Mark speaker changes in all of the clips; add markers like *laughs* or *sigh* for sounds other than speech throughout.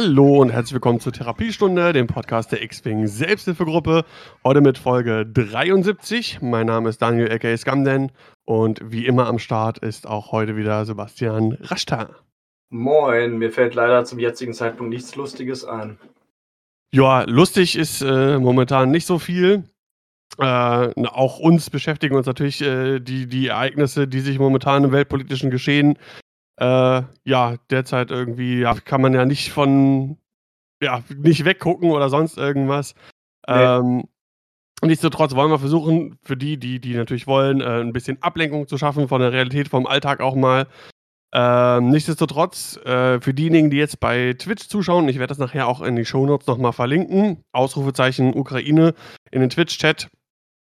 Speaker 1: Hallo und herzlich willkommen zur Therapiestunde, dem Podcast der X-Wing Selbsthilfegruppe. Heute mit Folge 73. Mein Name ist Daniel aka Scamden und wie immer am Start ist auch heute wieder Sebastian Raschta.
Speaker 2: Moin, mir fällt leider zum jetzigen Zeitpunkt nichts Lustiges ein.
Speaker 1: Ja, lustig ist äh, momentan nicht so viel. Äh, auch uns beschäftigen uns natürlich äh, die, die Ereignisse, die sich momentan im weltpolitischen Geschehen äh, ja, derzeit irgendwie ja, kann man ja nicht von, ja, nicht weggucken oder sonst irgendwas. Nee. Ähm, nichtsdestotrotz wollen wir versuchen, für die, die, die natürlich wollen, äh, ein bisschen Ablenkung zu schaffen von der Realität, vom Alltag auch mal. Ähm, nichtsdestotrotz, äh, für diejenigen, die jetzt bei Twitch zuschauen, ich werde das nachher auch in die Shownotes nochmal verlinken. Ausrufezeichen Ukraine in den Twitch-Chat.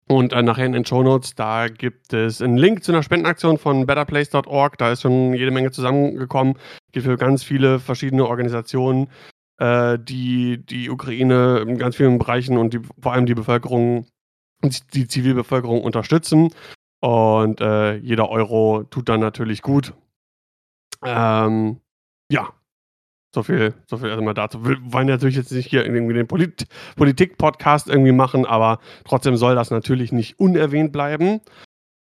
Speaker 1: Und äh, nachher in den Show Notes, da gibt es einen Link zu einer Spendenaktion von betterplace.org. Da ist schon jede Menge zusammengekommen. Geht für ganz viele verschiedene Organisationen, äh, die die Ukraine in ganz vielen Bereichen und die, vor allem die Bevölkerung, die Zivilbevölkerung unterstützen. Und äh, jeder Euro tut dann natürlich gut. Ähm, ja, so viel, so viel erstmal dazu. Wir wollen natürlich jetzt nicht hier irgendwie den Polit Politik-Podcast irgendwie machen, aber trotzdem soll das natürlich nicht unerwähnt bleiben.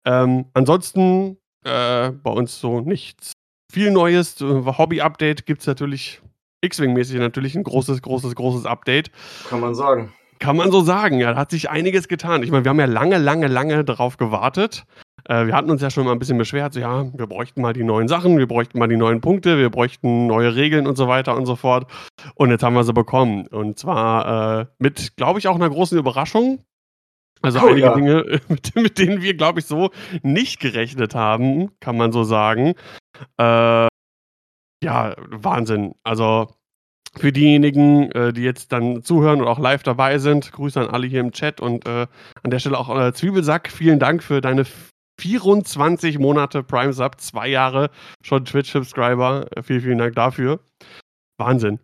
Speaker 1: Ähm, ansonsten äh, bei uns so nichts viel Neues. Hobby-Update gibt es natürlich X-Wing-mäßig natürlich ein großes, großes, großes Update.
Speaker 2: Kann man sagen.
Speaker 1: Kann man so sagen, ja. Da hat sich einiges getan. Ich meine, wir haben ja lange, lange, lange darauf gewartet. Äh, wir hatten uns ja schon mal ein bisschen beschwert, so, ja, wir bräuchten mal die neuen Sachen, wir bräuchten mal die neuen Punkte, wir bräuchten neue Regeln und so weiter und so fort. Und jetzt haben wir sie bekommen. Und zwar äh, mit, glaube ich, auch einer großen Überraschung. Also oh, einige ja. Dinge, *laughs* mit, mit, denen wir, glaube ich, so nicht gerechnet haben, kann man so sagen. Äh, ja, Wahnsinn. Also für diejenigen, äh, die jetzt dann zuhören und auch live dabei sind, Grüße an alle hier im Chat und äh, an der Stelle auch äh, Zwiebelsack, vielen Dank für deine 24 Monate Prime Sub, zwei Jahre schon Twitch-Subscriber. Vielen, vielen Dank dafür. Wahnsinn.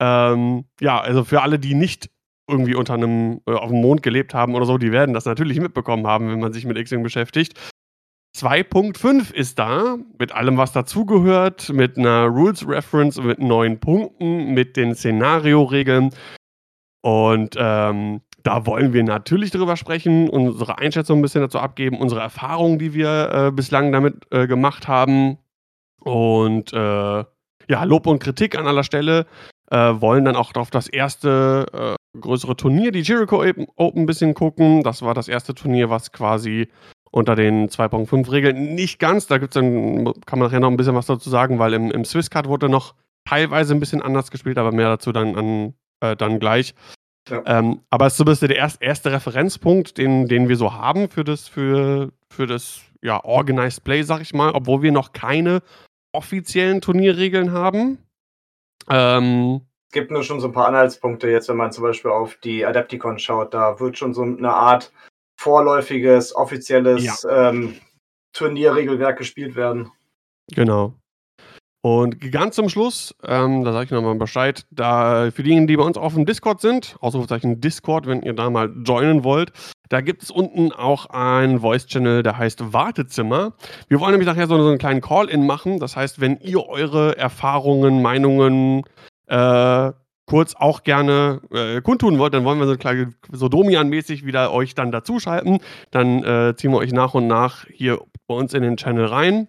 Speaker 1: Ähm, ja, also für alle, die nicht irgendwie unter einem, äh, auf dem Mond gelebt haben oder so, die werden das natürlich mitbekommen haben, wenn man sich mit X-Wing beschäftigt. 2.5 ist da, mit allem, was dazugehört, mit einer Rules Reference, mit neuen Punkten, mit den Szenario-Regeln. Und ähm, da wollen wir natürlich drüber sprechen, unsere Einschätzung ein bisschen dazu abgeben, unsere Erfahrungen, die wir äh, bislang damit äh, gemacht haben. Und äh, ja, Lob und Kritik an aller Stelle. Äh, wollen dann auch auf das erste äh, größere Turnier, die Jericho Open, ein bisschen gucken. Das war das erste Turnier, was quasi unter den 2.5 Regeln nicht ganz, da gibt's dann, kann man nachher noch ein bisschen was dazu sagen, weil im, im Swisscard wurde noch teilweise ein bisschen anders gespielt, aber mehr dazu dann, an, äh, dann gleich. Ja. Ähm, aber es ist so ein bisschen der erste, erste Referenzpunkt, den, den wir so haben für das, für, für das ja, Organized Play, sag ich mal, obwohl wir noch keine offiziellen Turnierregeln haben.
Speaker 2: Ähm, es gibt nur schon so ein paar Anhaltspunkte, jetzt wenn man zum Beispiel auf die Adepticon schaut, da wird schon so eine Art vorläufiges, offizielles ja. ähm, Turnierregelwerk gespielt werden.
Speaker 1: Genau. Und ganz zum Schluss, ähm, da sage ich nochmal Bescheid, da für diejenigen, die bei uns auf dem Discord sind, Ausrufezeichen Discord, wenn ihr da mal joinen wollt, da gibt es unten auch einen Voice-Channel, der heißt Wartezimmer. Wir wollen nämlich nachher so, so einen kleinen Call-In machen. Das heißt, wenn ihr eure Erfahrungen, Meinungen, äh, kurz auch gerne äh, kundtun wollt, dann wollen wir so kleine, so Domian-mäßig wieder euch dann dazuschalten. Dann äh, ziehen wir euch nach und nach hier bei uns in den Channel rein.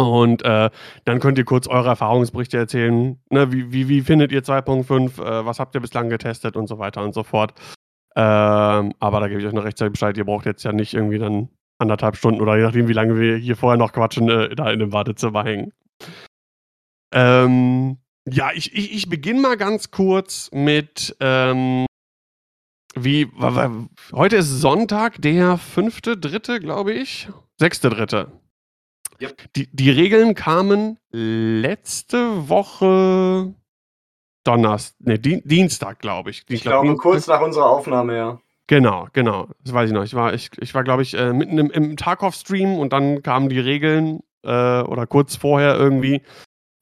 Speaker 1: Und äh, dann könnt ihr kurz eure Erfahrungsberichte erzählen. Ne, wie, wie, wie findet ihr 2.5? Äh, was habt ihr bislang getestet und so weiter und so fort. Ähm, aber da gebe ich euch noch rechtzeitig Bescheid. Ihr braucht jetzt ja nicht irgendwie dann anderthalb Stunden oder je nachdem, wie lange wir hier vorher noch quatschen, äh, da in dem Wartezimmer hängen. Ähm, ja, ich, ich, ich beginne mal ganz kurz mit, ähm, wie, heute ist Sonntag, der fünfte, dritte, glaube ich. Sechste, dritte. Yep. Die, die Regeln kamen letzte Woche Donnerstag, ne, Dienstag, glaube ich.
Speaker 2: Ich, glaube, kurz nach unserer Aufnahme, ja.
Speaker 1: Genau, genau. Das weiß ich noch. Ich war, ich, ich war glaube ich, äh, mitten im, im Tarkov-Stream und dann kamen die Regeln äh, oder kurz vorher irgendwie.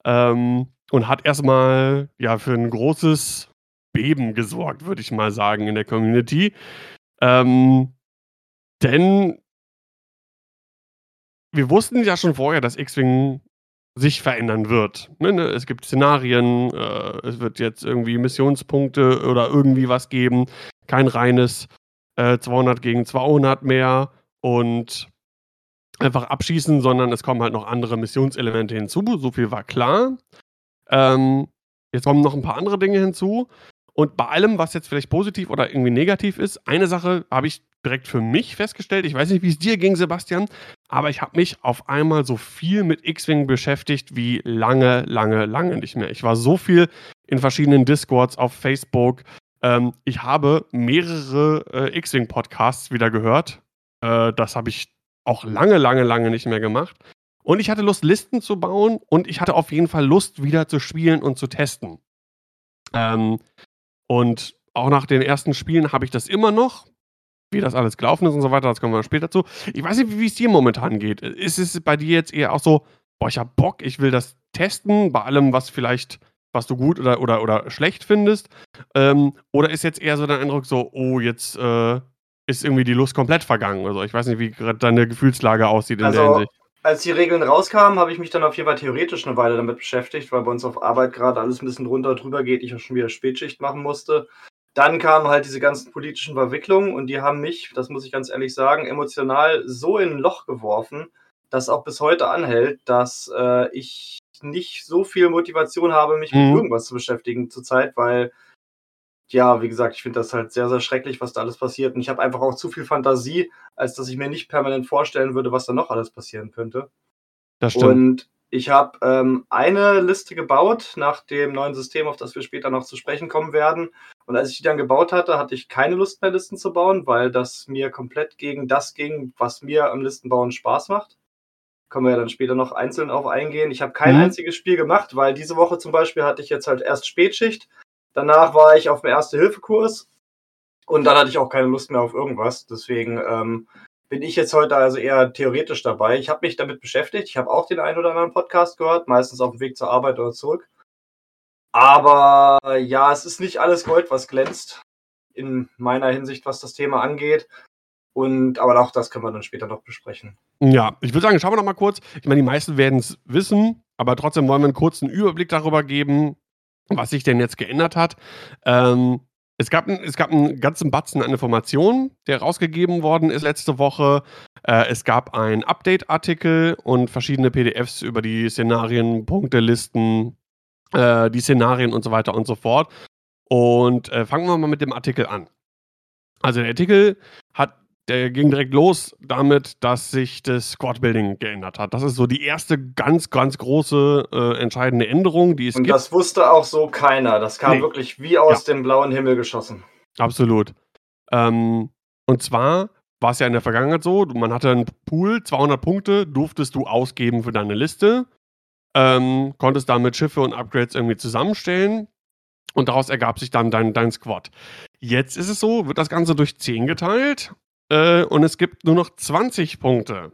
Speaker 1: Ähm, und hat erstmal ja für ein großes Beben gesorgt, würde ich mal sagen, in der Community. Ähm, denn wir wussten ja schon vorher, dass X-Wing sich verändern wird. Ne, ne, es gibt Szenarien, äh, es wird jetzt irgendwie Missionspunkte oder irgendwie was geben. Kein reines äh, 200 gegen 200 mehr und einfach abschießen, sondern es kommen halt noch andere Missionselemente hinzu. So viel war klar. Ähm, jetzt kommen noch ein paar andere Dinge hinzu. Und bei allem, was jetzt vielleicht positiv oder irgendwie negativ ist, eine Sache habe ich direkt für mich festgestellt. Ich weiß nicht, wie es dir ging, Sebastian, aber ich habe mich auf einmal so viel mit X-Wing beschäftigt wie lange, lange, lange nicht mehr. Ich war so viel in verschiedenen Discords auf Facebook. Ähm, ich habe mehrere äh, X-Wing-Podcasts wieder gehört. Äh, das habe ich auch lange, lange, lange nicht mehr gemacht. Und ich hatte Lust, Listen zu bauen und ich hatte auf jeden Fall Lust, wieder zu spielen und zu testen. Ähm, und auch nach den ersten Spielen habe ich das immer noch. Wie das alles gelaufen ist und so weiter, das kommen wir später zu. Ich weiß nicht, wie es dir momentan geht. Ist es bei dir jetzt eher auch so, boah, ich habe Bock, ich will das testen, bei allem, was vielleicht, was du gut oder, oder, oder schlecht findest? Ähm, oder ist jetzt eher so dein Eindruck so, oh, jetzt äh, ist irgendwie die Lust komplett vergangen? Also ich weiß nicht, wie gerade deine Gefühlslage aussieht in
Speaker 2: also,
Speaker 1: der Hinsicht.
Speaker 2: Als die Regeln rauskamen, habe ich mich dann auf jeden Fall theoretisch eine Weile damit beschäftigt, weil bei uns auf Arbeit gerade alles ein bisschen runter drüber geht, ich auch schon wieder Spätschicht machen musste. Dann kamen halt diese ganzen politischen Verwicklungen und die haben mich, das muss ich ganz ehrlich sagen, emotional so in ein Loch geworfen, das auch bis heute anhält, dass äh, ich nicht so viel Motivation habe, mich mhm. mit irgendwas zu beschäftigen zurzeit, weil ja, wie gesagt, ich finde das halt sehr, sehr schrecklich, was da alles passiert. Und ich habe einfach auch zu viel Fantasie, als dass ich mir nicht permanent vorstellen würde, was da noch alles passieren könnte. Das stimmt. Und ich habe ähm, eine Liste gebaut nach dem neuen System, auf das wir später noch zu sprechen kommen werden. Und als ich die dann gebaut hatte, hatte ich keine Lust mehr, Listen zu bauen, weil das mir komplett gegen das ging, was mir am Listenbauen Spaß macht. Können wir ja dann später noch einzeln auf eingehen. Ich habe kein mhm. einziges Spiel gemacht, weil diese Woche zum Beispiel hatte ich jetzt halt erst Spätschicht Danach war ich auf dem Erste-Hilfe-Kurs und dann hatte ich auch keine Lust mehr auf irgendwas. Deswegen ähm, bin ich jetzt heute also eher theoretisch dabei. Ich habe mich damit beschäftigt. Ich habe auch den einen oder anderen Podcast gehört, meistens auf dem Weg zur Arbeit oder zurück. Aber ja, es ist nicht alles Gold, was glänzt. In meiner Hinsicht, was das Thema angeht. Und, aber auch das können wir dann später noch besprechen.
Speaker 1: Ja, ich würde sagen, schauen wir noch mal kurz. Ich meine, die meisten werden es wissen, aber trotzdem wollen wir einen kurzen Überblick darüber geben, was sich denn jetzt geändert hat. Ähm, es gab, es gab einen ganzen Batzen an Informationen, der rausgegeben worden ist letzte Woche. Äh, es gab einen Update-Artikel und verschiedene PDFs über die Szenarien, Punktelisten, äh, die Szenarien und so weiter und so fort. Und äh, fangen wir mal mit dem Artikel an. Also der Artikel hat der ging direkt los damit, dass sich das Squad-Building geändert hat. Das ist so die erste ganz, ganz große äh, entscheidende Änderung, die es
Speaker 2: Und
Speaker 1: gibt.
Speaker 2: das wusste auch so keiner. Das kam nee. wirklich wie aus ja. dem blauen Himmel geschossen.
Speaker 1: Absolut. Ähm, und zwar war es ja in der Vergangenheit so, man hatte einen Pool, 200 Punkte durftest du ausgeben für deine Liste, ähm, konntest damit Schiffe und Upgrades irgendwie zusammenstellen und daraus ergab sich dann dein, dein Squad. Jetzt ist es so, wird das Ganze durch 10 geteilt äh, und es gibt nur noch 20 Punkte,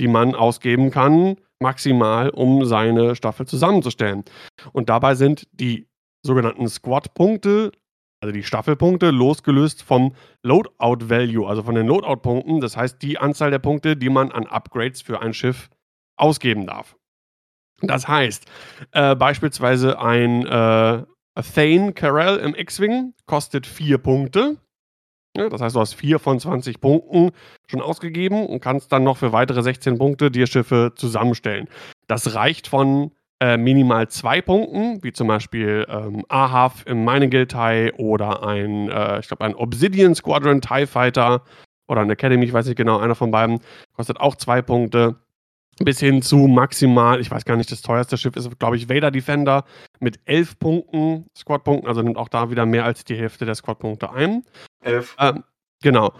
Speaker 1: die man ausgeben kann, maximal, um seine Staffel zusammenzustellen. Und dabei sind die sogenannten Squad-Punkte, also die Staffelpunkte, losgelöst vom Loadout-Value, also von den Loadout-Punkten. Das heißt, die Anzahl der Punkte, die man an Upgrades für ein Schiff ausgeben darf. Das heißt, äh, beispielsweise ein äh, Thane Carell im X-Wing kostet 4 Punkte. Ja, das heißt, du hast 4 von 20 Punkten schon ausgegeben und kannst dann noch für weitere 16 Punkte dir Schiffe zusammenstellen. Das reicht von äh, minimal zwei Punkten, wie zum Beispiel ähm, Ahav im Mining Tai oder ein, äh, ich glaube, ein Obsidian Squadron TIE Fighter oder ein Academy, ich weiß nicht genau, einer von beiden, kostet auch zwei Punkte bis hin zu maximal, ich weiß gar nicht, das teuerste Schiff ist, glaube ich, Vader Defender mit elf Punkten, Squad-Punkten, also nimmt auch da wieder mehr als die Hälfte der Squad-Punkte ein. Elf. Ähm, genau.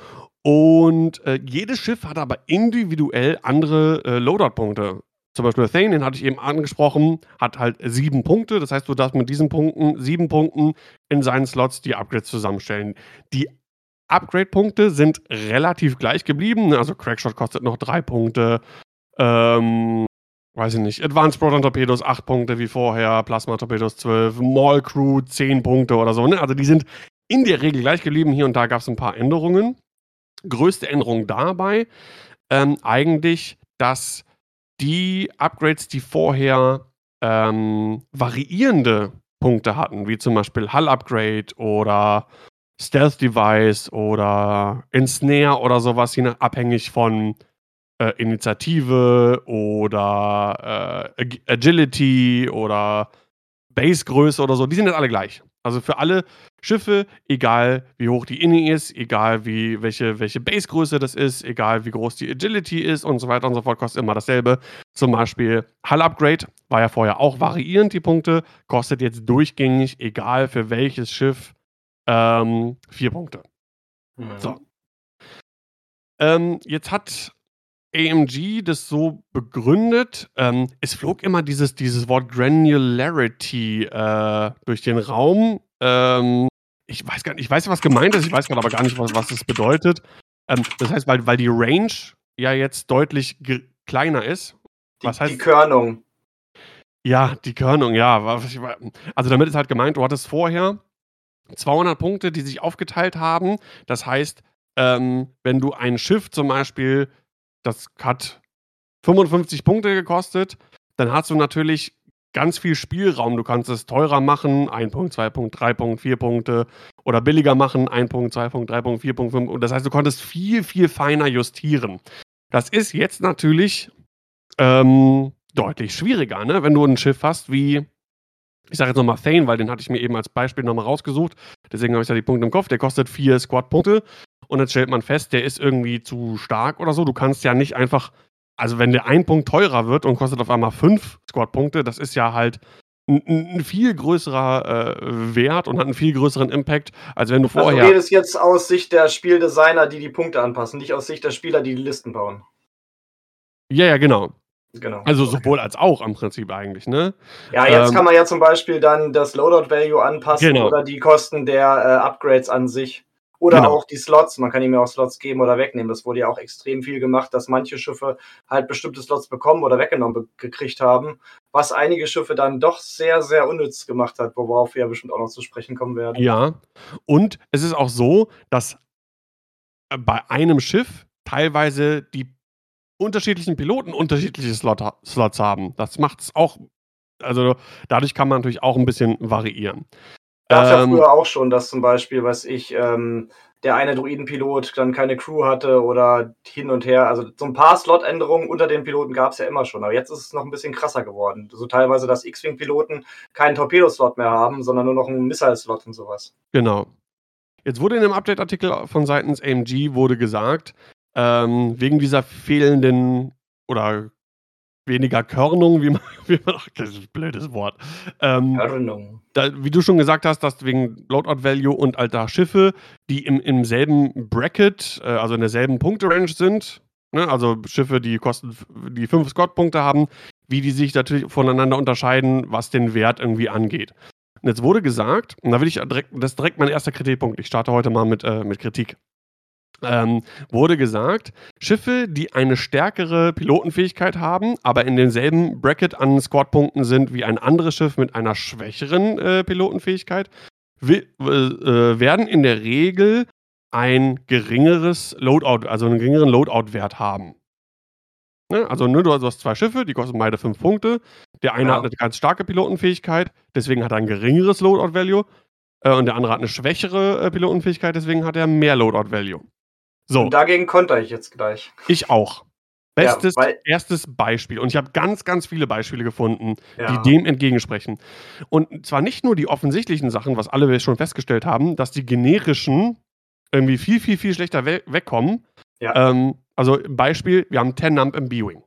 Speaker 1: Und äh, jedes Schiff hat aber individuell andere äh, Loadout-Punkte. Zum Beispiel Thane, den hatte ich eben angesprochen, hat halt sieben Punkte. Das heißt, du darfst mit diesen Punkten, sieben Punkten in seinen Slots die Upgrades zusammenstellen. Die Upgrade-Punkte sind relativ gleich geblieben. Also Crackshot kostet noch drei Punkte, ähm, weiß ich nicht, Advanced Proton Torpedos 8 Punkte wie vorher, Plasma Torpedos 12, Mall Crew 10 Punkte oder so. Ne? Also die sind in der Regel gleich geblieben. Hier und da gab es ein paar Änderungen. Größte Änderung dabei ähm, eigentlich, dass die Upgrades, die vorher ähm, variierende Punkte hatten, wie zum Beispiel Hull-Upgrade oder Stealth-Device oder Ensnare oder sowas, je nach abhängig von äh, Initiative oder äh, Agility oder Basegröße oder so, die sind jetzt alle gleich. Also für alle Schiffe, egal wie hoch die Inni ist, egal wie, welche, welche Basegröße das ist, egal wie groß die Agility ist und so weiter und so fort, kostet immer dasselbe. Zum Beispiel Hull Upgrade war ja vorher auch variierend, die Punkte, kostet jetzt durchgängig, egal für welches Schiff, ähm, vier Punkte. Mhm. So. Ähm, jetzt hat AMG das so begründet. Ähm, es flog immer dieses, dieses Wort Granularity äh, durch den Raum. Ähm, ich weiß gar nicht, ich weiß, was gemeint ist, ich weiß gerade aber gar nicht, was, was es bedeutet. Ähm, das heißt, weil, weil die Range ja jetzt deutlich kleiner ist.
Speaker 2: Was die, heißt, die Körnung.
Speaker 1: Ja, die Körnung, ja. Also damit ist halt gemeint, du hattest vorher 200 Punkte, die sich aufgeteilt haben. Das heißt, ähm, wenn du ein Schiff zum Beispiel das hat 55 Punkte gekostet. Dann hast du natürlich ganz viel Spielraum. Du kannst es teurer machen, 1 Punkt, 2 Punkt, 3 Punkt, 4 Punkte. Oder billiger machen, 1 Punkt, 2 Punkt, 3 Punkt, 4 Punkt, 5. Und das heißt, du konntest viel, viel feiner justieren. Das ist jetzt natürlich ähm, deutlich schwieriger, ne? wenn du ein Schiff hast wie, ich sage jetzt nochmal Thane, weil den hatte ich mir eben als Beispiel nochmal rausgesucht. Deswegen habe ich da die Punkte im Kopf. Der kostet 4 Squad-Punkte und jetzt stellt man fest, der ist irgendwie zu stark oder so. Du kannst ja nicht einfach, also wenn der ein Punkt teurer wird und kostet auf einmal fünf Squad-Punkte, das ist ja halt ein, ein viel größerer äh, Wert und hat einen viel größeren Impact, als wenn du vorher. Also
Speaker 2: du redest jetzt aus Sicht der Spieldesigner, die die Punkte anpassen, nicht aus Sicht der Spieler, die die Listen bauen.
Speaker 1: Ja, ja, genau. Genau. Also sowohl als auch im Prinzip eigentlich, ne?
Speaker 2: Ja, jetzt ähm, kann man ja zum Beispiel dann das Loadout-Value anpassen genau. oder die Kosten der äh, Upgrades an sich. Oder genau. auch die Slots, man kann ihm ja auch Slots geben oder wegnehmen. Das wurde ja auch extrem viel gemacht, dass manche Schiffe halt bestimmte Slots bekommen oder weggenommen gekriegt haben, was einige Schiffe dann doch sehr, sehr unnütz gemacht hat, worauf wir ja bestimmt auch noch zu sprechen kommen werden.
Speaker 1: Ja, und es ist auch so, dass äh, bei einem Schiff teilweise die unterschiedlichen Piloten unterschiedliche Slot Slots haben. Das macht es auch, also dadurch kann man natürlich auch ein bisschen variieren.
Speaker 2: Gab es ja ähm, früher auch schon, dass zum Beispiel, was ich, ähm, der eine Druidenpilot dann keine Crew hatte oder hin und her. Also so ein paar Slot-Änderungen unter den Piloten gab es ja immer schon. Aber jetzt ist es noch ein bisschen krasser geworden. So teilweise, dass X-Wing-Piloten keinen Torpedo-Slot mehr haben, sondern nur noch einen Missile-Slot und sowas.
Speaker 1: Genau. Jetzt wurde in einem Update-Artikel von seitens AMG wurde gesagt, ähm, wegen dieser fehlenden oder weniger Körnung, wie man, *laughs* wie man ach, das ist ein blödes Wort. Ähm, Körnung. Da, wie du schon gesagt hast, dass wegen Loadout Value und alter Schiffe, die im, im selben Bracket, äh, also in derselben Punkte-Range sind, ne, also Schiffe, die kosten, die fünf Scott-Punkte haben, wie die sich natürlich voneinander unterscheiden, was den Wert irgendwie angeht. Und jetzt wurde gesagt, und da will ich direkt, das ist direkt mein erster Kritikpunkt. Ich starte heute mal mit, äh, mit Kritik ähm, wurde gesagt, Schiffe, die eine stärkere Pilotenfähigkeit haben, aber in demselben Bracket an Squadpunkten sind wie ein anderes Schiff mit einer schwächeren äh, Pilotenfähigkeit, äh, werden in der Regel ein geringeres Loadout, also einen geringeren Loadout-Wert haben. Ne? Also ne, du hast zwei Schiffe, die kosten beide fünf Punkte. Der eine ja. hat eine ganz starke Pilotenfähigkeit, deswegen hat er ein geringeres Loadout-Value. Äh, und der andere hat eine schwächere äh, Pilotenfähigkeit, deswegen hat er mehr Loadout-Value.
Speaker 2: So. Und dagegen konnte ich jetzt gleich.
Speaker 1: Ich auch. Bestes ja, erstes Beispiel. Und ich habe ganz, ganz viele Beispiele gefunden, ja. die dem entgegensprechen. Und zwar nicht nur die offensichtlichen Sachen, was alle schon festgestellt haben, dass die generischen irgendwie viel, viel, viel schlechter we wegkommen. Ja. Ähm, also Beispiel, wir haben 10 Nump im B-Wing.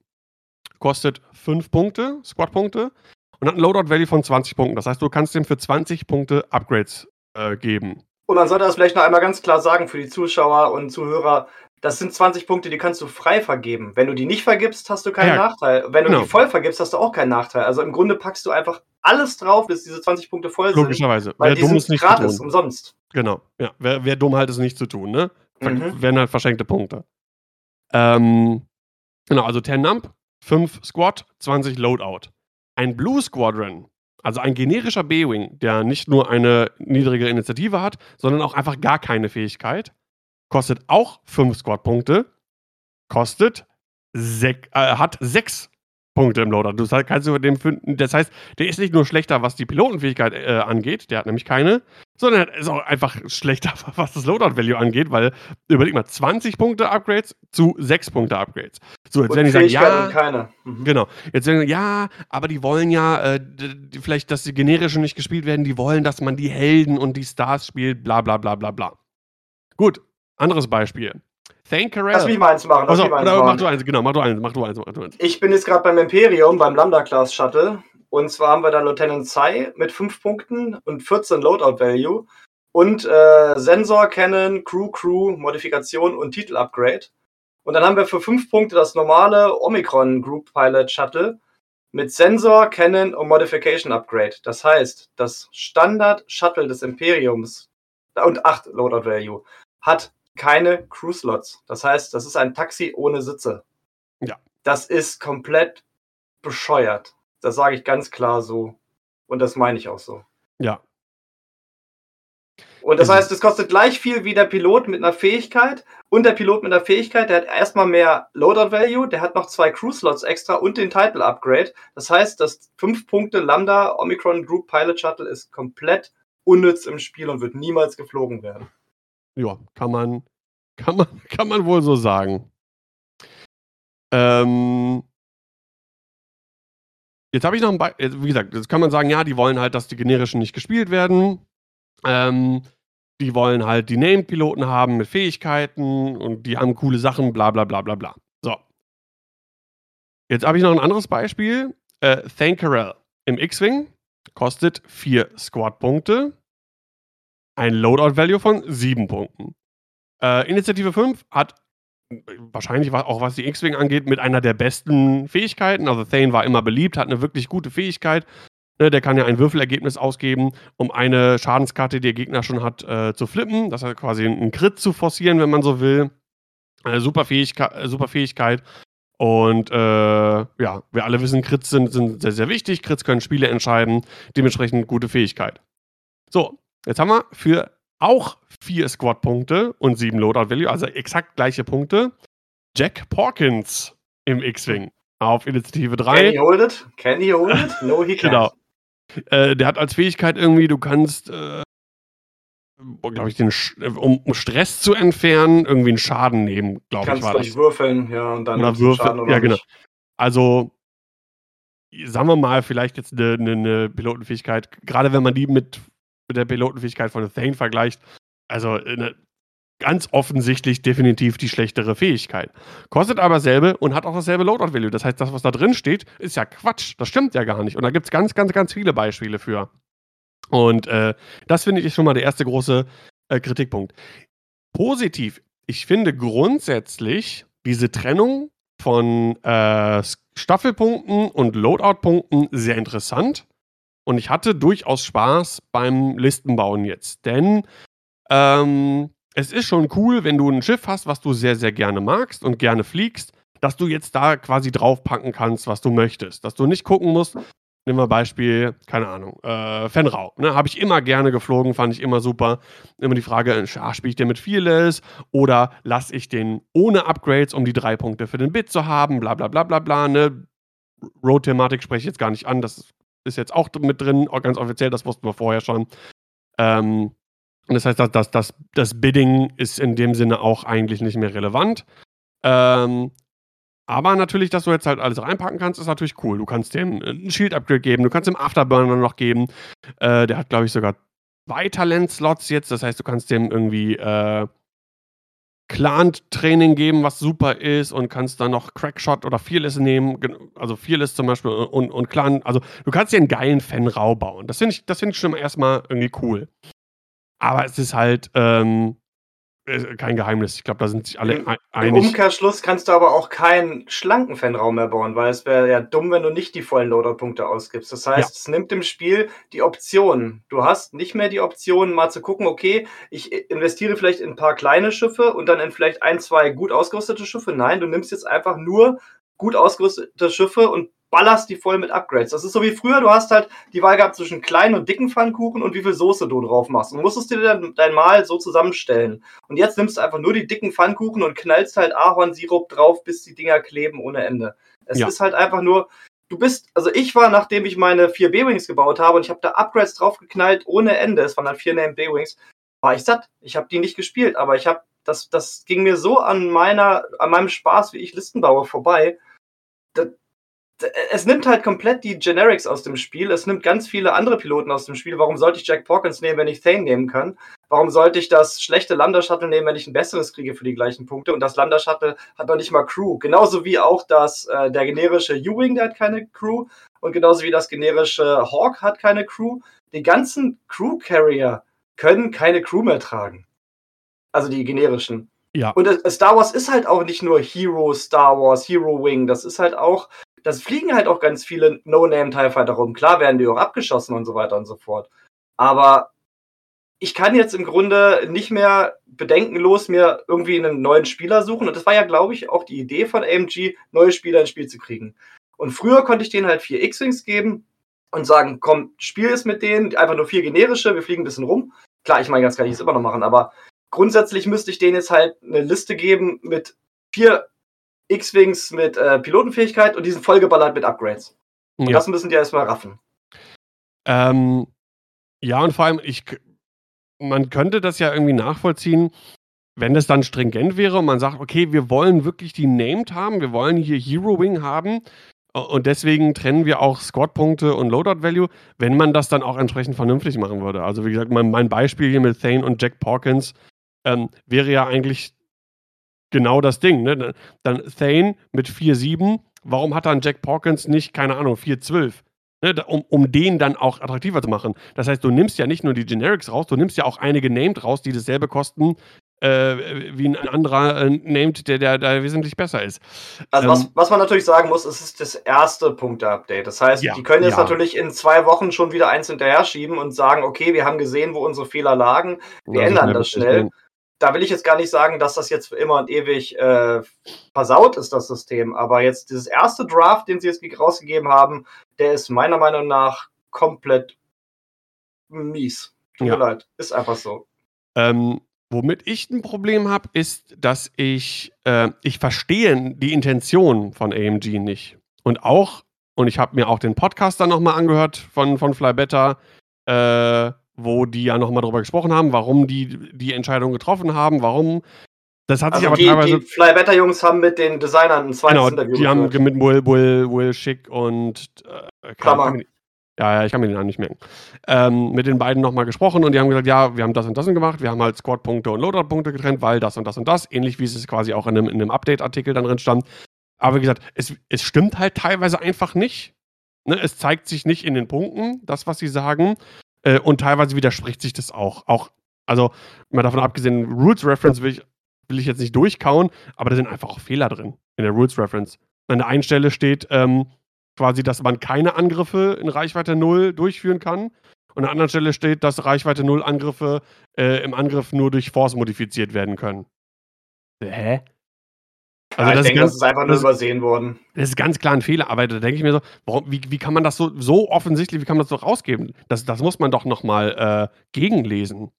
Speaker 1: Kostet 5 Punkte, Squad-Punkte und hat ein Loadout-Value von 20 Punkten. Das heißt, du kannst dem für 20 Punkte Upgrades äh, geben.
Speaker 2: Und man sollte das vielleicht noch einmal ganz klar sagen für die Zuschauer und Zuhörer. Das sind 20 Punkte, die kannst du frei vergeben. Wenn du die nicht vergibst, hast du keinen ja, Nachteil. Wenn du genau. die voll vergibst, hast du auch keinen Nachteil. Also im Grunde packst du einfach alles drauf, bis diese 20 Punkte voll
Speaker 1: sind. Logischerweise.
Speaker 2: Weil wer dumm ist nicht gratis, umsonst.
Speaker 1: Genau. Ja, wer, wer dumm halt ist, nicht zu tun, ne? Mhm. Werden halt verschenkte Punkte. Ähm, genau, also 10 Nump, 5 Squad, 20 Loadout. Ein Blue Squadron also ein generischer B-Wing, der nicht nur eine niedrige Initiative hat, sondern auch einfach gar keine Fähigkeit, kostet auch 5 Squad-Punkte, kostet sech, äh, hat 6 Punkte im Loadout. Du kannst über den finden, das heißt, der ist nicht nur schlechter, was die Pilotenfähigkeit äh, angeht, der hat nämlich keine, sondern er ist auch einfach schlechter, *laughs* was das Loadout-Value angeht, weil, überleg mal, 20 Punkte Upgrades zu 6 Punkte Upgrades. So, jetzt werden die sagen, ja.
Speaker 2: Keine. Mhm.
Speaker 1: Genau. Jetzt werden die, ja, aber die wollen ja, äh, die, vielleicht, dass die generischen nicht gespielt werden, die wollen, dass man die Helden und die Stars spielt, bla bla bla bla bla. Gut, anderes Beispiel.
Speaker 2: Thankerell. Lass mich mal eins machen.
Speaker 1: Also, oder machen. mach du eins, genau, mach du eins, mach du eins, mach du eins.
Speaker 2: Ich bin jetzt gerade beim Imperium, beim Lambda-Class Shuttle. Und zwar haben wir da Lieutenant Tsai mit 5 Punkten und 14 Loadout Value. Und äh, Sensor, Cannon, Crew, Crew, Modifikation und Titel-Upgrade. Und dann haben wir für 5 Punkte das normale Omicron Group Pilot Shuttle mit Sensor, Cannon und Modification Upgrade. Das heißt, das Standard Shuttle des Imperiums und 8 Loadout Value hat keine Crew-Slots. Das heißt, das ist ein Taxi ohne Sitze.
Speaker 1: Ja.
Speaker 2: Das ist komplett bescheuert. Das sage ich ganz klar so. Und das meine ich auch so.
Speaker 1: Ja.
Speaker 2: Und das mhm. heißt, es kostet gleich viel wie der Pilot mit einer Fähigkeit. Und der Pilot mit einer Fähigkeit, der hat erstmal mehr Loadout Value, der hat noch zwei Crew Slots extra und den Title Upgrade. Das heißt, das 5 Punkte Lambda Omicron Group Pilot Shuttle ist komplett unnütz im Spiel und wird niemals geflogen werden.
Speaker 1: Ja, kann man, kann man, *laughs* kann man wohl so sagen. Ähm, jetzt habe ich noch ein Beispiel. Wie gesagt, jetzt kann man sagen, ja, die wollen halt, dass die generischen nicht gespielt werden. Ähm, die wollen halt die Named-Piloten haben mit Fähigkeiten und die haben coole Sachen, bla bla bla bla bla. So. Jetzt habe ich noch ein anderes Beispiel. Äh, Thankerel im X-Wing kostet 4 Squad-Punkte ein Loadout-Value von 7 Punkten. Äh, Initiative 5 hat wahrscheinlich auch was die X-Wing angeht, mit einer der besten Fähigkeiten. Also Thane war immer beliebt, hat eine wirklich gute Fähigkeit. Ne, der kann ja ein Würfelergebnis ausgeben, um eine Schadenskarte, die der Gegner schon hat, äh, zu flippen. Das heißt quasi einen Crit zu forcieren, wenn man so will. Eine super, Fähigkeit, äh, super Fähigkeit. Und äh, ja, wir alle wissen, Crits sind, sind sehr, sehr wichtig. Crits können Spiele entscheiden. Dementsprechend gute Fähigkeit. So, Jetzt haben wir für auch vier Squad-Punkte und sieben Loadout-Value, also exakt gleiche Punkte, Jack Porkins im X-Wing auf Initiative 3.
Speaker 2: Can he hold it? Can he hold it? No, he *laughs* can't. Genau.
Speaker 1: Äh, der hat als Fähigkeit irgendwie, du kannst, äh, glaube ich, den, um, um, Stress zu entfernen, irgendwie einen Schaden nehmen, glaube ich.
Speaker 2: Kannst durch würfeln, ja, und dann
Speaker 1: oder würfeln, Schaden oder ja, genau. Also, sagen wir mal, vielleicht jetzt eine, eine, eine Pilotenfähigkeit, gerade wenn man die mit mit der Pilotenfähigkeit von Thane vergleicht, also eine, ganz offensichtlich definitiv die schlechtere Fähigkeit. Kostet aber selbe und hat auch dasselbe Loadout-Value. Das heißt, das, was da drin steht, ist ja Quatsch. Das stimmt ja gar nicht. Und da gibt es ganz, ganz, ganz viele Beispiele für. Und äh, das finde ich schon mal der erste große äh, Kritikpunkt. Positiv, ich finde grundsätzlich diese Trennung von äh, Staffelpunkten und Loadout-Punkten sehr interessant. Und ich hatte durchaus Spaß beim Listenbauen jetzt. Denn ähm, es ist schon cool, wenn du ein Schiff hast, was du sehr, sehr gerne magst und gerne fliegst, dass du jetzt da quasi draufpacken kannst, was du möchtest. Dass du nicht gucken musst, nehmen wir Beispiel, keine Ahnung, äh, Fenrau. Ne? Habe ich immer gerne geflogen, fand ich immer super. Immer die Frage, ah, spiele ich den mit Fearless oder lasse ich den ohne Upgrades, um die drei Punkte für den Bit zu haben, bla bla bla bla bla. Ne? Road-Thematik spreche ich jetzt gar nicht an, das ist jetzt auch mit drin, ganz offiziell, das wussten wir vorher schon. Ähm, und das heißt, dass, dass, dass, das Bidding ist in dem Sinne auch eigentlich nicht mehr relevant. Ähm, aber natürlich, dass du jetzt halt alles reinpacken kannst, ist natürlich cool. Du kannst dem ein Shield-Upgrade geben, du kannst dem Afterburner noch geben. Äh, der hat, glaube ich, sogar zwei Talent-Slots jetzt. Das heißt, du kannst dem irgendwie äh, Clan-Training geben, was super ist und kannst dann noch Crackshot oder Fearless nehmen, also Fearless zum Beispiel und, und Clan, also du kannst dir einen geilen Fan-Rau bauen. Das finde ich, das ich schon erstmal irgendwie cool. Aber es ist halt, ähm, äh, kein Geheimnis. Ich glaube, da sind sich alle Im, einig.
Speaker 2: Im Umkehrschluss kannst du aber auch keinen schlanken Fanraum mehr bauen, weil es wäre ja dumm, wenn du nicht die vollen Loader-Punkte ausgibst. Das heißt, ja. es nimmt im Spiel die Optionen. Du hast nicht mehr die Option, mal zu gucken, okay, ich investiere vielleicht in ein paar kleine Schiffe und dann in vielleicht ein, zwei gut ausgerüstete Schiffe. Nein, du nimmst jetzt einfach nur gut ausgerüstete Schiffe und ballerst die voll mit Upgrades. Das ist so wie früher, du hast halt die Wahl gehabt zwischen kleinen und dicken Pfannkuchen und wie viel Soße du drauf machst. Und musstest dir dann dein Mal so zusammenstellen. Und jetzt nimmst du einfach nur die dicken Pfannkuchen und knallst halt Ahornsirup drauf, bis die Dinger kleben ohne Ende. Es ja. ist halt einfach nur, du bist, also ich war, nachdem ich meine vier B-Wings gebaut habe und ich habe da Upgrades draufgeknallt ohne Ende, es waren dann vier Named B-Wings, war ich satt. Ich habe die nicht gespielt, aber ich habe, das, das ging mir so an meiner, an meinem Spaß, wie ich Listen baue, vorbei. Das, es nimmt halt komplett die Generics aus dem Spiel. Es nimmt ganz viele andere Piloten aus dem Spiel. Warum sollte ich Jack Porkins nehmen, wenn ich Thane nehmen kann? Warum sollte ich das schlechte Lander-Shuttle nehmen, wenn ich ein besseres kriege für die gleichen Punkte? Und das Lander-Shuttle hat noch nicht mal Crew. Genauso wie auch das, äh, der generische U-Wing, der hat keine Crew. Und genauso wie das generische Hawk hat keine Crew. Die ganzen Crew-Carrier können keine Crew mehr tragen. Also die generischen.
Speaker 1: Ja.
Speaker 2: Und äh, Star Wars ist halt auch nicht nur Hero Star Wars, Hero Wing. Das ist halt auch das fliegen halt auch ganz viele No-Name-TIE Fighter rum. Klar werden die auch abgeschossen und so weiter und so fort. Aber ich kann jetzt im Grunde nicht mehr bedenkenlos mir irgendwie einen neuen Spieler suchen. Und das war ja, glaube ich, auch die Idee von AMG, neue Spieler ins Spiel zu kriegen. Und früher konnte ich denen halt vier X-Wings geben und sagen, komm, spiel es mit denen, einfach nur vier generische, wir fliegen ein bisschen rum. Klar, ich meine, ganz kann ich es immer noch machen, aber grundsätzlich müsste ich denen jetzt halt eine Liste geben mit vier X-Wings mit äh, Pilotenfähigkeit und diesen vollgeballert mit Upgrades. Und ja. das müssen die erstmal raffen.
Speaker 1: Ähm, ja, und vor allem, ich, man könnte das ja irgendwie nachvollziehen, wenn das dann stringent wäre und man sagt, okay, wir wollen wirklich die Named haben, wir wollen hier Hero Wing haben und deswegen trennen wir auch Squad-Punkte und Loadout-Value, wenn man das dann auch entsprechend vernünftig machen würde. Also wie gesagt, mein, mein Beispiel hier mit Thane und Jack Porkins ähm, wäre ja eigentlich genau das Ding. Ne? Dann Thane mit 4-7. Warum hat dann Jack Porkins nicht, keine Ahnung, 4-12? Ne? Um, um den dann auch attraktiver zu machen. Das heißt, du nimmst ja nicht nur die Generics raus, du nimmst ja auch einige Named raus, die dasselbe kosten äh, wie ein anderer äh, Named, der, der, der wesentlich besser ist.
Speaker 2: Also, ähm, was, was man natürlich sagen muss, es ist das erste Punkte-Update. Das heißt, ja, die können jetzt ja. natürlich in zwei Wochen schon wieder eins hinterher schieben und sagen, okay, wir haben gesehen, wo unsere Fehler lagen, wir ändern das schnell da will ich jetzt gar nicht sagen, dass das jetzt für immer und ewig äh, versaut ist, das System. Aber jetzt dieses erste Draft, den sie jetzt rausgegeben haben, der ist meiner Meinung nach komplett mies. Tut ja. mir leid. Ist einfach so.
Speaker 1: Ähm, womit ich ein Problem habe, ist, dass ich, äh, ich verstehe die Intention von AMG nicht. Und auch, und ich habe mir auch den Podcast dann nochmal angehört von, von Fly Better, äh, wo die ja nochmal drüber gesprochen haben, warum die die Entscheidung getroffen haben, warum. Das hat also sich aber
Speaker 2: die,
Speaker 1: teilweise.
Speaker 2: Die Fly Better Jungs haben mit den Designern ein zweites
Speaker 1: genau, Interview Die haben mit Will, Will, Will Schick und.
Speaker 2: Äh, Klammer.
Speaker 1: Ja, ja, ich kann mir den Namen nicht merken. Ähm, mit den beiden nochmal gesprochen und die haben gesagt, ja, wir haben das und das gemacht, wir haben halt Squad-Punkte und Loadout-Punkte getrennt, weil das und das und das, ähnlich wie es quasi auch in einem, in einem Update-Artikel dann drin stand. Aber wie gesagt, es, es stimmt halt teilweise einfach nicht. Ne? Es zeigt sich nicht in den Punkten, das, was sie sagen. Äh, und teilweise widerspricht sich das auch. Auch, also mal davon abgesehen, Rules Reference will ich, will ich jetzt nicht durchkauen, aber da sind einfach auch Fehler drin in der Rules Reference. An der einen Stelle steht ähm, quasi, dass man keine Angriffe in Reichweite 0 durchführen kann. Und an der anderen Stelle steht, dass Reichweite 0 Angriffe äh, im Angriff nur durch Force modifiziert werden können.
Speaker 2: Hä? Also ja, ich denke, ganz, das ist einfach nur das, übersehen worden.
Speaker 1: Das ist ganz klar ein Fehler, aber da denke ich mir so, warum, wie, wie kann man das so, so offensichtlich, wie kann man das so rausgeben? Das, das muss man doch nochmal äh, gegenlesen.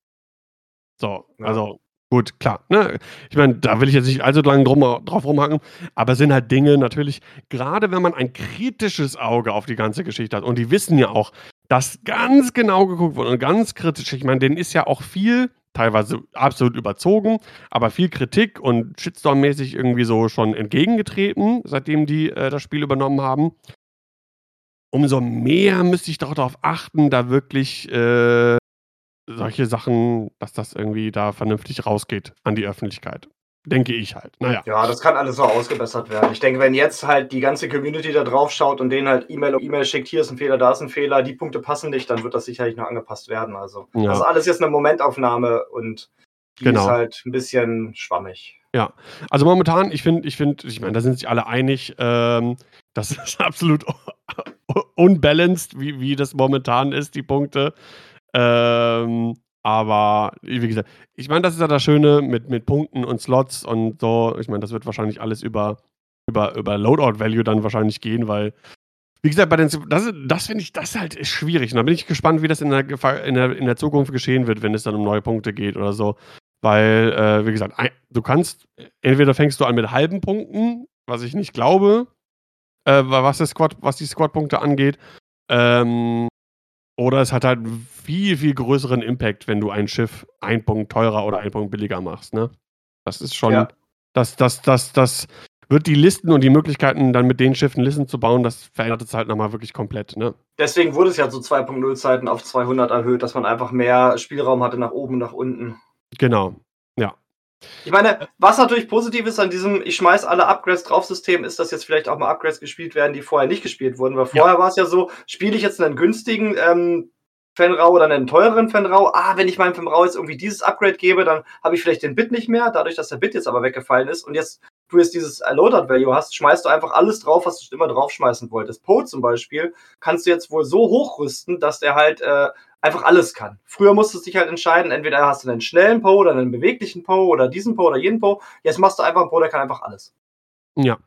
Speaker 1: So, ja. also gut, klar. Ne? Ich meine, da will ich jetzt nicht allzu lange drum, drauf rumhacken, aber es sind halt Dinge natürlich, gerade wenn man ein kritisches Auge auf die ganze Geschichte hat, und die wissen ja auch, dass ganz genau geguckt wurde und ganz kritisch, ich meine, denen ist ja auch viel teilweise absolut überzogen, aber viel Kritik und Shitstorm-mäßig irgendwie so schon entgegengetreten, seitdem die äh, das Spiel übernommen haben. Umso mehr müsste ich doch darauf achten, da wirklich äh, solche Sachen, dass das irgendwie da vernünftig rausgeht an die Öffentlichkeit. Denke ich halt. Naja.
Speaker 2: Ja, das kann alles so ausgebessert werden. Ich denke, wenn jetzt halt die ganze Community da drauf schaut und denen halt E-Mail um E-Mail schickt, hier ist ein Fehler, da ist ein Fehler, die Punkte passen nicht, dann wird das sicherlich noch angepasst werden. Also, ja. das ist alles jetzt eine Momentaufnahme und die genau. ist halt ein bisschen schwammig.
Speaker 1: Ja, also momentan, ich finde, ich finde, ich meine, da sind sich alle einig, ähm, das *laughs* ist absolut unbalanced, wie, wie das momentan ist, die Punkte. Ähm, aber wie gesagt, ich meine, das ist ja das Schöne mit, mit Punkten und Slots und so. Ich meine, das wird wahrscheinlich alles über, über, über Loadout-Value dann wahrscheinlich gehen, weil, wie gesagt, bei den, das, das finde ich, das halt schwierig. Und da bin ich gespannt, wie das in der, in, der, in der Zukunft geschehen wird, wenn es dann um neue Punkte geht oder so. Weil, äh, wie gesagt, du kannst, entweder fängst du an mit halben Punkten, was ich nicht glaube, äh, was, das Squad, was die Squad-Punkte angeht. Ähm, oder es hat halt einen viel, viel größeren Impact, wenn du ein Schiff ein Punkt teurer oder ein Punkt billiger machst. Ne? Das ist schon, ja. das, das, das, das wird die Listen und die Möglichkeiten, dann mit den Schiffen Listen zu bauen, das verändert es halt nochmal wirklich komplett. Ne?
Speaker 2: Deswegen wurde es ja so 2.0 Zeiten auf 200 erhöht, dass man einfach mehr Spielraum hatte nach oben, nach unten.
Speaker 1: Genau, ja.
Speaker 2: Ich meine, was natürlich positiv ist an diesem Ich schmeiß alle Upgrades drauf System, ist, dass jetzt vielleicht auch mal Upgrades gespielt werden, die vorher nicht gespielt wurden. Weil vorher ja. war es ja so, spiele ich jetzt einen günstigen ähm, Fenrau oder einen teureren Fenrau. Ah, wenn ich meinem Fenrau jetzt irgendwie dieses Upgrade gebe, dann habe ich vielleicht den Bit nicht mehr, dadurch, dass der Bit jetzt aber weggefallen ist. Und jetzt du jetzt dieses Loadout Value hast, schmeißt du einfach alles drauf, was du immer draufschmeißen wolltest. Poe zum Beispiel kannst du jetzt wohl so hochrüsten, dass der halt äh, einfach alles kann. Früher musstest du dich halt entscheiden, entweder hast du einen schnellen Poe oder einen beweglichen Poe oder diesen Poe oder jeden Poe. Jetzt machst du einfach einen Poe, der kann einfach alles.
Speaker 1: Ja.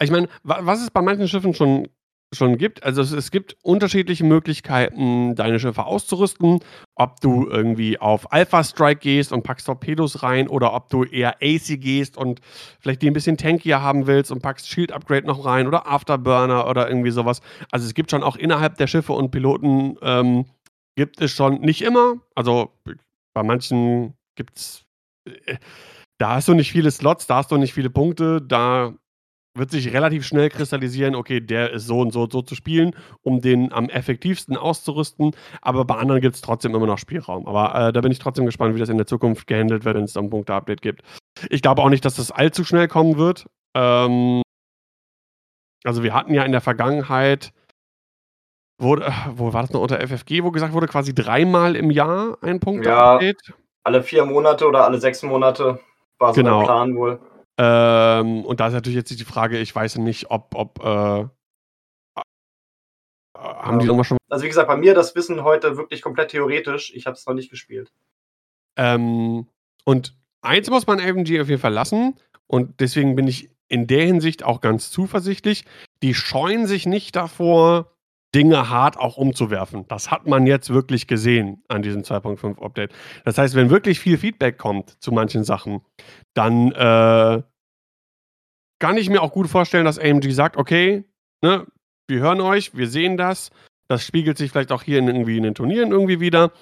Speaker 1: Ich meine, was es bei manchen Schiffen schon schon gibt. Also es, es, gibt unterschiedliche Möglichkeiten, deine Schiffe auszurüsten. Ob du irgendwie auf Alpha Strike gehst und packst Torpedos rein oder ob du eher AC gehst und vielleicht die ein bisschen tankier haben willst und packst Shield Upgrade noch rein oder Afterburner oder irgendwie sowas. Also es gibt schon auch innerhalb der Schiffe und Piloten ähm, gibt es schon nicht immer. Also bei manchen gibt es äh, da hast du nicht viele Slots, da hast du nicht viele Punkte, da wird sich relativ schnell kristallisieren, okay, der ist so und so und so zu spielen, um den am effektivsten auszurüsten. Aber bei anderen gibt es trotzdem immer noch Spielraum. Aber äh, da bin ich trotzdem gespannt, wie das in der Zukunft gehandelt wird, wenn es dann Punkte-Update gibt. Ich glaube auch nicht, dass das allzu schnell kommen wird. Ähm, also wir hatten ja in der Vergangenheit, wurde, wo war das noch unter FFG, wo gesagt wurde, quasi dreimal im Jahr ein Punkte-Update?
Speaker 2: Ja, alle vier Monate oder alle sechs Monate war so genau. der Plan wohl.
Speaker 1: Ähm, und da ist natürlich jetzt die Frage, ich weiß nicht, ob, ob äh, haben die nochmal schon.
Speaker 2: Also wie gesagt, bei mir das Wissen heute wirklich komplett theoretisch. Ich habe es noch nicht gespielt.
Speaker 1: Ähm, und eins muss man AMG auf jeden Fall lassen. Und deswegen bin ich in der Hinsicht auch ganz zuversichtlich. Die scheuen sich nicht davor, Dinge hart auch umzuwerfen. Das hat man jetzt wirklich gesehen an diesem 2.5 Update. Das heißt, wenn wirklich viel Feedback kommt zu manchen Sachen, dann äh, kann ich mir auch gut vorstellen, dass AMG sagt, okay, ne, wir hören euch, wir sehen das. Das spiegelt sich vielleicht auch hier in, irgendwie in den Turnieren irgendwie wieder.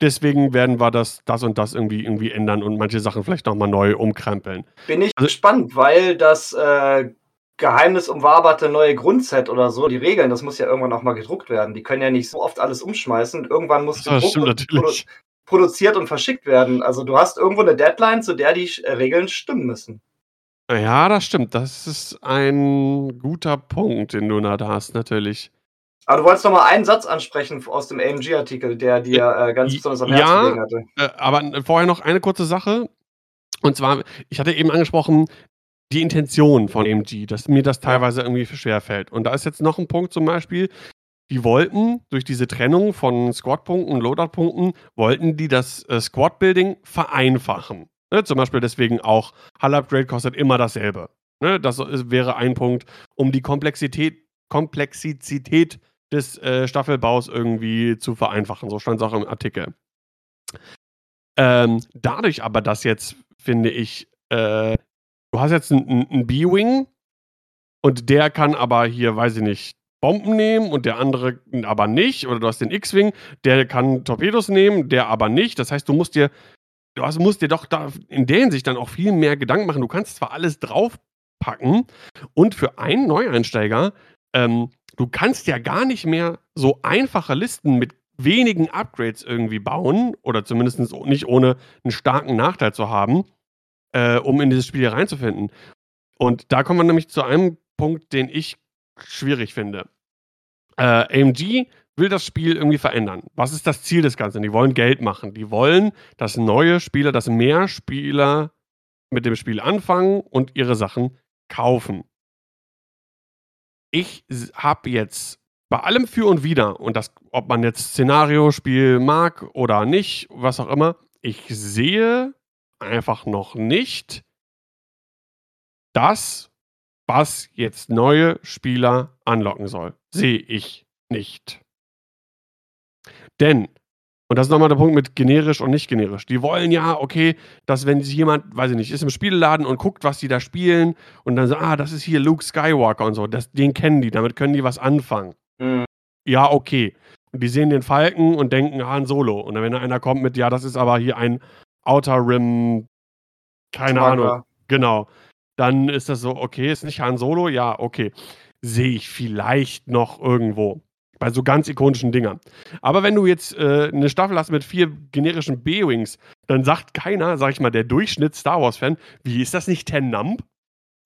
Speaker 1: Deswegen werden wir das, das und das irgendwie, irgendwie ändern und manche Sachen vielleicht nochmal neu umkrempeln.
Speaker 2: Bin ich also, gespannt, weil das äh, Geheimnis umwaberte neue Grundset oder so, die Regeln, das muss ja irgendwann auch mal gedruckt werden. Die können ja nicht so oft alles umschmeißen. Irgendwann muss
Speaker 1: das gedruckt produ
Speaker 2: produziert und verschickt werden. Also du hast irgendwo eine Deadline, zu der die äh, Regeln stimmen müssen.
Speaker 1: Ja, das stimmt. Das ist ein guter Punkt, den du da hast, natürlich.
Speaker 2: Aber du wolltest noch mal einen Satz ansprechen aus dem AMG-Artikel, der dir äh, ganz besonders am Herzen
Speaker 1: ja, gelegen hatte. Äh, aber vorher noch eine kurze Sache. Und zwar, ich hatte eben angesprochen, die Intention von AMG, dass mir das teilweise irgendwie schwerfällt. Und da ist jetzt noch ein Punkt zum Beispiel, die wollten durch diese Trennung von Squad-Punkten und Loadout-Punkten, wollten die das äh, Squad-Building vereinfachen. Ne? Zum Beispiel deswegen auch Hull-Upgrade kostet immer dasselbe. Ne? Das wäre ein Punkt, um die Komplexität, Komplexität des äh, Staffelbaus irgendwie zu vereinfachen. So stand es auch im Artikel. Ähm, dadurch aber, dass jetzt, finde ich, äh, du hast jetzt einen B-Wing und der kann aber hier, weiß ich nicht, Bomben nehmen und der andere aber nicht. Oder du hast den X-Wing, der kann Torpedos nehmen, der aber nicht. Das heißt, du musst dir, du hast, musst dir doch da in der Hinsicht dann auch viel mehr Gedanken machen. Du kannst zwar alles draufpacken und für einen Neueinsteiger, ähm, du kannst ja gar nicht mehr so einfache Listen mit wenigen Upgrades irgendwie bauen oder zumindest nicht ohne einen starken Nachteil zu haben äh, um in dieses Spiel hier reinzufinden. Und da kommen wir nämlich zu einem Punkt, den ich schwierig finde. Äh, AMG will das Spiel irgendwie verändern. Was ist das Ziel des Ganzen? Die wollen Geld machen. Die wollen, dass neue Spieler, dass mehr Spieler mit dem Spiel anfangen und ihre Sachen kaufen. Ich habe jetzt bei allem für und wider, und das, ob man jetzt Szenario-Spiel mag oder nicht, was auch immer, ich sehe einfach noch nicht das, was jetzt neue Spieler anlocken soll. Sehe ich nicht. Denn Und das ist nochmal der Punkt mit generisch und nicht generisch. Die wollen ja, okay, dass wenn sich jemand, weiß ich nicht, ist im Spielladen und guckt, was die da spielen und dann so, ah, das ist hier Luke Skywalker und so, das, den kennen die, damit können die was anfangen. Mhm. Ja, okay. Und die sehen den Falken und denken Han Solo. Und dann, wenn einer kommt mit, ja, das ist aber hier ein Outer Rim, keine Trager. Ahnung. Genau. Dann ist das so, okay, ist nicht Han Solo? Ja, okay. Sehe ich vielleicht noch irgendwo. Bei so ganz ikonischen Dingern. Aber wenn du jetzt äh, eine Staffel hast mit vier generischen B-Wings, dann sagt keiner, sag ich mal, der Durchschnitt-Star Wars-Fan, wie ist das nicht Ten Numb? *laughs*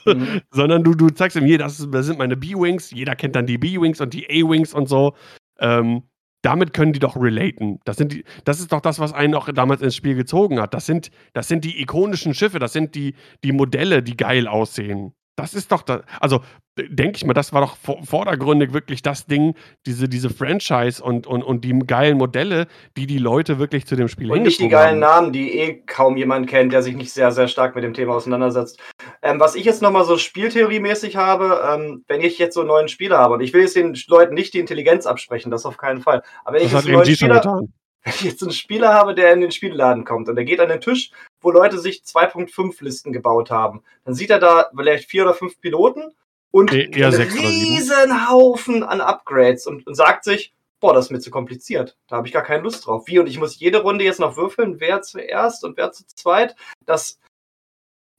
Speaker 1: Mhm. Sondern du, du zeigst ihm hier, das, das sind meine B-Wings, jeder kennt dann die B-Wings und die A-Wings und so. Ähm, damit können die doch relaten. Das, sind die, das ist doch das, was einen auch damals ins Spiel gezogen hat. Das sind, das sind die ikonischen Schiffe, das sind die, die Modelle, die geil aussehen. Das ist doch, da, also denke ich mal, das war doch vordergründig wirklich das Ding, diese, diese Franchise und, und, und die geilen Modelle, die die Leute wirklich zu dem Spiel
Speaker 2: Und nicht die geilen haben. Namen, die eh kaum jemand kennt, der sich nicht sehr, sehr stark mit dem Thema auseinandersetzt. Ähm, was ich jetzt nochmal so spieltheoriemäßig habe, ähm, wenn ich jetzt so einen neuen Spieler habe, und ich will jetzt den Leuten nicht die Intelligenz absprechen, das auf keinen Fall. Aber wenn das ich jetzt einen neuen Spieler, wenn ich jetzt einen Spieler habe, der in den Spielladen kommt und der geht an den Tisch, wo Leute sich 2.5 Listen gebaut haben, dann sieht er da vielleicht vier oder fünf Piloten und nee, einen riesen Haufen an Upgrades und, und sagt sich, boah, das ist mir zu kompliziert. Da habe ich gar keine Lust drauf. Wie? Und ich muss jede Runde jetzt noch würfeln, wer zuerst und wer zu zweit. Das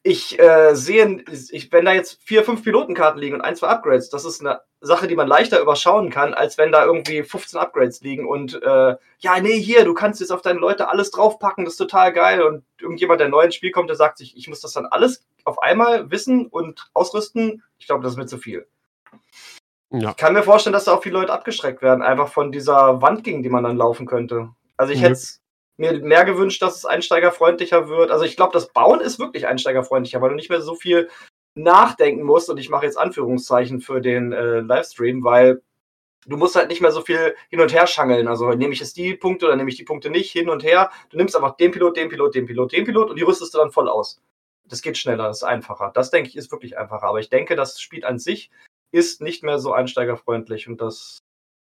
Speaker 2: ich äh, sehe, ich, wenn da jetzt vier, fünf Pilotenkarten liegen und ein, zwei Upgrades, das ist eine Sache, die man leichter überschauen kann, als wenn da irgendwie 15 Upgrades liegen und äh, ja, nee, hier, du kannst jetzt auf deine Leute alles draufpacken, das ist total geil und irgendjemand, der neu ins Spiel kommt, der sagt sich, ich muss das dann alles auf einmal wissen und ausrüsten. Ich glaube, das ist mir zu viel. Ja. Ich kann mir vorstellen, dass da auch viele Leute abgeschreckt werden, einfach von dieser Wand gegen die man dann laufen könnte. Also ich mhm. hätte mir mehr gewünscht, dass es einsteigerfreundlicher wird. Also ich glaube, das Bauen ist wirklich einsteigerfreundlicher, weil du nicht mehr so viel nachdenken musst. Und ich mache jetzt Anführungszeichen für den äh, Livestream, weil du musst halt nicht mehr so viel hin und her schangeln. Also nehme ich jetzt die Punkte oder nehme ich die Punkte nicht hin und her. Du nimmst einfach den Pilot, den Pilot, den Pilot, den Pilot und die rüstest du dann voll aus. Das geht schneller, das ist einfacher. Das denke ich ist wirklich einfacher. Aber ich denke, das Spiel an sich ist nicht mehr so einsteigerfreundlich und das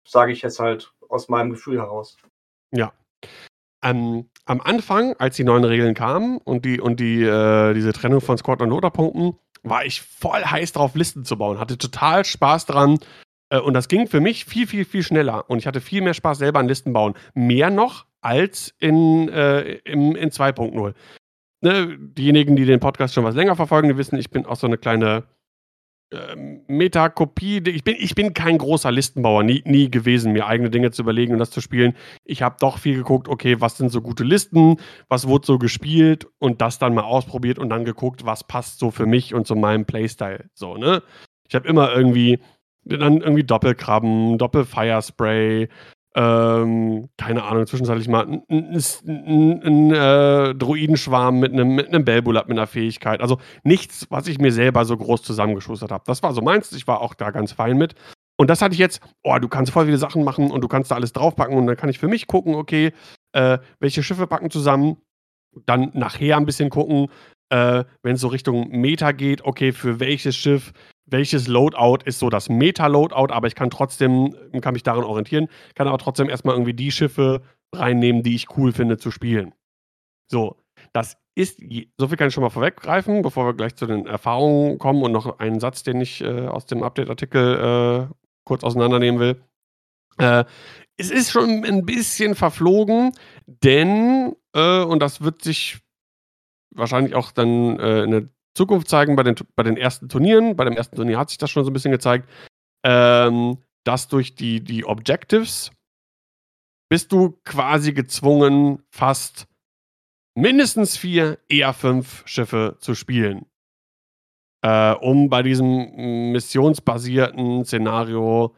Speaker 2: sage ich jetzt halt aus meinem Gefühl heraus.
Speaker 1: Ja, ähm, am Anfang, als die neuen Regeln kamen und, die, und die, äh, diese Trennung von Squad- und Loader-Punkten, war ich voll heiß drauf, Listen zu bauen. Hatte total Spaß dran. Äh, und das ging für mich viel, viel, viel schneller. Und ich hatte viel mehr Spaß selber an Listen bauen. Mehr noch als in, äh, im, in 2.0. Ne, diejenigen, die den Podcast schon was länger verfolgen, die wissen, ich bin auch so eine kleine Metakopie. Ich bin, ich bin kein großer Listenbauer, nie, nie gewesen, mir eigene Dinge zu überlegen und das zu spielen. Ich habe doch viel geguckt, okay, was sind so gute Listen, was wurde so gespielt und das dann mal ausprobiert und dann geguckt, was passt so für mich und zu meinem Playstyle. So, ne? Ich habe immer irgendwie dann irgendwie Doppelkrabben, Doppelfirespray, ähm, keine Ahnung, zwischenzeitlich mal ein äh, Druidenschwarm mit einem mit einem mit einer Fähigkeit. Also nichts, was ich mir selber so groß zusammengeschustert habe. Das war so meins, ich war auch da ganz fein mit. Und das hatte ich jetzt, oh, du kannst voll viele Sachen machen und du kannst da alles draufpacken und dann kann ich für mich gucken, okay, äh, welche Schiffe packen zusammen. Dann nachher ein bisschen gucken, äh, wenn es so Richtung Meta geht, okay, für welches Schiff welches Loadout ist so das Meta-Loadout, aber ich kann trotzdem, kann mich daran orientieren, kann aber trotzdem erstmal irgendwie die Schiffe reinnehmen, die ich cool finde zu spielen. So, das ist, so viel kann ich schon mal vorweggreifen, bevor wir gleich zu den Erfahrungen kommen und noch einen Satz, den ich äh, aus dem Update-Artikel äh, kurz auseinandernehmen will. Äh, es ist schon ein bisschen verflogen, denn, äh, und das wird sich wahrscheinlich auch dann äh, in der Zukunft zeigen bei den, bei den ersten Turnieren. Bei dem ersten Turnier hat sich das schon so ein bisschen gezeigt, ähm, dass durch die, die Objectives bist du quasi gezwungen, fast mindestens vier, eher fünf Schiffe zu spielen. Äh, um bei diesem missionsbasierten Szenario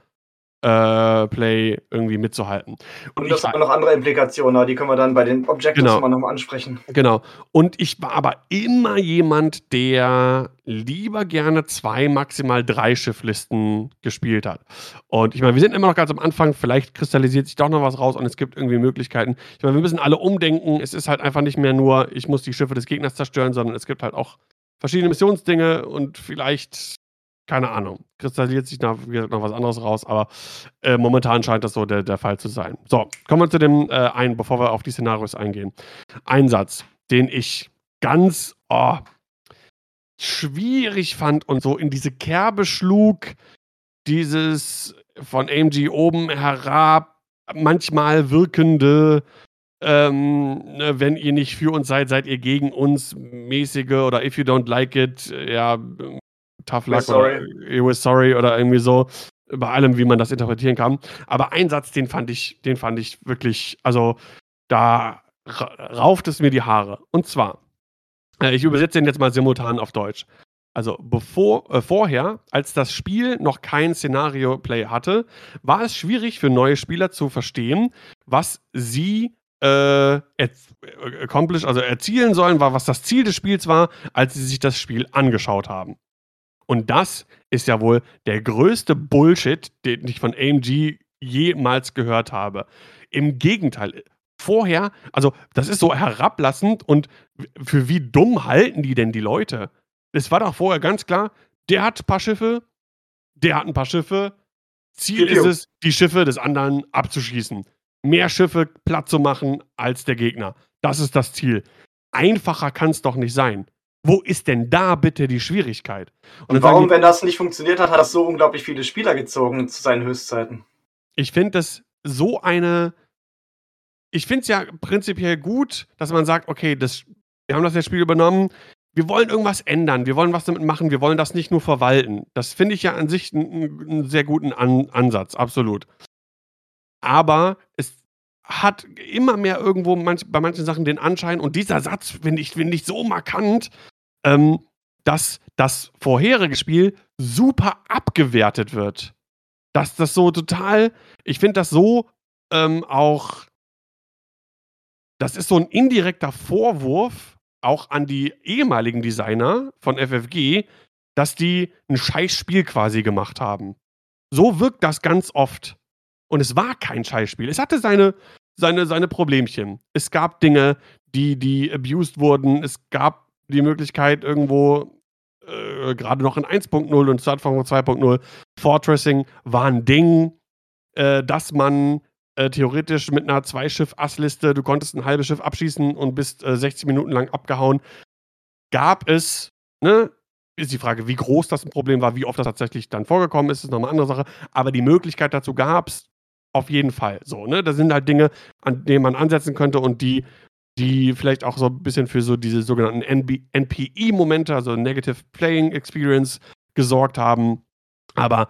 Speaker 1: äh, Play irgendwie mitzuhalten.
Speaker 2: Und, und das hat noch andere Implikationen, die können wir dann bei den Objectives genau, nochmal ansprechen.
Speaker 1: Genau. Und ich war aber immer jemand, der lieber gerne zwei, maximal drei Schifflisten gespielt hat. Und ich meine, wir sind immer noch ganz am Anfang, vielleicht kristallisiert sich doch noch was raus und es gibt irgendwie Möglichkeiten. Ich meine, wir müssen alle umdenken. Es ist halt einfach nicht mehr nur, ich muss die Schiffe des Gegners zerstören, sondern es gibt halt auch verschiedene Missionsdinge und vielleicht keine Ahnung. Kristallisiert sich da noch was anderes raus, aber äh, momentan scheint das so der, der Fall zu sein. So, kommen wir zu dem äh, einen, bevor wir auf die Szenarios eingehen. Ein Satz, den ich ganz oh, schwierig fand und so in diese Kerbe schlug, dieses von AMG oben herab, manchmal wirkende, ähm, ne, wenn ihr nicht für uns seid, seid ihr gegen uns mäßige oder if you don't like it, ja, tough luck sorry. oder you were sorry oder irgendwie so. Bei allem, wie man das interpretieren kann. Aber ein Satz, den fand ich, den fand ich wirklich, also da rauft es mir die Haare. Und zwar, äh, ich übersetze den jetzt mal simultan auf Deutsch. Also bevor, äh, vorher, als das Spiel noch kein Szenario-Play hatte, war es schwierig für neue Spieler zu verstehen, was sie äh, accomplish, also erzielen sollen, war, was das Ziel des Spiels war, als sie sich das Spiel angeschaut haben. Und das ist ja wohl der größte Bullshit, den ich von AMG jemals gehört habe. Im Gegenteil, vorher, also das ist so herablassend und für wie dumm halten die denn die Leute? Es war doch vorher ganz klar, der hat ein paar Schiffe, der hat ein paar Schiffe. Ziel ist es, die Schiffe des anderen abzuschießen. Mehr Schiffe platt zu machen als der Gegner. Das ist das Ziel. Einfacher kann es doch nicht sein. Wo ist denn da bitte die Schwierigkeit?
Speaker 2: Und, Und warum, die, wenn das nicht funktioniert hat, hat das so unglaublich viele Spieler gezogen zu seinen Höchstzeiten?
Speaker 1: Ich finde das so eine. Ich finde es ja prinzipiell gut, dass man sagt, okay, das, wir haben das Spiel übernommen, wir wollen irgendwas ändern, wir wollen was damit machen, wir wollen das nicht nur verwalten. Das finde ich ja an sich einen, einen sehr guten an Ansatz, absolut. Aber es hat immer mehr irgendwo manch, bei manchen Sachen den Anschein, und dieser Satz finde ich, find ich so markant, ähm, dass das vorherige Spiel super abgewertet wird. Dass das so total, ich finde das so ähm, auch, das ist so ein indirekter Vorwurf auch an die ehemaligen Designer von FFG, dass die ein Scheißspiel quasi gemacht haben. So wirkt das ganz oft. Und es war kein Scheißspiel. Es hatte seine, seine, seine Problemchen. Es gab Dinge, die, die abused wurden. Es gab die Möglichkeit, irgendwo äh, gerade noch in 1.0 und zu Anfang von 2.0, Fortressing war ein Ding, äh, dass man äh, theoretisch mit einer Zwei-Schiff-Assliste, du konntest ein halbes Schiff abschießen und bist äh, 60 Minuten lang abgehauen. Gab es, ne? Ist die Frage, wie groß das ein Problem war, wie oft das tatsächlich dann vorgekommen ist, ist nochmal eine andere Sache. Aber die Möglichkeit dazu gab es auf jeden Fall. So, ne? Das sind halt Dinge, an denen man ansetzen könnte und die die vielleicht auch so ein bisschen für so diese sogenannten NPE-Momente, also Negative Playing Experience, gesorgt haben. Aber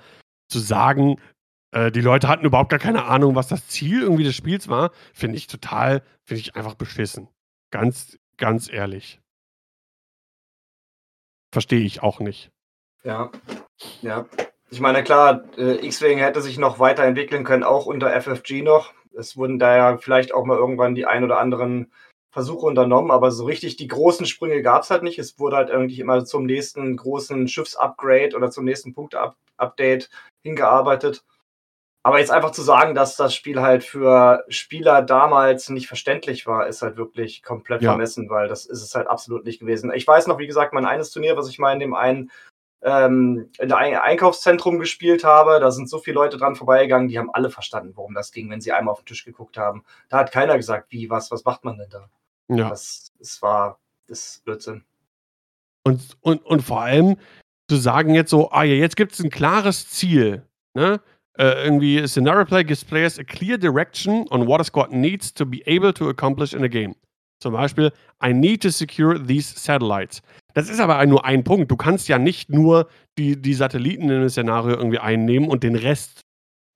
Speaker 1: zu sagen, äh, die Leute hatten überhaupt gar keine Ahnung, was das Ziel irgendwie des Spiels war, finde ich total, finde ich einfach beschissen. Ganz, ganz ehrlich. Verstehe ich auch nicht.
Speaker 2: Ja, ja. Ich meine, klar, äh, X-Wing hätte sich noch weiterentwickeln können, auch unter FFG noch. Es wurden da ja vielleicht auch mal irgendwann die ein oder anderen Versuche unternommen, aber so richtig die großen Sprünge gab es halt nicht. Es wurde halt irgendwie immer zum nächsten großen Schiffsupgrade oder zum nächsten Punkte-Update hingearbeitet. Aber jetzt einfach zu sagen, dass das Spiel halt für Spieler damals nicht verständlich war, ist halt wirklich komplett ja. vermessen, weil das ist es halt absolut nicht gewesen. Ich weiß noch, wie gesagt, mein eines Turnier, was ich mal in dem einen ähm, in einem Einkaufszentrum gespielt habe. Da sind so viele Leute dran vorbeigegangen, die haben alle verstanden, worum das ging, wenn sie einmal auf den Tisch geguckt haben. Da hat keiner gesagt, wie, was, was macht man denn da? Ja. Das, das war, das Blödsinn.
Speaker 1: Und, und, und vor allem zu sagen jetzt so, ah ja, jetzt gibt es ein klares Ziel, ne? Uh, irgendwie Scenario Play gives players a clear direction on what a squad needs to be able to accomplish in a game. Zum Beispiel, I need to secure these satellites. Das ist aber nur ein Punkt. Du kannst ja nicht nur die, die Satelliten in das Szenario irgendwie einnehmen und den Rest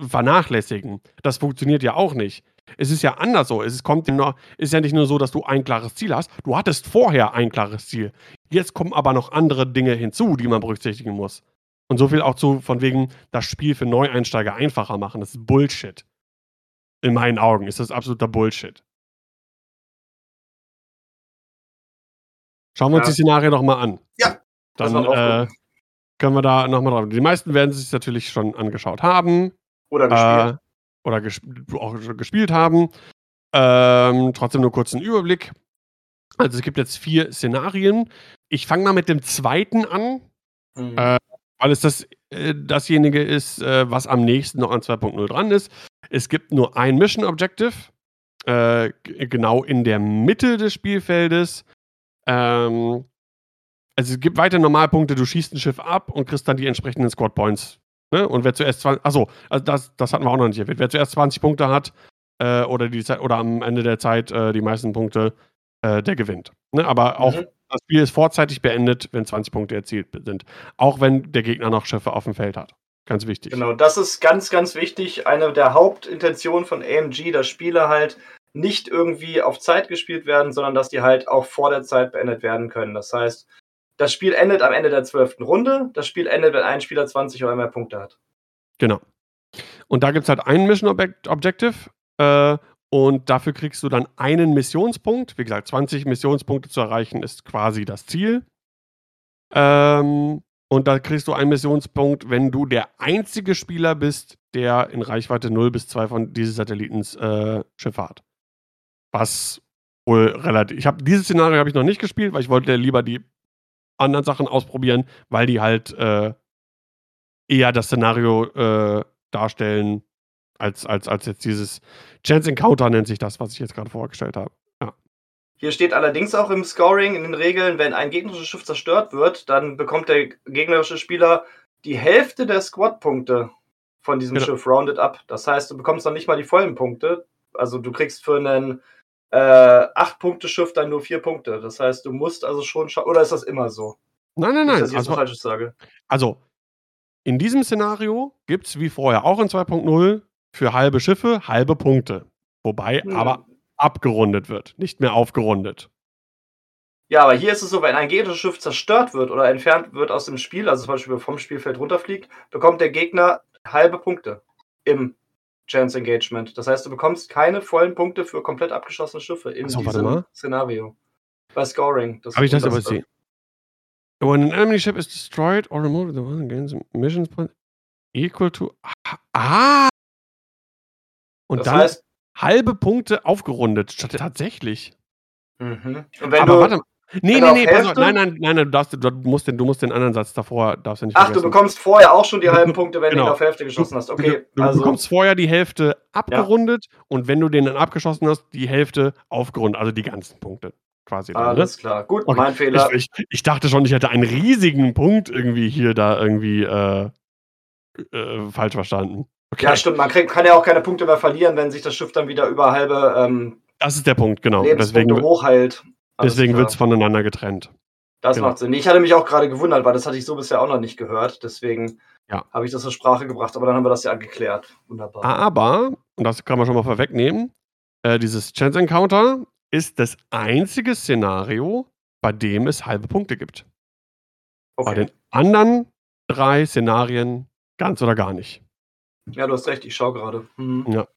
Speaker 1: vernachlässigen. Das funktioniert ja auch nicht. Es ist ja anders so. Es kommt noch, ist ja nicht nur so, dass du ein klares Ziel hast. Du hattest vorher ein klares Ziel. Jetzt kommen aber noch andere Dinge hinzu, die man berücksichtigen muss. Und so viel auch zu, von wegen, das Spiel für Neueinsteiger einfacher machen. Das ist Bullshit. In meinen Augen ist das absoluter Bullshit. Schauen wir ja. uns die Szenarien nochmal an.
Speaker 2: Ja.
Speaker 1: Dann äh, können wir da nochmal drauf. Die meisten werden sich natürlich schon angeschaut haben.
Speaker 2: Oder gespielt.
Speaker 1: Äh, oder gesp auch gespielt haben. Ähm, trotzdem nur kurz einen Überblick. Also es gibt jetzt vier Szenarien. Ich fange mal mit dem zweiten an. Mhm. Äh, weil es das, äh, dasjenige ist, äh, was am nächsten noch an 2.0 dran ist. Es gibt nur ein Mission Objective, äh, genau in der Mitte des Spielfeldes. Ähm, also es gibt weitere Normalpunkte, du schießt ein Schiff ab und kriegst dann die entsprechenden Squad Points. Ne? Und wer zuerst 20, achso, also das, das hatten wir auch noch nicht erwähnt. Wer zuerst 20 Punkte hat äh, oder, die, oder am Ende der Zeit äh, die meisten Punkte, äh, der gewinnt. Ne? Aber auch mhm. das Spiel ist vorzeitig beendet, wenn 20 Punkte erzielt sind. Auch wenn der Gegner noch Schiffe auf dem Feld hat. Ganz wichtig.
Speaker 2: Genau, das ist ganz, ganz wichtig. Eine der Hauptintentionen von AMG, dass Spiele halt nicht irgendwie auf Zeit gespielt werden, sondern dass die halt auch vor der Zeit beendet werden können. Das heißt, das Spiel endet am Ende der zwölften Runde. Das Spiel endet, wenn ein Spieler 20 oder mehr Punkte hat.
Speaker 1: Genau. Und da gibt es halt einen Mission Objective. Äh, und dafür kriegst du dann einen Missionspunkt. Wie gesagt, 20 Missionspunkte zu erreichen ist quasi das Ziel. Ähm, und da kriegst du einen Missionspunkt, wenn du der einzige Spieler bist, der in Reichweite 0 bis 2 von dieses Satellitens äh, Schiffe hat. Was wohl relativ. Ich habe dieses Szenario habe ich noch nicht gespielt, weil ich wollte lieber die anderen Sachen ausprobieren, weil die halt äh, eher das Szenario äh, darstellen, als, als, als jetzt dieses Chance Encounter nennt sich das, was ich jetzt gerade vorgestellt habe. Ja.
Speaker 2: Hier steht allerdings auch im Scoring in den Regeln, wenn ein gegnerisches Schiff zerstört wird, dann bekommt der gegnerische Spieler die Hälfte der Squad-Punkte von diesem genau. Schiff rounded up. Das heißt, du bekommst noch nicht mal die vollen Punkte. Also du kriegst für einen äh, 8-Punkte-Schiff dann nur 4 Punkte. Das heißt, du musst also schon schauen. Oder ist das immer so?
Speaker 1: Nein, nein, nein.
Speaker 2: Nicht, dass ich also, was Falsches sage.
Speaker 1: Also, in diesem Szenario gibt es wie vorher auch in 2.0 für halbe Schiffe halbe Punkte. Wobei hm. aber abgerundet wird, nicht mehr aufgerundet.
Speaker 2: Ja, aber hier ist es so, wenn ein gegnerisches Schiff zerstört wird oder entfernt wird aus dem Spiel, also zum Beispiel vom Spielfeld runterfliegt, bekommt der Gegner halbe Punkte im Chance Engagement. Das heißt, du bekommst keine vollen Punkte für komplett abgeschossene Schiffe in
Speaker 1: so,
Speaker 2: diesem Szenario. Bei Scoring.
Speaker 1: Habe ich das aber gesehen. When an enemy ship is destroyed or removed, the one against missions point equal to. Ah! Und das dann heißt, halbe Punkte aufgerundet. Tatsächlich.
Speaker 2: Mhm.
Speaker 1: aber du, warte, Nee, nee, nee, pass auf. Nein, nein, nein, du, darfst, du, musst den, du musst den anderen Satz davor darfst du nicht
Speaker 2: Ach, vergessen. du bekommst vorher auch schon die halben Punkte, wenn genau. du ihn auf Hälfte geschossen hast. Okay,
Speaker 1: du, du also. bekommst vorher die Hälfte abgerundet ja. und wenn du den dann abgeschossen hast, die Hälfte aufgerundet, also die ganzen Punkte quasi.
Speaker 2: Alles dann, ne? klar, gut, okay. mein Fehler.
Speaker 1: Ich, ich, ich, dachte schon, ich hätte einen riesigen Punkt irgendwie hier da irgendwie äh, äh, falsch verstanden.
Speaker 2: Okay. Ja, stimmt, man krieg, kann ja auch keine Punkte mehr verlieren, wenn sich das Schiff dann wieder über halbe ähm,
Speaker 1: das ist der Punkt, genau.
Speaker 2: Deswegen hochheilt.
Speaker 1: Deswegen wird es voneinander getrennt.
Speaker 2: Das genau. macht Sinn. Ich hatte mich auch gerade gewundert, weil das hatte ich so bisher auch noch nicht gehört. Deswegen ja. habe ich das zur Sprache gebracht. Aber dann haben wir das ja geklärt. Wunderbar.
Speaker 1: Aber, und das kann man schon mal vorwegnehmen, äh, dieses Chance Encounter ist das einzige Szenario, bei dem es halbe Punkte gibt. Okay. Bei den anderen drei Szenarien ganz oder gar nicht.
Speaker 2: Ja, du hast recht, ich schaue gerade.
Speaker 1: Mhm. Ja.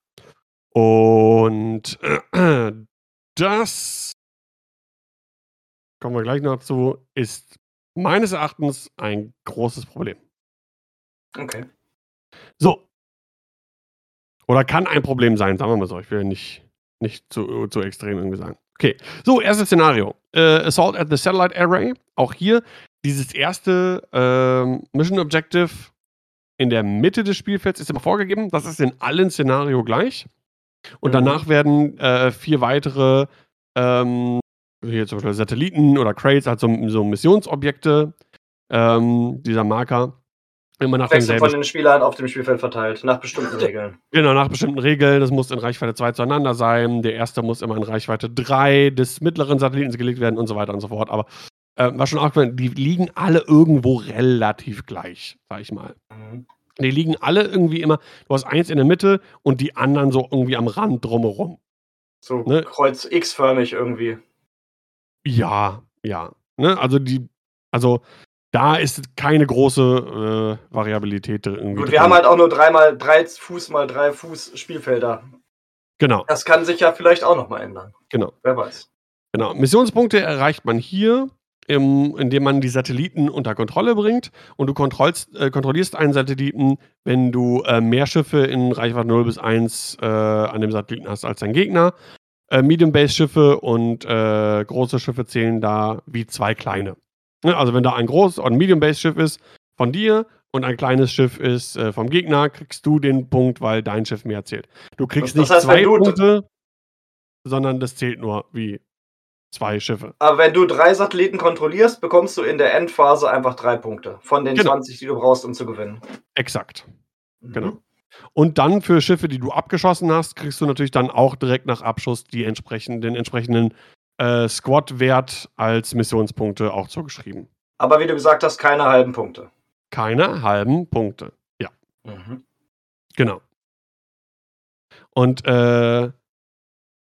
Speaker 1: Und äh, *clears throat* das kommen wir gleich noch zu, ist meines Erachtens ein großes Problem.
Speaker 2: Okay.
Speaker 1: So. Oder kann ein Problem sein, sagen wir mal so. Ich will nicht, nicht zu, zu extrem irgendwie sagen. Okay, so, erstes Szenario. Äh, Assault at the Satellite Array. Auch hier dieses erste äh, Mission Objective in der Mitte des Spielfelds ist immer vorgegeben. Das ist in allen Szenario gleich. Und mhm. danach werden äh, vier weitere ähm, hier zum Beispiel Satelliten oder Crates, halt so, so Missionsobjekte, ähm, dieser Marker.
Speaker 2: Immer nach Wechsel von den Spielern auf dem Spielfeld verteilt, nach bestimmten Regeln.
Speaker 1: Genau, nach bestimmten Regeln. Das muss in Reichweite 2 zueinander sein. Der erste muss immer in Reichweite 3 des mittleren Satelliten gelegt werden und so weiter und so fort. Aber äh, war schon auch, die liegen alle irgendwo relativ gleich, sag ich mal. Mhm. Die liegen alle irgendwie immer, du hast eins in der Mitte und die anderen so irgendwie am Rand drumherum.
Speaker 2: So ne? kreuz X-förmig irgendwie.
Speaker 1: Ja, ja. Ne? Also die, also da ist keine große äh, Variabilität
Speaker 2: drin. Gut, wir haben halt auch nur dreimal drei Fuß mal drei Fuß Spielfelder.
Speaker 1: Genau.
Speaker 2: Das kann sich ja vielleicht auch nochmal ändern.
Speaker 1: Genau.
Speaker 2: Wer weiß.
Speaker 1: Genau. Missionspunkte erreicht man hier, im, indem man die Satelliten unter Kontrolle bringt und du äh, kontrollierst einen Satelliten, wenn du äh, mehr Schiffe in Reichweite 0 bis 1 äh, an dem Satelliten hast als dein Gegner. Äh, Medium-Base-Schiffe und äh, große Schiffe zählen da wie zwei kleine. Ne? Also wenn da ein großes oder ein Medium-Base-Schiff ist, von dir und ein kleines Schiff ist äh, vom Gegner, kriegst du den Punkt, weil dein Schiff mehr zählt. Du kriegst das heißt, nicht zwei Punkte, sondern das zählt nur wie zwei Schiffe.
Speaker 2: Aber wenn du drei Satelliten kontrollierst, bekommst du in der Endphase einfach drei Punkte von den genau. 20, die du brauchst, um zu gewinnen.
Speaker 1: Exakt. Mhm. Genau. Und dann für Schiffe, die du abgeschossen hast, kriegst du natürlich dann auch direkt nach Abschuss die entsprechenden, den entsprechenden äh, Squad-Wert als Missionspunkte auch zugeschrieben.
Speaker 2: Aber wie du gesagt hast, keine halben Punkte.
Speaker 1: Keine halben Punkte, ja. Mhm. Genau. Und äh,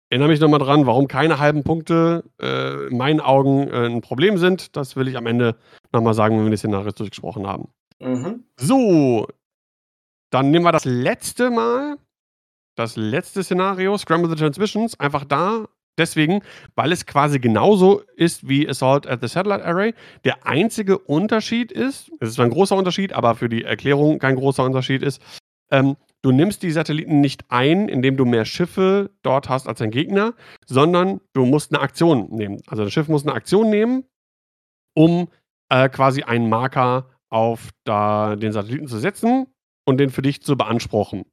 Speaker 1: erinnere mich nochmal dran, warum keine halben Punkte äh, in meinen Augen äh, ein Problem sind. Das will ich am Ende nochmal sagen, wenn wir die Szenarios durchgesprochen haben. Mhm. So, dann nehmen wir das letzte Mal, das letzte Szenario, Scramble the Transmissions, einfach da. Deswegen, weil es quasi genauso ist wie Assault at the Satellite Array. Der einzige Unterschied ist, es ist zwar ein großer Unterschied, aber für die Erklärung kein großer Unterschied ist, ähm, du nimmst die Satelliten nicht ein, indem du mehr Schiffe dort hast als dein Gegner, sondern du musst eine Aktion nehmen. Also das Schiff muss eine Aktion nehmen, um äh, quasi einen Marker auf da, den Satelliten zu setzen und den für dich zu beanspruchen.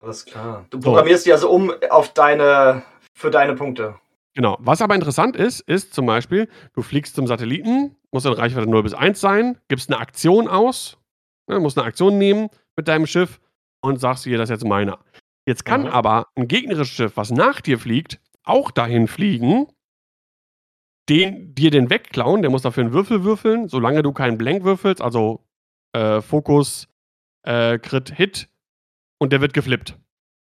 Speaker 2: Alles klar. Du programmierst so. die also um auf deine, für deine Punkte.
Speaker 1: Genau. Was aber interessant ist, ist zum Beispiel, du fliegst zum Satelliten, muss in Reichweite 0 bis 1 sein, gibst eine Aktion aus, ne, musst eine Aktion nehmen mit deinem Schiff und sagst hier, das ist jetzt meiner. Jetzt kann mhm. aber ein gegnerisches Schiff, was nach dir fliegt, auch dahin fliegen, den, dir den wegklauen, der muss dafür einen Würfel würfeln, solange du keinen Blank würfelst, also äh, Fokus, äh, Crit Hit und der wird geflippt.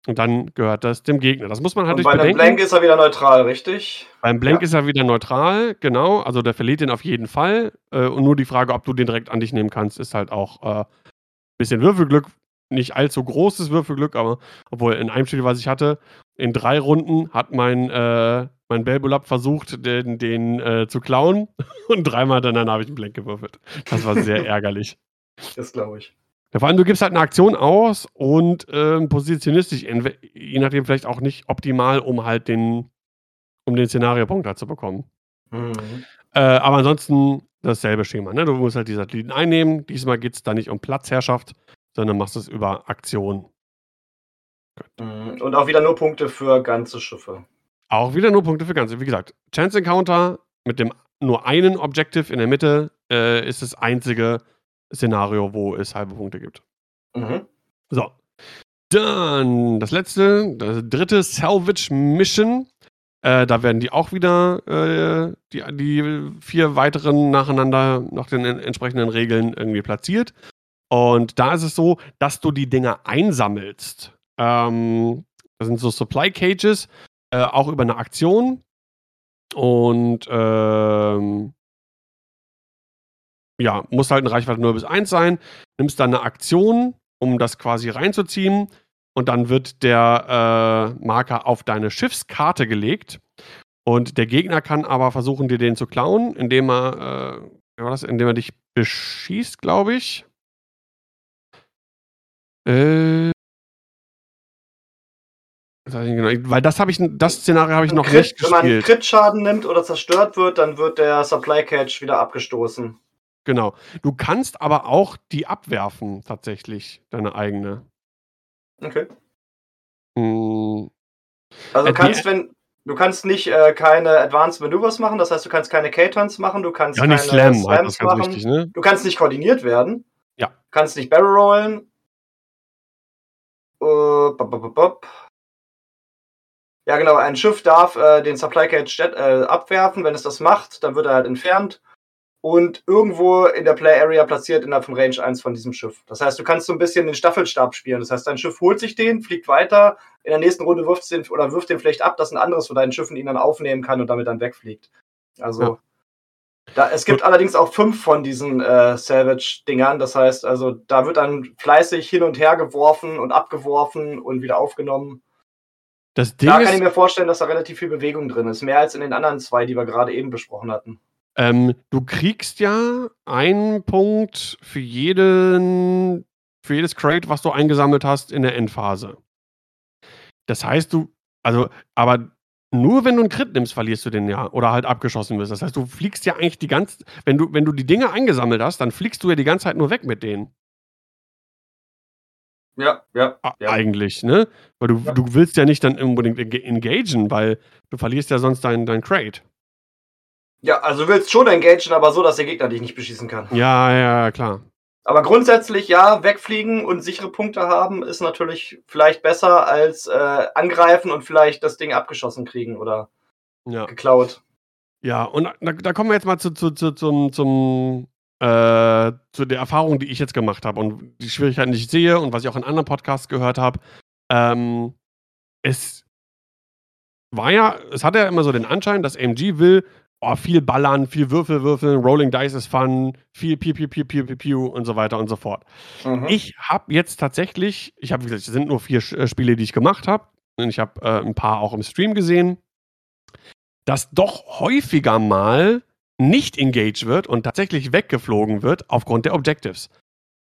Speaker 1: Und dann gehört das dem Gegner. Das muss man halt und
Speaker 2: nicht bei bedenken. Beim Blank ist er wieder neutral, richtig?
Speaker 1: Beim Blank ja. ist er wieder neutral, genau. Also der verliert den auf jeden Fall. Äh, und nur die Frage, ob du den direkt an dich nehmen kannst, ist halt auch ein äh, bisschen Würfelglück. Nicht allzu großes Würfelglück, aber obwohl in einem Spiel, was ich hatte, in drei Runden hat mein, äh, mein Belbulab versucht, den, den äh, zu klauen. *laughs* Und dreimal dann habe ich einen Blank gewürfelt. Das war sehr *laughs* ärgerlich.
Speaker 2: Das glaube ich.
Speaker 1: Ja, vor allem, du gibst halt eine Aktion aus und ähm, positionierst dich, je nachdem vielleicht auch nicht optimal, um halt den, um den Szenariopunkt halt zu bekommen. Mhm. Äh, aber ansonsten dasselbe Schema. Ne? Du musst halt die Satelliten einnehmen. Diesmal geht es da nicht um Platzherrschaft, sondern machst es über Aktion.
Speaker 2: Mhm. Und auch wieder nur Punkte für ganze Schiffe.
Speaker 1: Auch wieder nur Punkte für ganze. Wie gesagt, Chance Encounter mit dem nur einen Objective in der Mitte äh, ist das einzige, Szenario, wo es halbe Punkte gibt. Mhm. So. Dann das letzte, das dritte Salvage Mission. Äh, da werden die auch wieder, äh, die, die vier weiteren nacheinander nach den entsprechenden Regeln irgendwie platziert. Und da ist es so, dass du die Dinger einsammelst. Ähm, das sind so Supply Cages, äh, auch über eine Aktion. Und ähm, ja, muss halt eine Reichweite 0 bis 1 sein, nimmst dann eine Aktion, um das quasi reinzuziehen und dann wird der äh, Marker auf deine Schiffskarte gelegt und der Gegner kann aber versuchen, dir den zu klauen, indem er, äh, das, indem er dich beschießt, glaube ich. Äh, Genau, weil das habe ich, das Szenario habe ich noch Crit, nicht gespielt. Wenn man
Speaker 2: Crit-Schaden nimmt oder zerstört wird, dann wird der Supply Catch wieder abgestoßen.
Speaker 1: Genau. Du kannst aber auch die abwerfen, tatsächlich, deine eigene.
Speaker 2: Okay. Hm. Also du kannst, wenn, du kannst nicht äh, keine Advanced Maneuvers machen, das heißt, du kannst keine K-Turns machen, du kannst ja, keine
Speaker 1: Slam, Slams halt, machen, wichtig, ne?
Speaker 2: du kannst nicht koordiniert werden,
Speaker 1: ja.
Speaker 2: Du kannst nicht Barrel rollen. Uh, bop, bop, bop. Ja, genau, ein Schiff darf äh, den Supply Cage äh, abwerfen, wenn es das macht, dann wird er halt entfernt und irgendwo in der Play Area platziert innerhalb von Range 1 von diesem Schiff. Das heißt, du kannst so ein bisschen den Staffelstab spielen. Das heißt, dein Schiff holt sich den, fliegt weiter, in der nächsten Runde wirft den oder wirft den vielleicht ab, dass ein anderes von deinen Schiffen ihn dann aufnehmen kann und damit dann wegfliegt. Also ja. Da, es gibt Gut. allerdings auch fünf von diesen äh, Salvage-Dingern. Das heißt, also da wird dann fleißig hin und her geworfen und abgeworfen und wieder aufgenommen.
Speaker 1: Das Ding
Speaker 2: da kann ich mir vorstellen, dass da relativ viel Bewegung drin ist. Mehr als in den anderen zwei, die wir gerade eben besprochen hatten.
Speaker 1: Ähm, du kriegst ja einen Punkt für jeden, für jedes Crate, was du eingesammelt hast in der Endphase. Das heißt, du, also, aber Nur wenn du einen Crit nimmst, verlierst du den ja. Oder halt abgeschossen wirst. Das heißt, du fliegst ja eigentlich die ganze wenn du, wenn du die Dinge eingesammelt hast, dann fliegst du ja die ganze Zeit nur weg mit denen.
Speaker 2: Ja, ja.
Speaker 1: ja. Eigentlich, ne? Weil du, ja. du willst ja nicht dann unbedingt engagen, weil du verlierst ja sonst dein, dein Crate.
Speaker 2: Ja, also du willst schon engagen, aber so, dass der Gegner dich nicht beschießen kann.
Speaker 1: Ja, ja, klar.
Speaker 2: Aber grundsätzlich, ja, wegfliegen und sichere Punkte haben ist natürlich vielleicht besser als äh, angreifen und vielleicht das Ding abgeschossen kriegen oder ja. geklaut.
Speaker 1: Ja, und da, da, kommen wir jetzt mal zu, zu, zu, zum, zum, äh, zu der Erfahrung, die ich jetzt gemacht habe und die Schwierigkeiten, die ich sehe und was ich auch in anderen Podcasts gehört habe. Ähm, es war ja, es hat ja immer so den Anschein, dass AMG will, oh, viel ballern, viel Würfel würfeln, Rolling Dice ist fun, viel Piu, Piu, Piu, Piu, Piu, Piu und so weiter und so fort. Mhm. Ich habe jetzt tatsächlich, ich habe, wie gesagt, es sind nur vier äh, Spiele, die ich gemacht habe. Und ich habe äh, ein paar auch im Stream gesehen, dass doch häufiger mal nicht engaged wird und tatsächlich weggeflogen wird aufgrund der Objectives.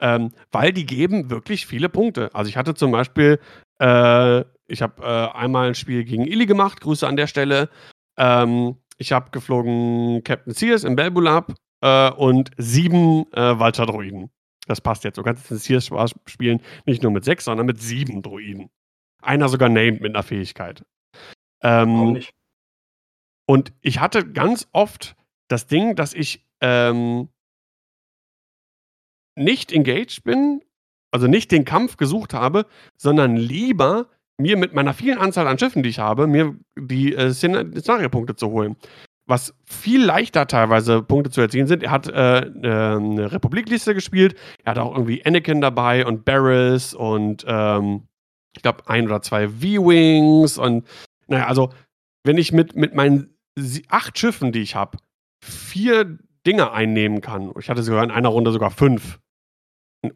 Speaker 1: Ähm, weil die geben wirklich viele Punkte. Also ich hatte zum Beispiel, äh, ich habe äh, einmal ein Spiel gegen Illy gemacht, Grüße an der Stelle. Ähm, ich habe geflogen Captain Sears im Belbulab äh, und sieben äh, Walter-Droiden. Das passt jetzt. Du kannst den Sears spielen, nicht nur mit sechs, sondern mit sieben Droiden. Einer sogar named mit einer Fähigkeit. Ähm, nicht. Und ich hatte ganz oft das Ding, dass ich ähm, nicht engaged bin, also nicht den Kampf gesucht habe, sondern lieber mir mit meiner vielen Anzahl an Schiffen, die ich habe, mir die äh, Szenario-Punkte zu holen. Was viel leichter teilweise Punkte zu erzielen sind. Er hat äh, äh, eine Republikliste gespielt. Er hat auch irgendwie Anakin dabei und Barris und ähm, ich glaube ein oder zwei V-Wings und naja, also wenn ich mit, mit meinen acht Schiffen, die ich habe, vier Dinge einnehmen kann, ich hatte sogar in einer Runde sogar fünf,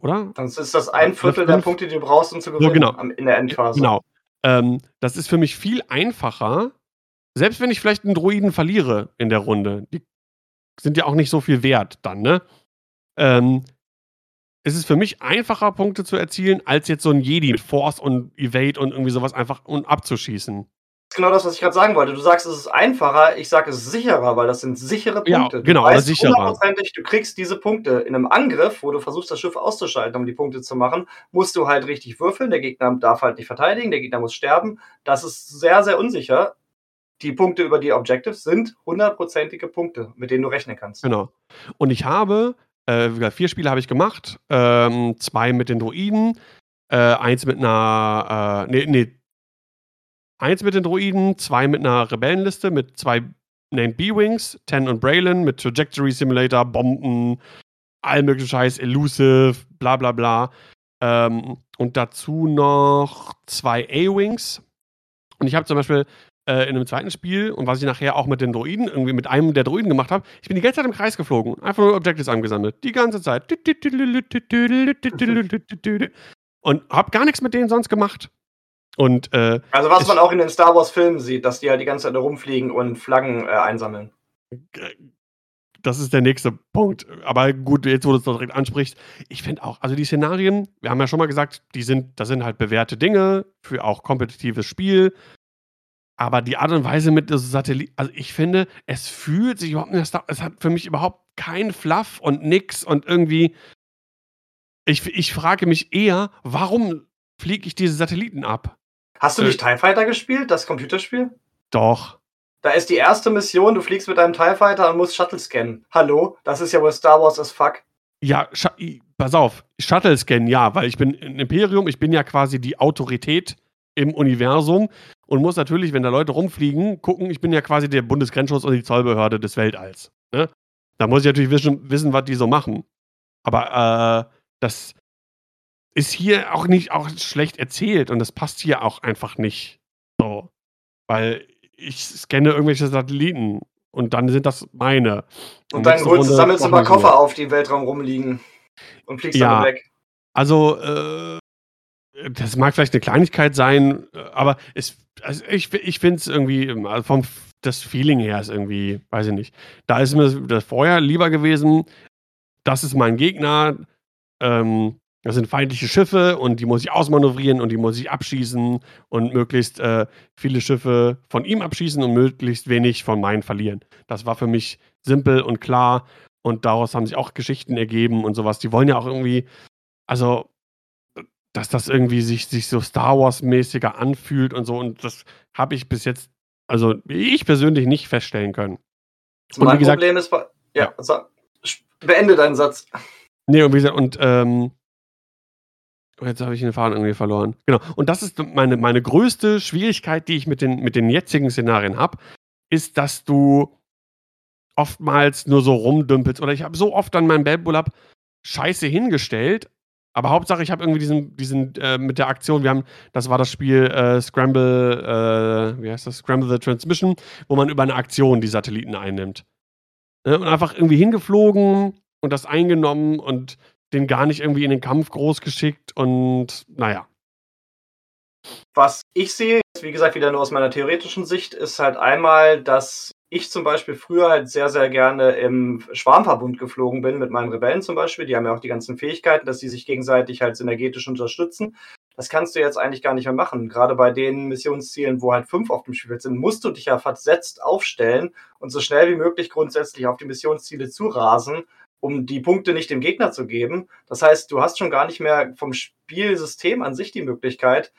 Speaker 1: oder?
Speaker 2: Dann ist das ein Viertel der Punkte, die du brauchst, um zu gewinnen
Speaker 1: so, genau.
Speaker 2: in der Endphase.
Speaker 1: Genau. Ähm, das ist für mich viel einfacher, selbst wenn ich vielleicht einen Druiden verliere in der Runde. Die sind ja auch nicht so viel wert dann, ne? Ähm, es ist für mich einfacher, Punkte zu erzielen, als jetzt so ein Jedi mit Force und Evade und irgendwie sowas einfach und abzuschießen
Speaker 2: genau das, was ich gerade sagen wollte. Du sagst, es ist einfacher, ich sage, es ist sicherer, weil das sind sichere Punkte.
Speaker 1: Ja, genau,
Speaker 2: du weißt
Speaker 1: sicherer.
Speaker 2: Du kriegst diese Punkte. In einem Angriff, wo du versuchst, das Schiff auszuschalten, um die Punkte zu machen, musst du halt richtig würfeln. Der Gegner darf halt nicht verteidigen, der Gegner muss sterben. Das ist sehr, sehr unsicher. Die Punkte über die Objectives sind hundertprozentige Punkte, mit denen du rechnen kannst.
Speaker 1: Genau. Und ich habe, äh, vier Spiele habe ich gemacht, ähm, zwei mit den Druiden, äh, eins mit einer, äh, nee, nee, Eins mit den Droiden, zwei mit einer Rebellenliste, mit zwei Named B-Wings, Ten und Braylon, mit Trajectory Simulator, Bomben, all möglichen Scheiß, Elusive, bla bla bla. Ähm, und dazu noch zwei A-Wings. Und ich habe zum Beispiel äh, in einem zweiten Spiel, und was ich nachher auch mit den Droiden, irgendwie mit einem der Droiden gemacht habe, ich bin die ganze Zeit im Kreis geflogen, einfach nur Objectives angesammelt. Die ganze Zeit. *laughs* Und habe gar nichts mit denen sonst gemacht. Und, äh,
Speaker 2: also was man auch in den Star Wars Filmen sieht, dass die halt die ganze Zeit rumfliegen und Flaggen äh, einsammeln.
Speaker 1: Das ist der nächste Punkt. Aber gut, jetzt wo du es direkt ansprichst, ich finde auch, also die Szenarien, wir haben ja schon mal gesagt, die sind, das sind halt bewährte Dinge für auch kompetitives Spiel. Aber die Art und Weise mit dem Satellit, also ich finde, es fühlt sich überhaupt nicht, es hat für mich überhaupt kein Fluff und nix und irgendwie, ich, ich frage mich eher, warum fliege ich diese Satelliten ab?
Speaker 2: Hast du nicht äh, TIE Fighter gespielt, das Computerspiel?
Speaker 1: Doch.
Speaker 2: Da ist die erste Mission, du fliegst mit deinem TIE Fighter und musst Shuttle scannen. Hallo? Das ist ja wohl Star Wars as fuck.
Speaker 1: Ja, pass auf, Shuttle scannen, ja, weil ich bin ein Imperium, ich bin ja quasi die Autorität im Universum und muss natürlich, wenn da Leute rumfliegen, gucken, ich bin ja quasi der Bundesgrenzschutz und die Zollbehörde des Weltalls. Ne? Da muss ich natürlich wissen, wissen, was die so machen. Aber äh, das, ist hier auch nicht auch schlecht erzählt und das passt hier auch einfach nicht so. Weil ich scanne irgendwelche Satelliten und dann sind das meine.
Speaker 2: Und, und dann holst, sammelst du mal Koffer auf, die im Weltraum rumliegen und fliegst ja, damit weg.
Speaker 1: Also, äh, das mag vielleicht eine Kleinigkeit sein, aber es, also ich, ich finde es irgendwie, also vom das Feeling her ist irgendwie, weiß ich nicht. Da ist mir das vorher lieber gewesen, das ist mein Gegner, ähm, das sind feindliche Schiffe und die muss ich ausmanövrieren und die muss ich abschießen und möglichst äh, viele Schiffe von ihm abschießen und möglichst wenig von meinen verlieren. Das war für mich simpel und klar und daraus haben sich auch Geschichten ergeben und sowas. Die wollen ja auch irgendwie, also, dass das irgendwie sich, sich so Star Wars-mäßiger anfühlt und so und das habe ich bis jetzt, also ich persönlich nicht feststellen können.
Speaker 2: Und mein gesagt, Problem ist, ja, ja. Beende deinen Satz.
Speaker 1: Nee, und wie gesagt, und ähm, Jetzt habe ich den Faden irgendwie verloren. Genau. Und das ist meine, meine größte Schwierigkeit, die ich mit den, mit den jetzigen Szenarien habe, ist, dass du oftmals nur so rumdümpelst. Oder ich habe so oft an meinem Babulab Scheiße hingestellt, aber Hauptsache, ich habe irgendwie diesen, diesen äh, mit der Aktion, wir haben, das war das Spiel äh, Scramble, äh, wie heißt das? Scramble the Transmission, wo man über eine Aktion die Satelliten einnimmt. Ne? Und einfach irgendwie hingeflogen und das eingenommen und den gar nicht irgendwie in den Kampf groß geschickt und naja.
Speaker 2: Was ich sehe, wie gesagt, wieder nur aus meiner theoretischen Sicht, ist halt einmal, dass ich zum Beispiel früher halt sehr, sehr gerne im Schwarmverbund geflogen bin mit meinen Rebellen zum Beispiel. Die haben ja auch die ganzen Fähigkeiten, dass sie sich gegenseitig halt synergetisch unterstützen. Das kannst du jetzt eigentlich gar nicht mehr machen. Gerade bei den Missionszielen, wo halt fünf auf dem Spiel sind, musst du dich ja versetzt aufstellen und so schnell wie möglich grundsätzlich auf die Missionsziele zu rasen, um die Punkte nicht dem Gegner zu geben. Das heißt, du hast schon gar nicht mehr vom Spielsystem an sich die Möglichkeit,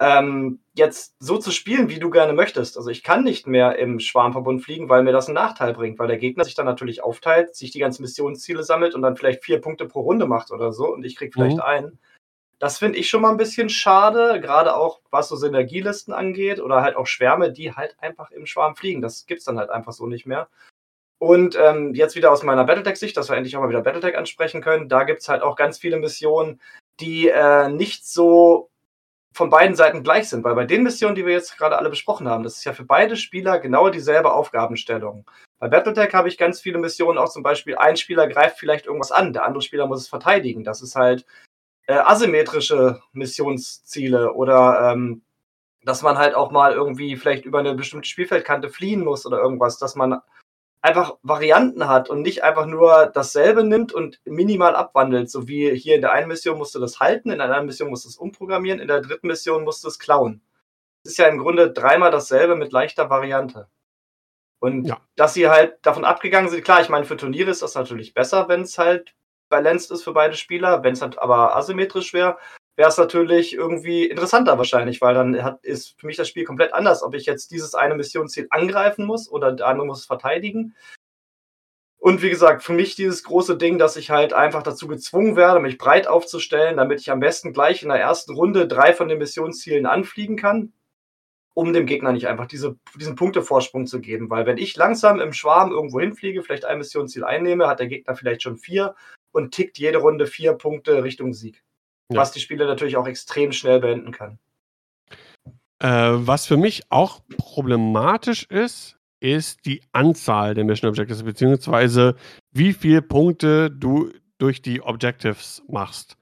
Speaker 2: ähm, jetzt so zu spielen, wie du gerne möchtest. Also ich kann nicht mehr im Schwarmverbund fliegen, weil mir das einen Nachteil bringt, weil der Gegner sich dann natürlich aufteilt, sich die ganzen Missionsziele sammelt und dann vielleicht vier Punkte pro Runde macht oder so und ich krieg vielleicht mhm. einen. Das finde ich schon mal ein bisschen schade, gerade auch was so Synergielisten angeht oder halt auch Schwärme, die halt einfach im Schwarm fliegen. Das gibt's dann halt einfach so nicht mehr. Und ähm, jetzt wieder aus meiner Battletech-Sicht, dass wir endlich auch mal wieder Battletech ansprechen können. Da gibt's halt auch ganz viele Missionen, die äh, nicht so von beiden Seiten gleich sind, weil bei den Missionen, die wir jetzt gerade alle besprochen haben, das ist ja für beide Spieler genau dieselbe Aufgabenstellung. Bei Battletech habe ich ganz viele Missionen, auch zum Beispiel, ein Spieler greift vielleicht irgendwas an, der andere Spieler muss es verteidigen. Das ist halt äh, asymmetrische Missionsziele oder ähm, dass man halt auch mal irgendwie vielleicht über eine bestimmte Spielfeldkante fliehen muss oder irgendwas, dass man einfach Varianten hat und nicht einfach nur dasselbe nimmt und minimal abwandelt. So wie hier in der einen Mission musst du das halten, in der anderen Mission musst du es umprogrammieren, in der dritten Mission musst du es klauen. Das ist ja im Grunde dreimal dasselbe mit leichter Variante. Und ja. dass sie halt davon abgegangen sind, klar, ich meine, für Turniere ist das natürlich besser, wenn es halt balanced ist für beide Spieler. Wenn es halt aber asymmetrisch wäre, wäre es natürlich irgendwie interessanter wahrscheinlich, weil dann hat, ist für mich das Spiel komplett anders, ob ich jetzt dieses eine Missionsziel angreifen muss oder der andere muss es verteidigen. Und wie gesagt, für mich dieses große Ding, dass ich halt einfach dazu gezwungen werde, mich breit aufzustellen, damit ich am besten gleich in der ersten Runde drei von den Missionszielen anfliegen kann, um dem Gegner nicht einfach diese, diesen Punktevorsprung zu geben. Weil wenn ich langsam im Schwarm irgendwo hinfliege, vielleicht ein Missionsziel einnehme, hat der Gegner vielleicht schon vier und tickt jede Runde vier Punkte Richtung Sieg ja. was die Spiele natürlich auch extrem schnell beenden kann.
Speaker 1: Äh, was für mich auch problematisch ist, ist die Anzahl der Mission Objectives, beziehungsweise wie viele Punkte du durch die Objectives machst.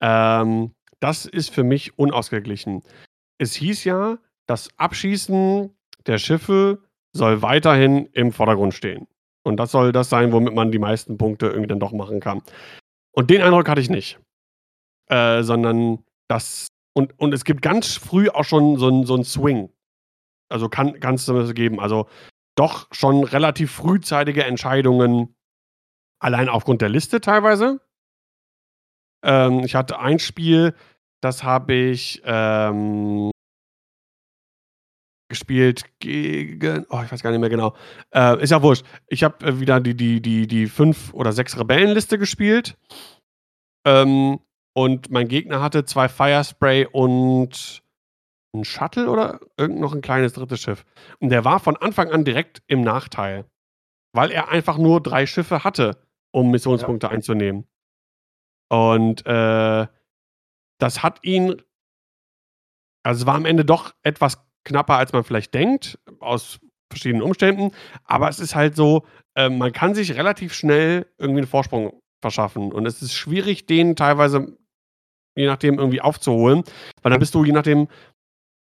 Speaker 1: Ähm, das ist für mich unausgeglichen. Es hieß ja, das Abschießen der Schiffe soll weiterhin im Vordergrund stehen. Und das soll das sein, womit man die meisten Punkte irgendwie dann doch machen kann. Und den Eindruck hatte ich nicht. Äh, sondern das und, und es gibt ganz früh auch schon so ein, so ein Swing. Also kann es das geben. Also doch schon relativ frühzeitige Entscheidungen, allein aufgrund der Liste teilweise. Ähm, ich hatte ein Spiel, das habe ich ähm, gespielt gegen, oh, ich weiß gar nicht mehr genau. Äh, ist ja wurscht. Ich habe äh, wieder die, die, die, die fünf oder sechs Rebellenliste gespielt. Ähm, und mein Gegner hatte zwei Firespray und ein Shuttle oder irgend noch ein kleines drittes Schiff. Und der war von Anfang an direkt im Nachteil. Weil er einfach nur drei Schiffe hatte, um Missionspunkte ja. einzunehmen. Und äh, das hat ihn. Also es war am Ende doch etwas knapper, als man vielleicht denkt, aus verschiedenen Umständen. Aber es ist halt so, äh, man kann sich relativ schnell irgendwie einen Vorsprung verschaffen. Und es ist schwierig, den teilweise je nachdem irgendwie aufzuholen. Weil dann bist du je nachdem,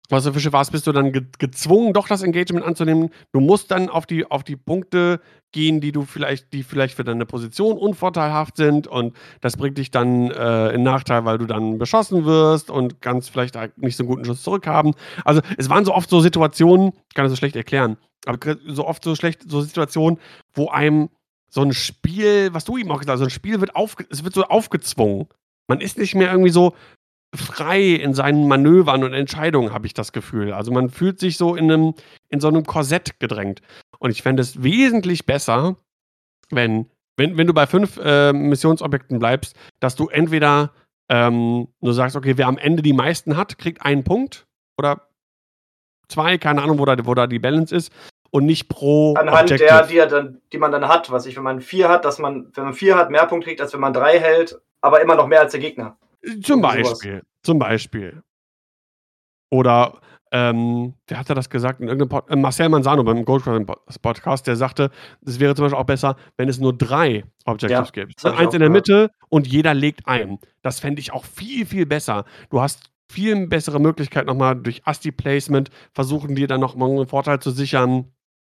Speaker 1: was du für Schiffe hast, bist du dann ge gezwungen, doch das Engagement anzunehmen. Du musst dann auf die, auf die Punkte gehen, die du vielleicht, die vielleicht für deine Position unvorteilhaft sind und das bringt dich dann äh, in Nachteil, weil du dann beschossen wirst und kannst vielleicht nicht so einen guten Schuss zurückhaben. Also es waren so oft so Situationen, ich kann das so schlecht erklären, aber so oft so schlecht, so Situationen, wo einem so ein Spiel, was du eben auch gesagt hast, so ein Spiel wird auf, es wird so aufgezwungen. Man ist nicht mehr irgendwie so, frei in seinen Manövern und Entscheidungen, habe ich das Gefühl. Also man fühlt sich so in, einem, in so einem Korsett gedrängt. Und ich fände es wesentlich besser, wenn, wenn, wenn du bei fünf äh, Missionsobjekten bleibst, dass du entweder ähm, du sagst, okay, wer am Ende die meisten hat, kriegt einen Punkt oder zwei, keine Ahnung, wo da, wo da die Balance ist. Und nicht pro.
Speaker 2: Anhand Objective. der, die, dann, die man dann hat, was ich, wenn man vier hat, dass man, wenn man vier hat, mehr Punkte kriegt, als wenn man drei hält, aber immer noch mehr als der Gegner.
Speaker 1: Zum Beispiel. Zum Beispiel. Oder, ähm, wer hat das gesagt? In irgendeinem Pod äh, Marcel Manzano beim Goldcraft Podcast, der sagte, es wäre zum Beispiel auch besser, wenn es nur drei Objectives ja, gibt. Eins in der Mitte und jeder legt ein. Das fände ich auch viel, viel besser. Du hast viel bessere Möglichkeit, nochmal durch ASCII-Placement versuchen, dir dann nochmal einen Vorteil zu sichern.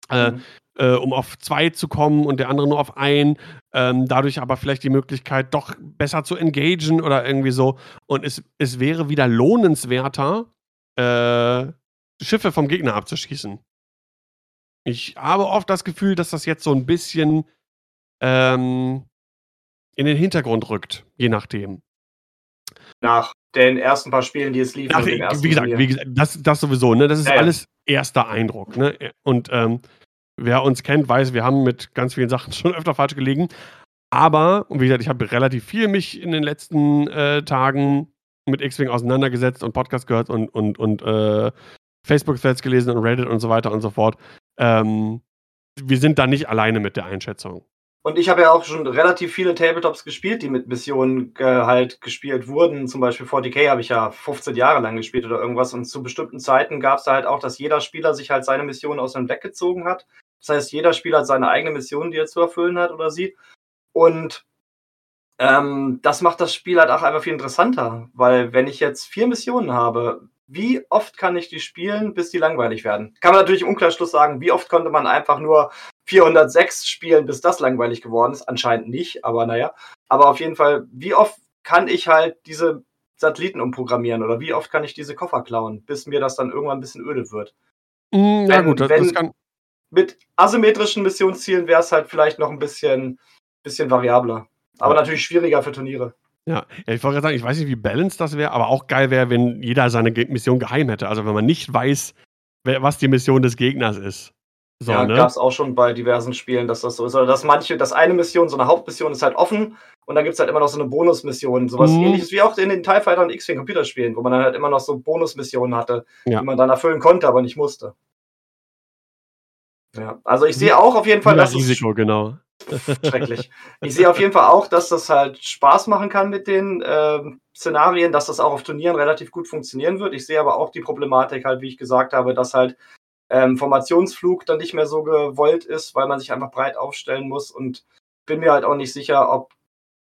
Speaker 1: Äh, mhm äh, um auf zwei zu kommen und der andere nur auf ein. Ähm, dadurch aber vielleicht die Möglichkeit, doch besser zu engagen oder irgendwie so. Und es, es wäre wieder lohnenswerter, äh, Schiffe vom Gegner abzuschießen. Ich habe oft das Gefühl, dass das jetzt so ein bisschen ähm, in den Hintergrund rückt, je nachdem.
Speaker 2: Nach den ersten paar Spielen, die es liefen. Nach,
Speaker 1: wie, gesagt, wie gesagt, das, das sowieso, ne? Das ist ja, alles erster Eindruck, ne? Und ähm, wer uns kennt, weiß, wir haben mit ganz vielen Sachen *laughs* schon öfter falsch gelegen. Aber, und wie gesagt, ich habe relativ viel mich in den letzten äh, Tagen mit X-Wing auseinandergesetzt und Podcast gehört und, und, und äh, Facebook-Threads gelesen und Reddit und so weiter und so fort. Ähm, wir sind da nicht alleine mit der Einschätzung.
Speaker 2: Und ich habe ja auch schon relativ viele Tabletops gespielt, die mit Missionen äh, halt gespielt wurden. Zum Beispiel 40k habe ich ja 15 Jahre lang gespielt oder irgendwas. Und zu bestimmten Zeiten gab es da halt auch, dass jeder Spieler sich halt seine Mission aus dem Deck gezogen hat. Das heißt, jeder Spieler hat seine eigene Mission, die er zu erfüllen hat oder sie. Und ähm, das macht das Spiel halt auch einfach viel interessanter, weil wenn ich jetzt vier Missionen habe, wie oft kann ich die spielen, bis die langweilig werden? Kann man natürlich im Umkehrschluss sagen, wie oft konnte man einfach nur 406 spielen, bis das langweilig geworden ist? Anscheinend nicht, aber naja. Aber auf jeden Fall, wie oft kann ich halt diese Satelliten umprogrammieren oder wie oft kann ich diese Koffer klauen, bis mir das dann irgendwann ein bisschen öde wird?
Speaker 1: Mm, ja, wenn, gut, das, wenn, das kann
Speaker 2: mit asymmetrischen Missionszielen wäre es halt vielleicht noch ein bisschen, bisschen variabler. Aber ja. natürlich schwieriger für Turniere.
Speaker 1: Ja, ja ich wollte gerade sagen, ich weiß nicht, wie balanced das wäre, aber auch geil wäre, wenn jeder seine Mission geheim hätte. Also wenn man nicht weiß, was die Mission des Gegners ist.
Speaker 2: So, ja, ne? gab es auch schon bei diversen Spielen, dass das so ist. Oder dass manche, dass eine Mission, so eine Hauptmission ist halt offen und dann gibt es halt immer noch so eine Bonusmission. Sowas mhm. ähnliches wie auch in den TIE Fighter und X-Wing Computerspielen, wo man dann halt immer noch so Bonusmissionen hatte, ja. die man dann erfüllen konnte, aber nicht musste. Ja, also ich sehe auch auf jeden Fall,
Speaker 1: dass Risiko, es, genau.
Speaker 2: Schrecklich. Ich sehe auf jeden Fall auch, dass das halt Spaß machen kann mit den äh, Szenarien, dass das auch auf Turnieren relativ gut funktionieren wird. Ich sehe aber auch die Problematik halt, wie ich gesagt habe, dass halt ähm, Formationsflug dann nicht mehr so gewollt ist, weil man sich einfach breit aufstellen muss und bin mir halt auch nicht sicher, ob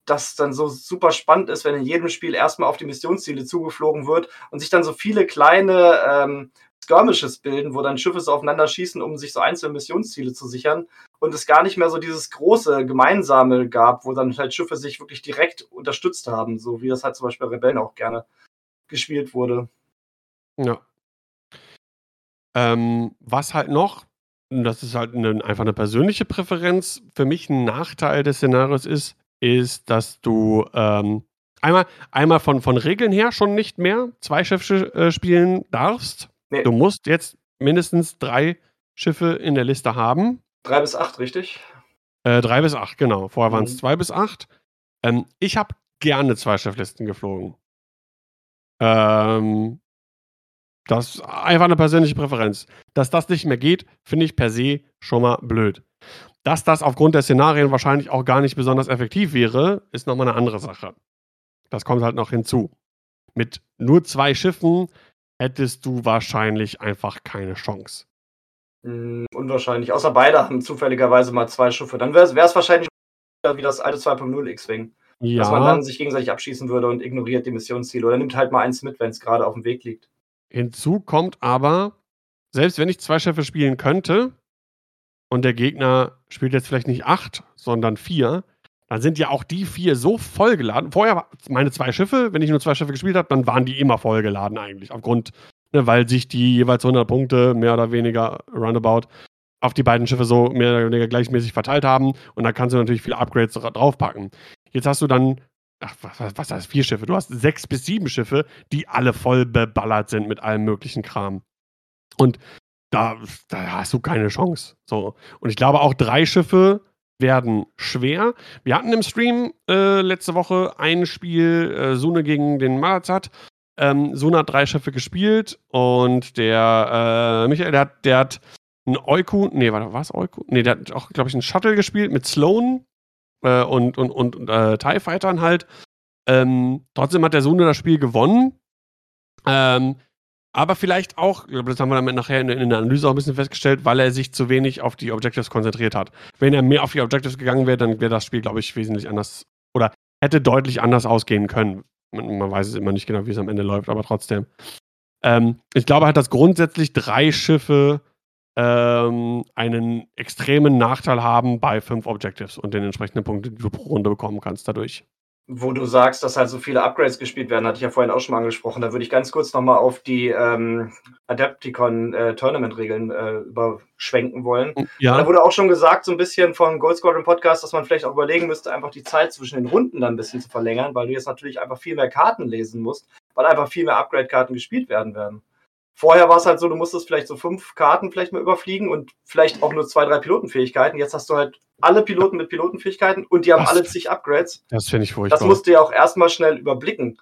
Speaker 2: das dann so super spannend ist, wenn in jedem Spiel erstmal auf die Missionsziele zugeflogen wird und sich dann so viele kleine ähm, Skirmishes bilden, wo dann Schiffe so aufeinander schießen, um sich so einzelne Missionsziele zu sichern. Und es gar nicht mehr so dieses große Gemeinsame gab, wo dann halt Schiffe sich wirklich direkt unterstützt haben, so wie das halt zum Beispiel bei Rebellen auch gerne gespielt wurde.
Speaker 1: Ja. Ähm, was halt noch, das ist halt eine, einfach eine persönliche Präferenz, für mich ein Nachteil des Szenarios ist, ist, dass du ähm, einmal, einmal von, von Regeln her schon nicht mehr zwei Schiffe äh, spielen darfst. Nee. Du musst jetzt mindestens drei Schiffe in der Liste haben.
Speaker 2: Drei bis acht, richtig?
Speaker 1: Äh, drei bis acht, genau. Vorher mhm. waren es zwei bis acht. Ähm, ich habe gerne zwei Schifflisten geflogen. Ähm, das ist einfach eine persönliche Präferenz. Dass das nicht mehr geht, finde ich per se schon mal blöd. Dass das aufgrund der Szenarien wahrscheinlich auch gar nicht besonders effektiv wäre, ist nochmal eine andere Sache. Das kommt halt noch hinzu. Mit nur zwei Schiffen hättest du wahrscheinlich einfach keine Chance.
Speaker 2: Mm, unwahrscheinlich. Außer beide haben zufälligerweise mal zwei Schiffe. Dann wäre es wahrscheinlich wie das alte 2.0 X-Wing. Ja. Dass man dann sich gegenseitig abschießen würde und ignoriert die Missionsziele. Oder nimmt halt mal eins mit, wenn es gerade auf dem Weg liegt.
Speaker 1: Hinzu kommt aber, selbst wenn ich zwei Schiffe spielen könnte und der Gegner spielt jetzt vielleicht nicht acht, sondern vier, dann sind ja auch die vier so vollgeladen. Vorher meine zwei Schiffe, wenn ich nur zwei Schiffe gespielt habe, dann waren die immer vollgeladen eigentlich. Aufgrund, ne, weil sich die jeweils 100 Punkte mehr oder weniger roundabout auf die beiden Schiffe so mehr oder weniger gleichmäßig verteilt haben. Und da kannst du natürlich viele Upgrades draufpacken. Jetzt hast du dann, ach, was, was heißt vier Schiffe? Du hast sechs bis sieben Schiffe, die alle voll beballert sind mit allem möglichen Kram. Und da, da hast du keine Chance. So. Und ich glaube auch drei Schiffe werden schwer. Wir hatten im Stream äh, letzte Woche ein Spiel, äh, Sune gegen den Malazat. Ähm, Sune hat drei Schiffe gespielt und der äh, Michael, der hat, der hat ein Euku, nee, warte, was Euku? Nee, der hat auch, glaube ich, einen Shuttle gespielt mit Sloan äh, und, und, und äh, TIE Fightern halt. Ähm, trotzdem hat der Sune das Spiel gewonnen. Ähm, aber vielleicht auch, das haben wir dann nachher in, in, der Analyse auch ein bisschen festgestellt, weil er sich zu wenig auf die Objectives konzentriert hat. Wenn er mehr auf die Objectives gegangen wäre, dann wäre das Spiel, glaube ich, wesentlich anders oder hätte deutlich anders ausgehen können. Man, man, weiß es immer nicht genau, wie es am Ende läuft, aber trotzdem. Ähm, ich glaube, er hat das grundsätzlich drei Schiffe ähm, einen extremen Nachteil haben bei fünf Objectives und den entsprechenden Punkten, die du pro Runde bekommen kannst dadurch.
Speaker 2: Wo du sagst, dass halt so viele Upgrades gespielt werden, hatte ich ja vorhin auch schon mal angesprochen. Da würde ich ganz kurz nochmal auf die ähm, Adepticon-Tournament-Regeln äh, äh, überschwenken wollen. Ja. Da wurde auch schon gesagt, so ein bisschen vom Gold Squadron Podcast, dass man vielleicht auch überlegen müsste, einfach die Zeit zwischen den Runden dann ein bisschen zu verlängern, weil du jetzt natürlich einfach viel mehr Karten lesen musst, weil einfach viel mehr Upgrade-Karten gespielt werden werden. Vorher war es halt so, du musstest vielleicht so fünf Karten vielleicht mal überfliegen und vielleicht auch nur zwei, drei Pilotenfähigkeiten. Jetzt hast du halt alle Piloten mit Pilotenfähigkeiten und die haben das, alle zig Upgrades.
Speaker 1: Das finde ich furchtbar.
Speaker 2: Das musst du ja auch erstmal schnell überblicken.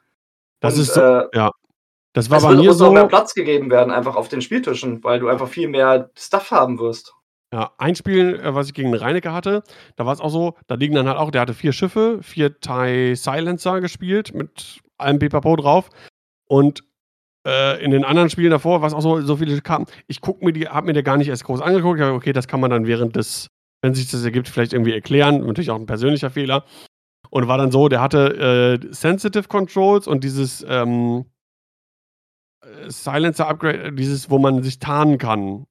Speaker 1: Das und, ist so, äh, ja.
Speaker 2: Das war es bei mir muss so. auch mehr Platz gegeben werden, einfach auf den Spieltischen, weil du einfach viel mehr Stuff haben wirst.
Speaker 1: Ja, ein Spiel, äh, was ich gegen Reinecke hatte, da war es auch so, da liegen dann halt auch, der hatte vier Schiffe, vier TIE Silencer gespielt mit allem Pipapo drauf. Und äh, in den anderen Spielen davor war es auch so, so viele Karten. Ich guck mir die, habe mir die gar nicht erst groß angeguckt. Ich okay, das kann man dann während des, wenn sich das ergibt, vielleicht irgendwie erklären. Natürlich auch ein persönlicher Fehler. Und war dann so, der hatte äh, Sensitive Controls und dieses ähm, Silencer Upgrade, dieses, wo man sich tarnen kann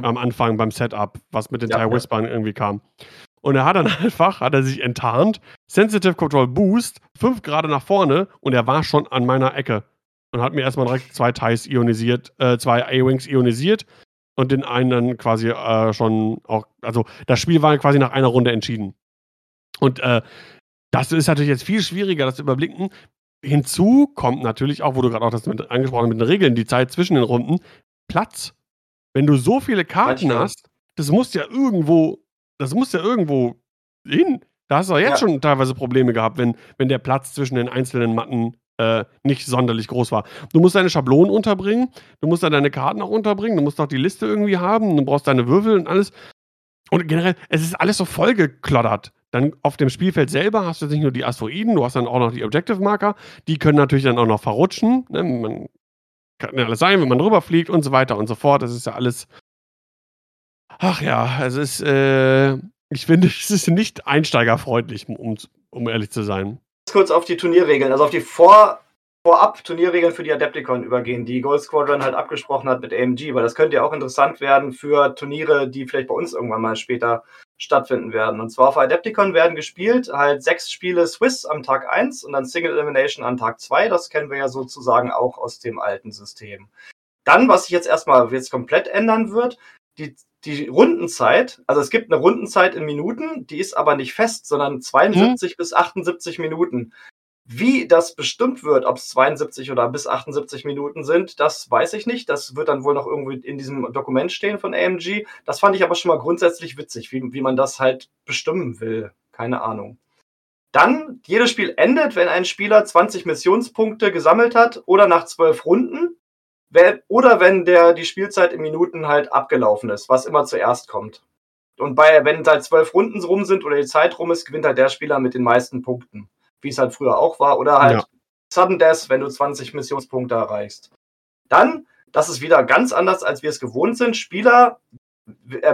Speaker 1: am Anfang beim Setup, was mit den ja, TIE Whispern irgendwie kam. Und er hat dann *laughs* einfach, hat er sich enttarnt, Sensitive Control Boost, 5 Grad nach vorne und er war schon an meiner Ecke und hat mir erstmal direkt zwei TIEs ionisiert, äh, zwei A-Wings ionisiert und den einen dann quasi äh, schon auch, also das Spiel war quasi nach einer Runde entschieden. Und äh, das ist natürlich jetzt viel schwieriger, das zu überblicken. Hinzu kommt natürlich auch, wo du gerade auch das mit angesprochen hast, mit den Regeln, die Zeit zwischen den Runden, Platz. Wenn du so viele Karten Manchmal. hast, das muss ja irgendwo, das muss ja irgendwo hin. Da hast du auch jetzt ja. schon teilweise Probleme gehabt, wenn, wenn der Platz zwischen den einzelnen Matten äh, nicht sonderlich groß war. Du musst deine Schablonen unterbringen, du musst da deine Karten auch unterbringen, du musst auch die Liste irgendwie haben, du brauchst deine Würfel und alles. Und generell, es ist alles so vollgekloddert. Dann auf dem Spielfeld selber hast du nicht nur die Asteroiden, du hast dann auch noch die Objective-Marker. Die können natürlich dann auch noch verrutschen. Ne? Man kann ja alles sein, wenn man drüber fliegt und so weiter und so fort. Das ist ja alles. Ach ja, es ist, äh, ich finde, *laughs* es ist nicht einsteigerfreundlich, um, um ehrlich zu sein
Speaker 2: kurz auf die Turnierregeln, also auf die Vor vorab Turnierregeln für die Adepticon übergehen, die Gold Squadron halt abgesprochen hat mit AMG, weil das könnte ja auch interessant werden für Turniere, die vielleicht bei uns irgendwann mal später stattfinden werden. Und zwar auf Adepticon werden gespielt halt sechs Spiele Swiss am Tag 1 und dann Single Elimination am Tag 2. Das kennen wir ja sozusagen auch aus dem alten System. Dann, was sich jetzt erstmal jetzt komplett ändern wird, die die Rundenzeit, also es gibt eine Rundenzeit in Minuten, die ist aber nicht fest, sondern 72 hm. bis 78 Minuten. Wie das bestimmt wird, ob es 72 oder bis 78 Minuten sind, das weiß ich nicht. Das wird dann wohl noch irgendwie in diesem Dokument stehen von AMG. Das fand ich aber schon mal grundsätzlich witzig, wie, wie man das halt bestimmen will. Keine Ahnung. Dann, jedes Spiel endet, wenn ein Spieler 20 Missionspunkte gesammelt hat oder nach 12 Runden oder wenn der, die Spielzeit in Minuten halt abgelaufen ist, was immer zuerst kommt. Und bei, wenn halt zwölf Runden rum sind oder die Zeit rum ist, gewinnt halt der Spieler mit den meisten Punkten. Wie es halt früher auch war. Oder halt ja. Sudden Death, wenn du 20 Missionspunkte erreichst. Dann, das ist wieder ganz anders, als wir es gewohnt sind. Spieler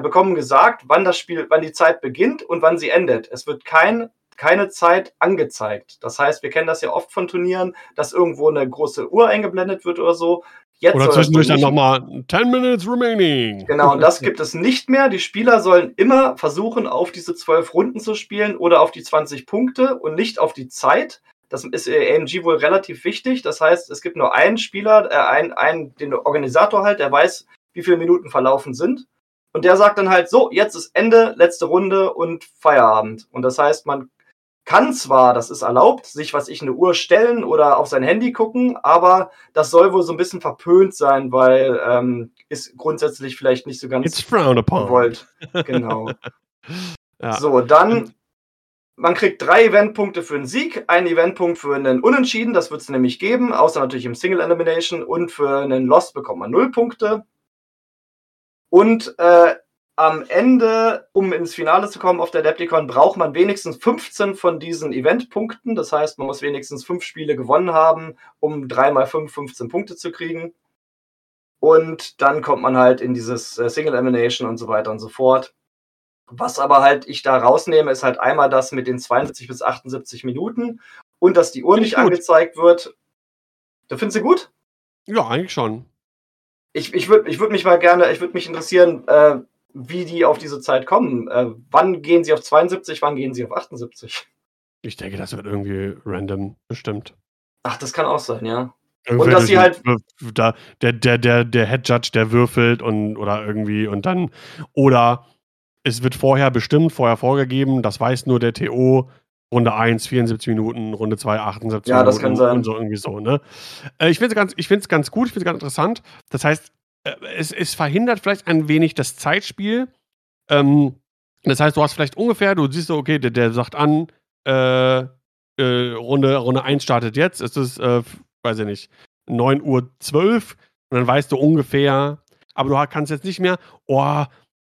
Speaker 2: bekommen gesagt, wann das Spiel, wann die Zeit beginnt und wann sie endet. Es wird kein keine Zeit angezeigt. Das heißt, wir kennen das ja oft von Turnieren, dass irgendwo eine große Uhr eingeblendet wird oder so. Jetzt
Speaker 1: Oder zwischendurch dann nochmal 10 Minutes remaining.
Speaker 2: Genau, und das gibt es nicht mehr. Die Spieler sollen immer versuchen, auf diese 12 Runden zu spielen oder auf die 20 Punkte und nicht auf die Zeit. Das ist AMG wohl relativ wichtig. Das heißt, es gibt nur einen Spieler, äh, einen, einen, den Organisator halt, der weiß, wie viele Minuten verlaufen sind. Und der sagt dann halt, so, jetzt ist Ende, letzte Runde und Feierabend. Und das heißt, man kann zwar, das ist erlaubt, sich, was ich, eine Uhr stellen oder auf sein Handy gucken, aber das soll wohl so ein bisschen verpönt sein, weil ähm, ist grundsätzlich vielleicht nicht so ganz
Speaker 1: It's frowned upon.
Speaker 2: gewollt. Genau. *laughs* ja. So, dann, man kriegt drei Eventpunkte für einen Sieg, einen Eventpunkt für einen Unentschieden, das wird es nämlich geben, außer natürlich im Single Elimination und für einen Lost bekommt man null Punkte. Und äh, am Ende, um ins Finale zu kommen auf der Adepticon, braucht man wenigstens 15 von diesen Eventpunkten. Das heißt, man muss wenigstens fünf Spiele gewonnen haben, um 3 mal 5 15 Punkte zu kriegen. Und dann kommt man halt in dieses äh, Single Elimination und so weiter und so fort. Was aber halt ich da rausnehme, ist halt einmal das mit den 72 bis 78 Minuten und dass die Uhr Find nicht angezeigt wird. Da findest du gut?
Speaker 1: Ja, eigentlich schon.
Speaker 2: Ich, ich würde ich würd mich mal gerne, ich würde mich interessieren, äh, wie die auf diese Zeit kommen. Äh, wann gehen sie auf 72, wann gehen sie auf 78?
Speaker 1: Ich denke, das wird irgendwie random bestimmt.
Speaker 2: Ach, das kann auch sein, ja.
Speaker 1: Irgendwie und dass sie halt. Da, der, der, der, der Head Judge, der würfelt und oder irgendwie und dann. Oder es wird vorher bestimmt, vorher vorgegeben, das weiß nur der TO. Runde 1, 74 Minuten, Runde 2, 78
Speaker 2: ja, Minuten. Ja, das kann sein.
Speaker 1: Und so irgendwie so, ne? Äh, ich finde es ganz, ganz gut, ich finde es ganz interessant. Das heißt, es, es verhindert vielleicht ein wenig das Zeitspiel. Ähm, das heißt, du hast vielleicht ungefähr, du siehst so, okay, der, der sagt an, äh, äh, Runde, Runde 1 startet jetzt, es ist, äh, weiß ich nicht, 9 Uhr 12 und dann weißt du ungefähr, aber du kannst jetzt nicht mehr, oh,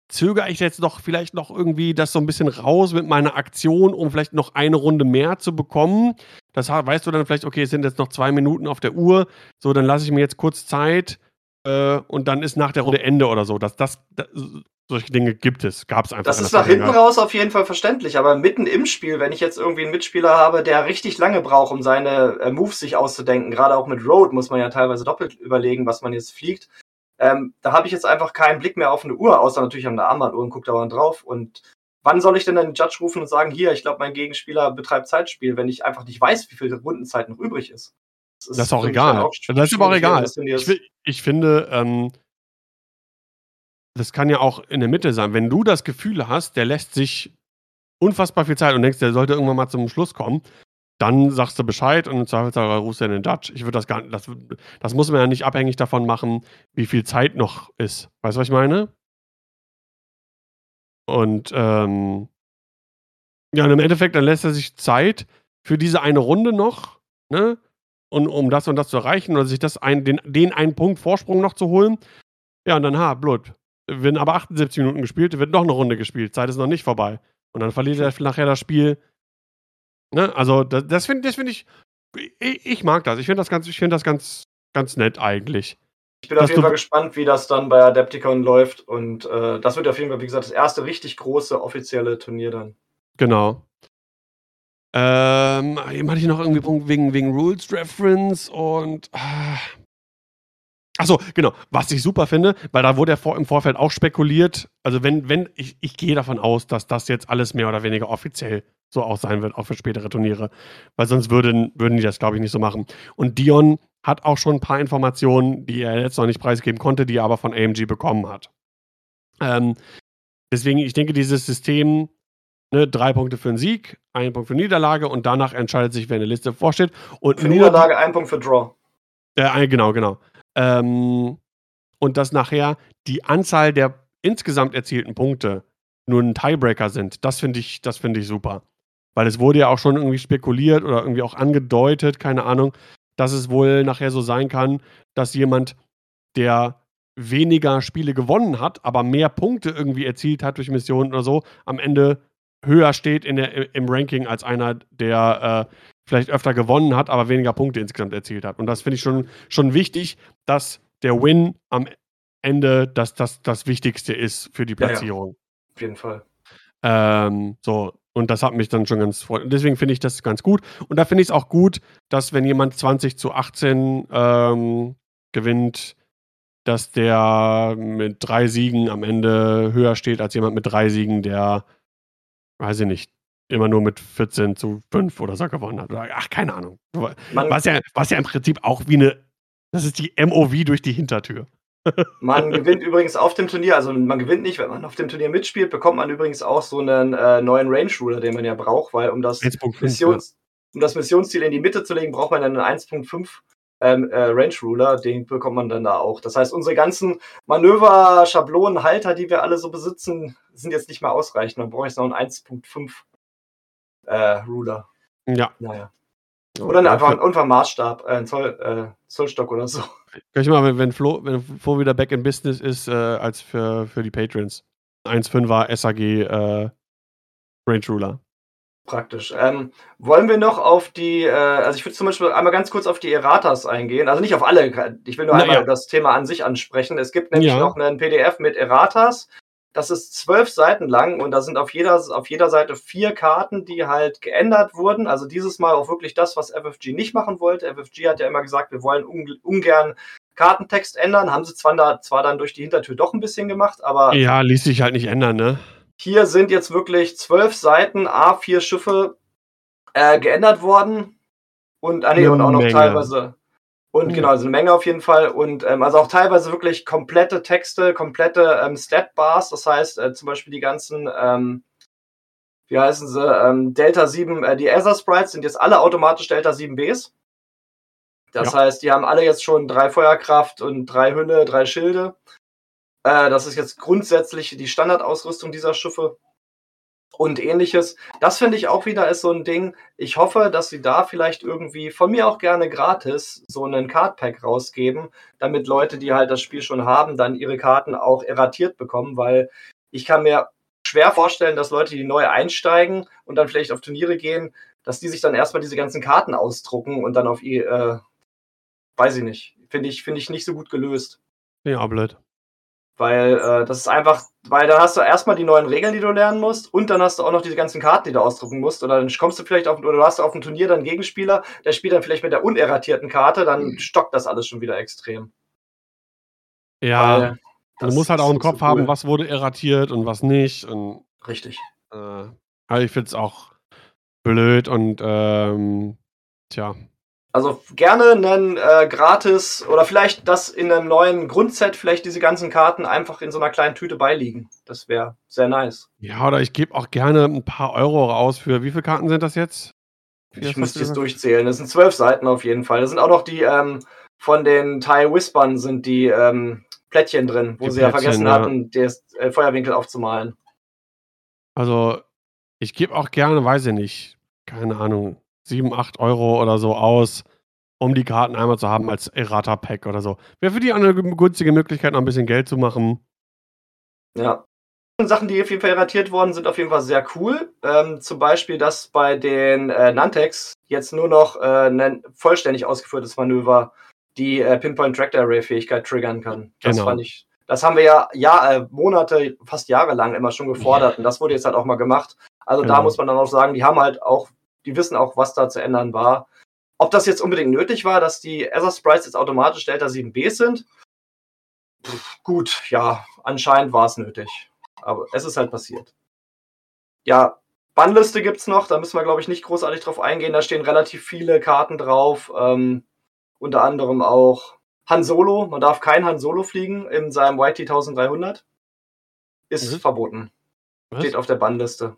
Speaker 1: zögere ich jetzt doch vielleicht noch irgendwie das so ein bisschen raus mit meiner Aktion, um vielleicht noch eine Runde mehr zu bekommen. Das weißt du dann vielleicht, okay, es sind jetzt noch zwei Minuten auf der Uhr, so, dann lasse ich mir jetzt kurz Zeit, äh, und dann ist nach der Runde Ende oder so. Das, das, das solche Dinge gibt es, gab es einfach.
Speaker 2: Das ist nach hinten raus auf jeden Fall verständlich, aber mitten im Spiel, wenn ich jetzt irgendwie einen Mitspieler habe, der richtig lange braucht, um seine äh, Moves sich auszudenken, gerade auch mit Road muss man ja teilweise doppelt überlegen, was man jetzt fliegt. Ähm, da habe ich jetzt einfach keinen Blick mehr auf eine Uhr, außer natürlich an der Armbanduhr und gucke da mal drauf. Und wann soll ich denn den Judge rufen und sagen, hier, ich glaube, mein Gegenspieler betreibt Zeitspiel, wenn ich einfach nicht weiß, wie viel Rundenzeit noch übrig ist?
Speaker 1: Das ist, das ist auch egal. Auch das ist aber auch egal. Ich, ich, finde, ähm, das kann ja auch in der Mitte sein. Wenn du das Gefühl hast, der lässt sich unfassbar viel Zeit und denkst, der sollte irgendwann mal zum Schluss kommen, dann sagst du Bescheid und im Zweifelsfall rufst du den Dutch. Ich würde das gar nicht, das, das muss man ja nicht abhängig davon machen, wie viel Zeit noch ist. Weißt du, was ich meine? Und ähm, ja, und im Endeffekt, dann lässt er sich Zeit für diese eine Runde noch, ne? Und um das und das zu erreichen oder sich das ein, den, den einen Punkt Vorsprung noch zu holen. Ja, und dann, ha, Blut. Werden aber 78 Minuten gespielt, wird noch eine Runde gespielt, Zeit ist noch nicht vorbei. Und dann verliert er nachher das Spiel. Ne? Also, das, das finde das find ich, ich, ich, mag das. Ich finde das ganz, ich finde das ganz, ganz nett eigentlich.
Speaker 2: Ich bin auf jeden Fall gespannt, wie das dann bei Adepticon läuft. Und äh, das wird auf jeden Fall, wie gesagt, das erste richtig große offizielle Turnier dann.
Speaker 1: Genau. Ähm, eben hatte ich noch irgendwie Punkt wegen, wegen Rules Reference und. Ah. Achso, genau. Was ich super finde, weil da wurde ja vor, im Vorfeld auch spekuliert. Also, wenn, wenn, ich, ich gehe davon aus, dass das jetzt alles mehr oder weniger offiziell so auch sein wird, auch für spätere Turniere. Weil sonst würden, würden die das, glaube ich, nicht so machen. Und Dion hat auch schon ein paar Informationen, die er jetzt noch nicht preisgeben konnte, die er aber von AMG bekommen hat. Ähm, deswegen, ich denke, dieses System Ne, drei Punkte für einen Sieg, ein Punkt für Niederlage und danach entscheidet sich, wer eine Liste vorsteht. Und
Speaker 2: für Niederlage ein Punkt für Draw.
Speaker 1: Äh, genau, genau. Ähm, und dass nachher die Anzahl der insgesamt erzielten Punkte nur ein Tiebreaker sind, das finde ich, das ich super. Weil es wurde ja auch schon irgendwie spekuliert oder irgendwie auch angedeutet, keine Ahnung, dass es wohl nachher so sein kann, dass jemand, der weniger Spiele gewonnen hat, aber mehr Punkte irgendwie erzielt hat durch Missionen oder so, am Ende höher steht in der, im Ranking als einer, der äh, vielleicht öfter gewonnen hat, aber weniger Punkte insgesamt erzielt hat. Und das finde ich schon, schon wichtig, dass der Win am Ende das, das, das Wichtigste ist für die Platzierung. Ja,
Speaker 2: ja. Auf jeden Fall.
Speaker 1: Ähm, so, und das hat mich dann schon ganz freut. Deswegen finde ich das ganz gut. Und da finde ich es auch gut, dass wenn jemand 20 zu 18 ähm, gewinnt, dass der mit drei Siegen am Ende höher steht als jemand mit drei Siegen, der, weiß ich nicht, immer nur mit 14 zu 5 oder so gewonnen hat. Ach, keine Ahnung. Was ja, was ja im Prinzip auch wie eine, das ist die MOV durch die Hintertür. *laughs*
Speaker 2: Man gewinnt übrigens auf dem Turnier, also man gewinnt nicht, wenn man auf dem Turnier mitspielt, bekommt man übrigens auch so einen äh, neuen Range Ruler, den man ja braucht, weil um das, Missions, um das Missionsziel in die Mitte zu legen, braucht man einen 1.5 ähm, äh, Range Ruler, den bekommt man dann da auch. Das heißt, unsere ganzen Manöver, Schablonen, Halter, die wir alle so besitzen, sind jetzt nicht mehr ausreichend. Man braucht jetzt noch einen 1.5 äh, Ruler.
Speaker 1: Ja.
Speaker 2: Naja. Oder ne, einfach, einfach ein Maßstab, äh, ein Zoll, äh, Zollstock oder so.
Speaker 1: Kann ich mal, wenn, wenn, Flo, wenn Flo wieder back in Business ist, äh, als für, für die Patrons. 1,5er SAG äh, Range Ruler.
Speaker 2: Praktisch. Ähm, wollen wir noch auf die, äh, also ich würde zum Beispiel einmal ganz kurz auf die Erratas eingehen. Also nicht auf alle, ich will nur Na, einmal ja. das Thema an sich ansprechen. Es gibt nämlich ja. noch einen PDF mit Erratas. Das ist zwölf Seiten lang und da sind auf jeder, auf jeder Seite vier Karten, die halt geändert wurden. Also dieses Mal auch wirklich das, was FFG nicht machen wollte. FFG hat ja immer gesagt, wir wollen ungern Kartentext ändern. Haben sie zwar, da, zwar dann durch die Hintertür doch ein bisschen gemacht, aber.
Speaker 1: Ja, ließ sich halt nicht ändern, ne?
Speaker 2: Hier sind jetzt wirklich zwölf Seiten, A4 Schiffe äh, geändert worden. Und, ah, nee, und auch noch Menge. teilweise und mhm. genau, also eine Menge auf jeden Fall. Und ähm, also auch teilweise wirklich komplette Texte, komplette ähm, Stat-Bars. Das heißt, äh, zum Beispiel die ganzen, ähm, wie heißen sie, ähm, Delta 7, äh, die Ether Sprites sind jetzt alle automatisch Delta 7Bs. Das ja. heißt, die haben alle jetzt schon drei Feuerkraft und drei Hülle, drei Schilde. Äh, das ist jetzt grundsätzlich die Standardausrüstung dieser Schiffe und ähnliches. Das finde ich auch wieder ist so ein Ding. Ich hoffe, dass sie da vielleicht irgendwie von mir auch gerne gratis so einen Cardpack rausgeben, damit Leute, die halt das Spiel schon haben, dann ihre Karten auch erratiert bekommen, weil ich kann mir schwer vorstellen, dass Leute, die neu einsteigen und dann vielleicht auf Turniere gehen, dass die sich dann erstmal diese ganzen Karten ausdrucken und dann auf ihr, äh, weiß ich nicht, finde ich, finde ich nicht so gut gelöst.
Speaker 1: Ja, blöd.
Speaker 2: Weil äh, das ist einfach, weil dann hast du erstmal die neuen Regeln, die du lernen musst, und dann hast du auch noch diese ganzen Karten, die du ausdrucken musst. Oder dann kommst du vielleicht auf, oder du hast auf dem Turnier dann einen Gegenspieler, der spielt dann vielleicht mit der unerratierten Karte, dann mhm. stockt das alles schon wieder extrem.
Speaker 1: Ja, du musst halt auch im Kopf so cool. haben, was wurde erratiert und was nicht. Und,
Speaker 2: Richtig.
Speaker 1: Äh, also ich finde es auch blöd und ähm, tja,
Speaker 2: also gerne einen äh, gratis oder vielleicht das in einem neuen Grundset, vielleicht diese ganzen Karten einfach in so einer kleinen Tüte beiliegen. Das wäre sehr nice.
Speaker 1: Ja, oder ich gebe auch gerne ein paar Euro raus für wie viele Karten sind das jetzt?
Speaker 2: Ich müsste es durchzählen. Das sind zwölf Seiten auf jeden Fall. Da sind auch noch die ähm, von den Thai Whispern sind die ähm, Plättchen drin, wo die sie Plättchen, ja vergessen ja. hatten, den äh, Feuerwinkel aufzumalen.
Speaker 1: Also ich gebe auch gerne, weiß ich nicht, keine Ahnung, 7, 8 Euro oder so aus, um die Karten einmal zu haben als Errata-Pack oder so. Wäre für die eine günstige Möglichkeit, noch ein bisschen Geld zu machen.
Speaker 2: Ja. Sachen, die auf jeden Fall erratiert worden sind, auf jeden Fall sehr cool. Ähm, zum Beispiel, dass bei den äh, Nantex jetzt nur noch äh, ein vollständig ausgeführtes Manöver die äh, Pinpoint Tractor Array Fähigkeit triggern kann. Das genau. fand ich. Das haben wir ja, ja äh, Monate, fast jahrelang immer schon gefordert und das wurde jetzt halt auch mal gemacht. Also genau. da muss man dann auch sagen, die haben halt auch die wissen auch, was da zu ändern war. Ob das jetzt unbedingt nötig war, dass die Ether Sprites jetzt automatisch Delta 7b sind? Pff, gut, ja, anscheinend war es nötig. Aber es ist halt passiert. Ja, Bannliste gibt es noch, da müssen wir, glaube ich, nicht großartig drauf eingehen. Da stehen relativ viele Karten drauf. Ähm, unter anderem auch Han Solo. Man darf kein Han Solo fliegen in seinem YT 1300. Ist mhm. verboten. Was? Steht auf der Bannliste.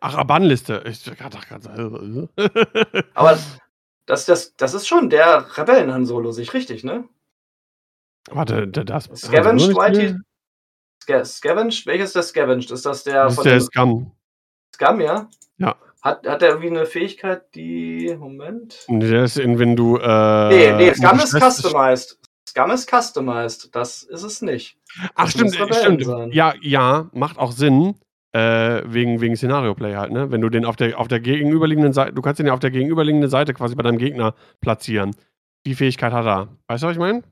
Speaker 1: Ach, Bannliste. Ich
Speaker 2: dachte gerade. *laughs* Aber das, das, das ist schon der Rebellen-Han Solo, sich richtig, ne?
Speaker 1: Warte, das.
Speaker 2: Scavenged Whitey. Scavenged? Welches ist der Scavenged? Ist das der
Speaker 1: das ist der Scum.
Speaker 2: Scum, ja?
Speaker 1: Ja.
Speaker 2: Hat, hat der irgendwie eine Fähigkeit, die. Moment.
Speaker 1: Nee, der ist in, wenn du.
Speaker 2: Äh, nee, nee, Scum ist customized. Scum ist customized. Das ist es nicht.
Speaker 1: Ach, stimmt, stimmt. Sein. Ja, ja, macht auch Sinn. Äh, wegen, wegen Szenario-Play halt, ne? Wenn du den auf der, auf der gegenüberliegenden Seite, du kannst den ja auf der gegenüberliegenden Seite quasi bei deinem Gegner platzieren. Die Fähigkeit hat er. Weißt du, was ich meine?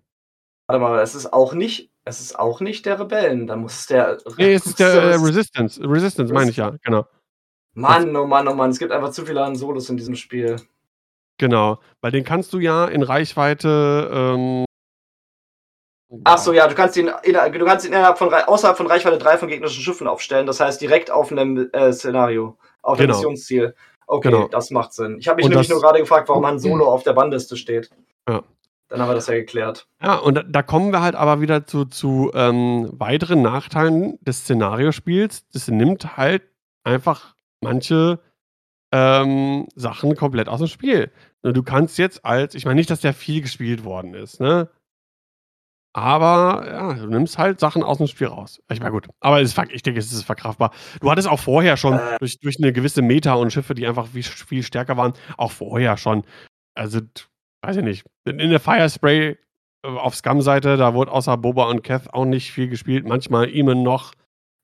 Speaker 2: Warte mal, es ist auch nicht, es ist auch nicht der Rebellen, da muss der.
Speaker 1: Nee, es ist der äh, Resistance. Resistance meine ich ja, genau.
Speaker 2: Mann, oh Mann, oh Mann, es gibt einfach zu viele Solos in diesem Spiel.
Speaker 1: Genau, weil den kannst du ja in Reichweite ähm,
Speaker 2: Ach so, ja, du kannst ihn, du kannst ihn innerhalb von, außerhalb von Reichweite 3 von gegnerischen Schiffen aufstellen. Das heißt, direkt auf einem äh, Szenario, auf einem genau. Missionsziel. Okay, genau. das macht Sinn. Ich habe mich und nämlich nur gerade gefragt, warum Han Solo *clears throat* auf der Bandliste steht. Ja. Dann haben wir das ja geklärt.
Speaker 1: Ja, und da, da kommen wir halt aber wieder zu, zu ähm, weiteren Nachteilen des Szenariospiels. Das nimmt halt einfach manche ähm, Sachen komplett aus dem Spiel. Du kannst jetzt als, ich meine nicht, dass der viel gespielt worden ist, ne? Aber ja, du nimmst halt Sachen aus dem Spiel raus. Ich meine, gut. Aber ist, ich denke, es ist verkraftbar. Du hattest auch vorher schon äh. durch, durch eine gewisse Meta und Schiffe, die einfach viel, viel stärker waren, auch vorher schon. Also, weiß ich nicht. In der Firespray äh, auf Scum-Seite, da wurde außer Boba und Keth auch nicht viel gespielt. Manchmal Eamon noch.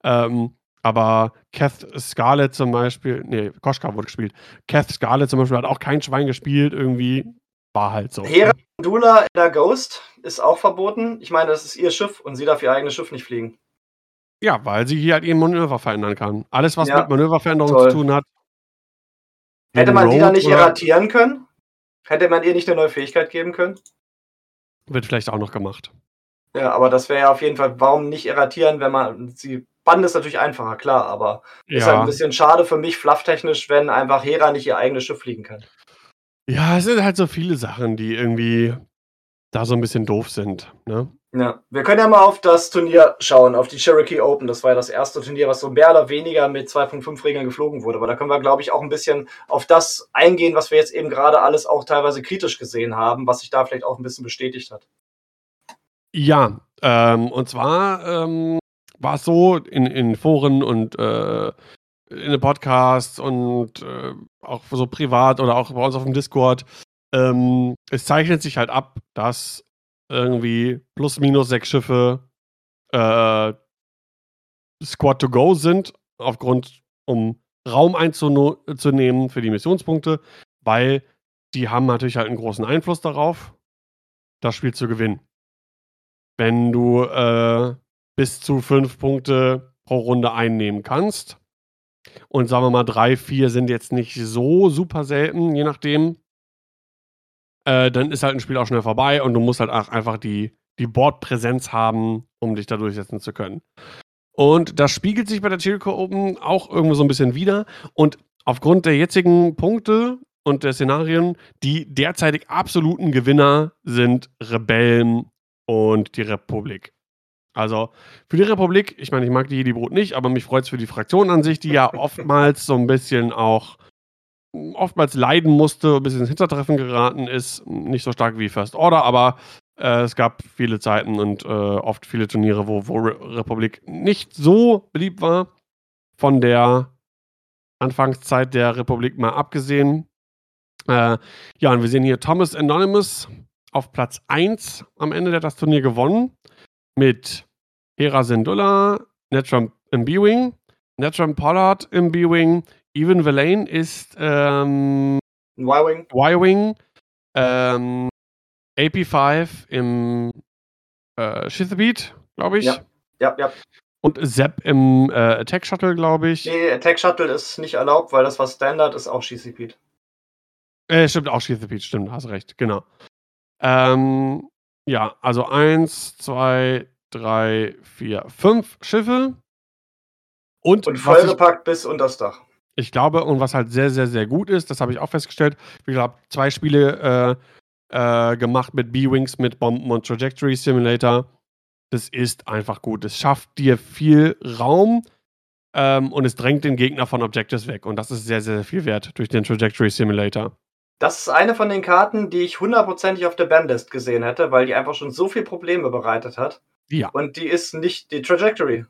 Speaker 1: Ähm, aber Keth Scarlett zum Beispiel, nee, Koschka wurde gespielt. Keth Scarlett zum Beispiel hat auch kein Schwein gespielt, irgendwie war halt so.
Speaker 2: Hera Dula in der Ghost ist auch verboten. Ich meine, das ist ihr Schiff und sie darf ihr eigenes Schiff nicht fliegen.
Speaker 1: Ja, weil sie hier halt ihr Manöver verändern kann. Alles, was ja, mit Manöververänderung toll. zu tun hat.
Speaker 2: Hätte man die dann nicht erratieren können? Hätte man ihr nicht eine neue Fähigkeit geben können?
Speaker 1: Wird vielleicht auch noch gemacht.
Speaker 2: Ja, aber das wäre ja auf jeden Fall, warum nicht erratieren, wenn man sie. Bannen ist natürlich einfacher, klar, aber ja. ist halt ein bisschen schade für mich, flufftechnisch, wenn einfach Hera nicht ihr eigenes Schiff fliegen kann.
Speaker 1: Ja, es sind halt so viele Sachen, die irgendwie da so ein bisschen doof sind, ne?
Speaker 2: Ja, wir können ja mal auf das Turnier schauen, auf die Cherokee Open. Das war ja das erste Turnier, was so mehr oder weniger mit 2.5 Regeln geflogen wurde. Aber da können wir, glaube ich, auch ein bisschen auf das eingehen, was wir jetzt eben gerade alles auch teilweise kritisch gesehen haben, was sich da vielleicht auch ein bisschen bestätigt hat.
Speaker 1: Ja, ähm, und zwar ähm, war es so in, in Foren und äh, in den Podcasts und äh, auch so privat oder auch bei uns auf dem Discord, ähm, es zeichnet sich halt ab, dass irgendwie plus minus sechs Schiffe äh, Squad to go sind, aufgrund, um Raum einzunehmen für die Missionspunkte, weil die haben natürlich halt einen großen Einfluss darauf, das Spiel zu gewinnen. Wenn du äh, bis zu fünf Punkte pro Runde einnehmen kannst, und sagen wir mal, drei, vier sind jetzt nicht so super selten, je nachdem. Äh, dann ist halt ein Spiel auch schnell vorbei und du musst halt auch einfach die, die Boardpräsenz haben, um dich da durchsetzen zu können. Und das spiegelt sich bei der Chilco Open auch irgendwo so ein bisschen wieder. Und aufgrund der jetzigen Punkte und der Szenarien, die derzeitig absoluten Gewinner sind Rebellen und die Republik. Also für die Republik, ich meine, ich mag die Jedi Brot nicht, aber mich freut es für die Fraktion an sich, die ja *laughs* oftmals so ein bisschen auch oftmals leiden musste, ein bisschen ins Hintertreffen geraten ist. Nicht so stark wie First Order, aber äh, es gab viele Zeiten und äh, oft viele Turniere, wo, wo Re Republik nicht so beliebt war. Von der Anfangszeit der Republik mal abgesehen. Äh, ja, und wir sehen hier Thomas Anonymous auf Platz 1 am Ende, der das Turnier gewonnen. Mit Hera Syndulla, Netram im B-Wing, Netram Pollard im B-Wing, Evan Verlaine ist ähm,
Speaker 2: Y-Wing.
Speaker 1: Y-Wing, ähm, AP5 im äh, Shithbeat, glaube ich.
Speaker 2: Ja, ja, ja.
Speaker 1: Und Sepp im äh, Attack Shuttle, glaube ich.
Speaker 2: Nee, Attack Shuttle ist nicht erlaubt, weil das was Standard ist, auch Shithbeat.
Speaker 1: Äh, stimmt, auch Shithbeat, stimmt, hast recht, genau. Ähm, ja, also eins, zwei, drei, vier, fünf Schiffe.
Speaker 2: Und, und vollgepackt bis unter das Dach.
Speaker 1: Ich glaube, und was halt sehr, sehr, sehr gut ist, das habe ich auch festgestellt. Ich habe zwei Spiele äh, äh, gemacht mit B-Wings, mit Bomben und Trajectory Simulator. Das ist einfach gut. Es schafft dir viel Raum ähm, und es drängt den Gegner von Objectives weg. Und das ist sehr, sehr viel wert durch den Trajectory Simulator.
Speaker 2: Das ist eine von den Karten, die ich hundertprozentig auf der Bandlist gesehen hätte, weil die einfach schon so viele Probleme bereitet hat.
Speaker 1: Ja.
Speaker 2: Und die ist nicht die Trajectory.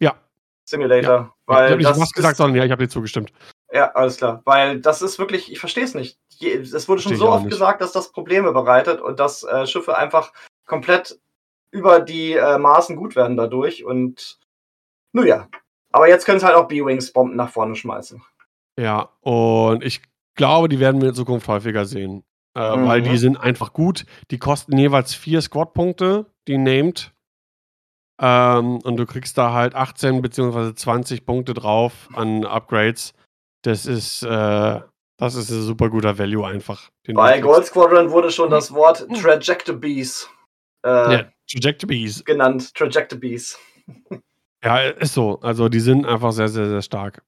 Speaker 1: Ja.
Speaker 2: Simulator.
Speaker 1: Ja. Weil ich habe nicht was gesagt, sondern ja, ich habe dir zugestimmt.
Speaker 2: Ja, alles klar. Weil das ist wirklich, ich verstehe es nicht. Es wurde schon so oft nicht. gesagt, dass das Probleme bereitet und dass äh, Schiffe einfach komplett über die äh, Maßen gut werden dadurch. Und nun ja. Aber jetzt können es halt auch B-Wings Bomben nach vorne schmeißen.
Speaker 1: Ja, und ich glaube, die werden wir in Zukunft häufiger sehen. Äh, mhm. Weil die sind einfach gut. Die kosten jeweils vier Squad-Punkte, die named. Ähm, und du kriegst da halt 18 bzw. 20 Punkte drauf an Upgrades. Das ist, äh, das ist ein super guter Value einfach.
Speaker 2: Bei Gold Squadron wurde schon das Wort Trajectories äh, ja. Trajectories genannt. Trajectories.
Speaker 1: ja, ist so. Also die sind einfach sehr, sehr, sehr stark.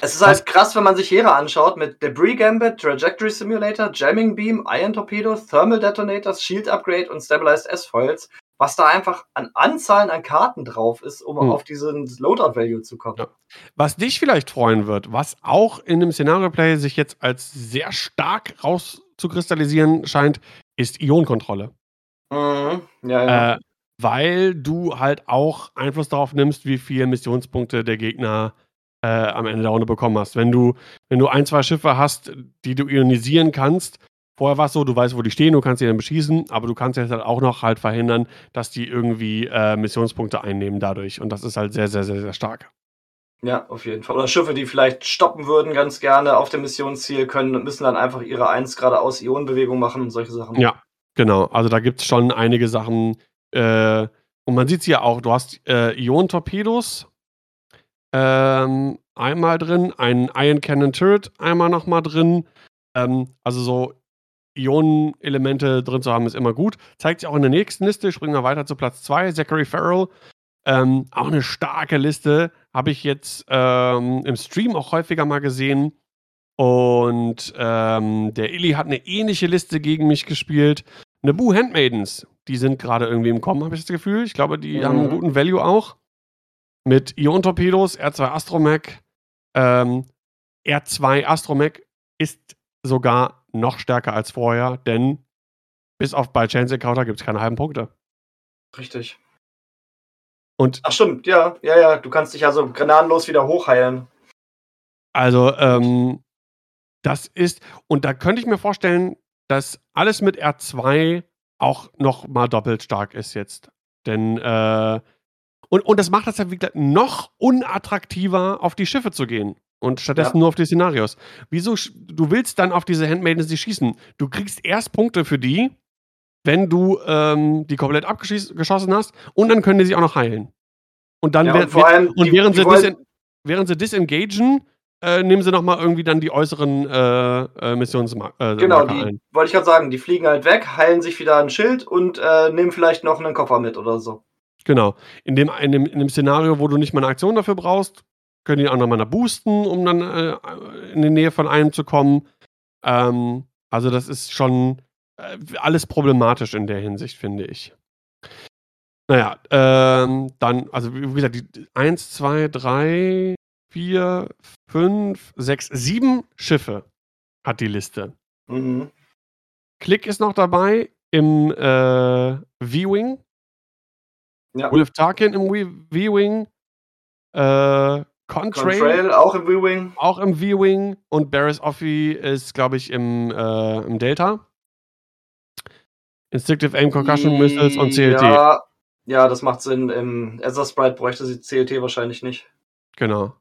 Speaker 2: Es ist halt krass, wenn man sich Hera anschaut mit Debris Gambit, Trajectory Simulator, Jamming Beam, Iron Torpedo, Thermal Detonators, Shield Upgrade und Stabilized S-Foils, was da einfach an Anzahlen an Karten drauf ist, um hm. auf diesen Loadout-Value zu kommen. Ja.
Speaker 1: Was dich vielleicht freuen wird, was auch in dem Szenario-Play sich jetzt als sehr stark rauszukristallisieren scheint, ist Ionenkontrolle. Mhm. Ja, ja. Äh, weil du halt auch Einfluss darauf nimmst, wie viele Missionspunkte der Gegner äh, am Ende der Runde bekommen hast. Wenn du, wenn du ein, zwei Schiffe hast, die du ionisieren kannst, vorher war es so, du weißt, wo die stehen, du kannst sie dann beschießen, aber du kannst jetzt halt auch noch halt verhindern, dass die irgendwie äh, Missionspunkte einnehmen dadurch. Und das ist halt sehr, sehr, sehr, sehr stark.
Speaker 2: Ja, auf jeden Fall. Oder Schiffe, die vielleicht stoppen würden, ganz gerne auf dem Missionsziel, können, müssen dann einfach ihre 1 geradeaus Ionenbewegung machen und solche Sachen.
Speaker 1: Ja, genau. Also da gibt es schon einige Sachen. Äh, und man sieht es ja auch, du hast äh, Ionentorpedos, ähm, einmal drin, ein Iron Cannon Turret einmal nochmal drin. Ähm, also so Ionenelemente drin zu haben, ist immer gut. Zeigt sich auch in der nächsten Liste. Springen wir weiter zu Platz 2. Zachary Farrell. Ähm, auch eine starke Liste. Habe ich jetzt ähm, im Stream auch häufiger mal gesehen. Und ähm, der Illy hat eine ähnliche Liste gegen mich gespielt. Naboo Handmaidens, die sind gerade irgendwie im Kommen, habe ich das Gefühl. Ich glaube, die mhm. haben einen guten Value auch mit Ion-Torpedos, R2 Astromech. Ähm, R2 Astromech ist sogar noch stärker als vorher, denn bis auf bei Chance Encounter gibt es keine halben Punkte.
Speaker 2: Richtig. Und Ach stimmt, ja, ja, ja, du kannst dich also gnadenlos wieder hochheilen.
Speaker 1: Also, ähm, das ist, und da könnte ich mir vorstellen, dass alles mit R2 auch noch mal doppelt stark ist jetzt. Denn äh, und, und das macht das ja wieder noch unattraktiver, auf die Schiffe zu gehen. Und stattdessen ja. nur auf die Szenarios. Wieso, du willst dann auf diese Handmaidens die schießen? Du kriegst erst Punkte für die, wenn du ähm, die komplett abgeschossen hast und dann können die sich auch noch heilen. Und dann ja, und, allem, und die, während, die sie während sie disengagen, äh, nehmen sie nochmal irgendwie dann die äußeren äh, äh,
Speaker 2: äh, Genau, die wollte ich gerade sagen, die fliegen halt weg, heilen sich wieder ein Schild und äh, nehmen vielleicht noch einen Koffer mit oder so.
Speaker 1: Genau. In dem, in, dem, in dem Szenario, wo du nicht mal eine Aktion dafür brauchst, können die auch nochmal boosten, um dann äh, in die Nähe von einem zu kommen. Ähm, also, das ist schon äh, alles problematisch in der Hinsicht, finde ich. Naja, ähm, dann, also wie gesagt, die 1, 2, 3, 4, 5, 6, 7 Schiffe hat die Liste. Mhm. Klick ist noch dabei im äh, V-Wing. Ja. Wolf Tarkin im V-Wing. Äh, Contrail, Contrail,
Speaker 2: auch im V-Wing.
Speaker 1: Auch im V-Wing. Und Barris Offie ist, glaube ich, im, äh, im Delta. Instinctive Aim Concussion Missiles und CLT.
Speaker 2: Ja, ja, das macht Sinn. Im Ether Sprite bräuchte sie CLT wahrscheinlich nicht.
Speaker 1: Genau.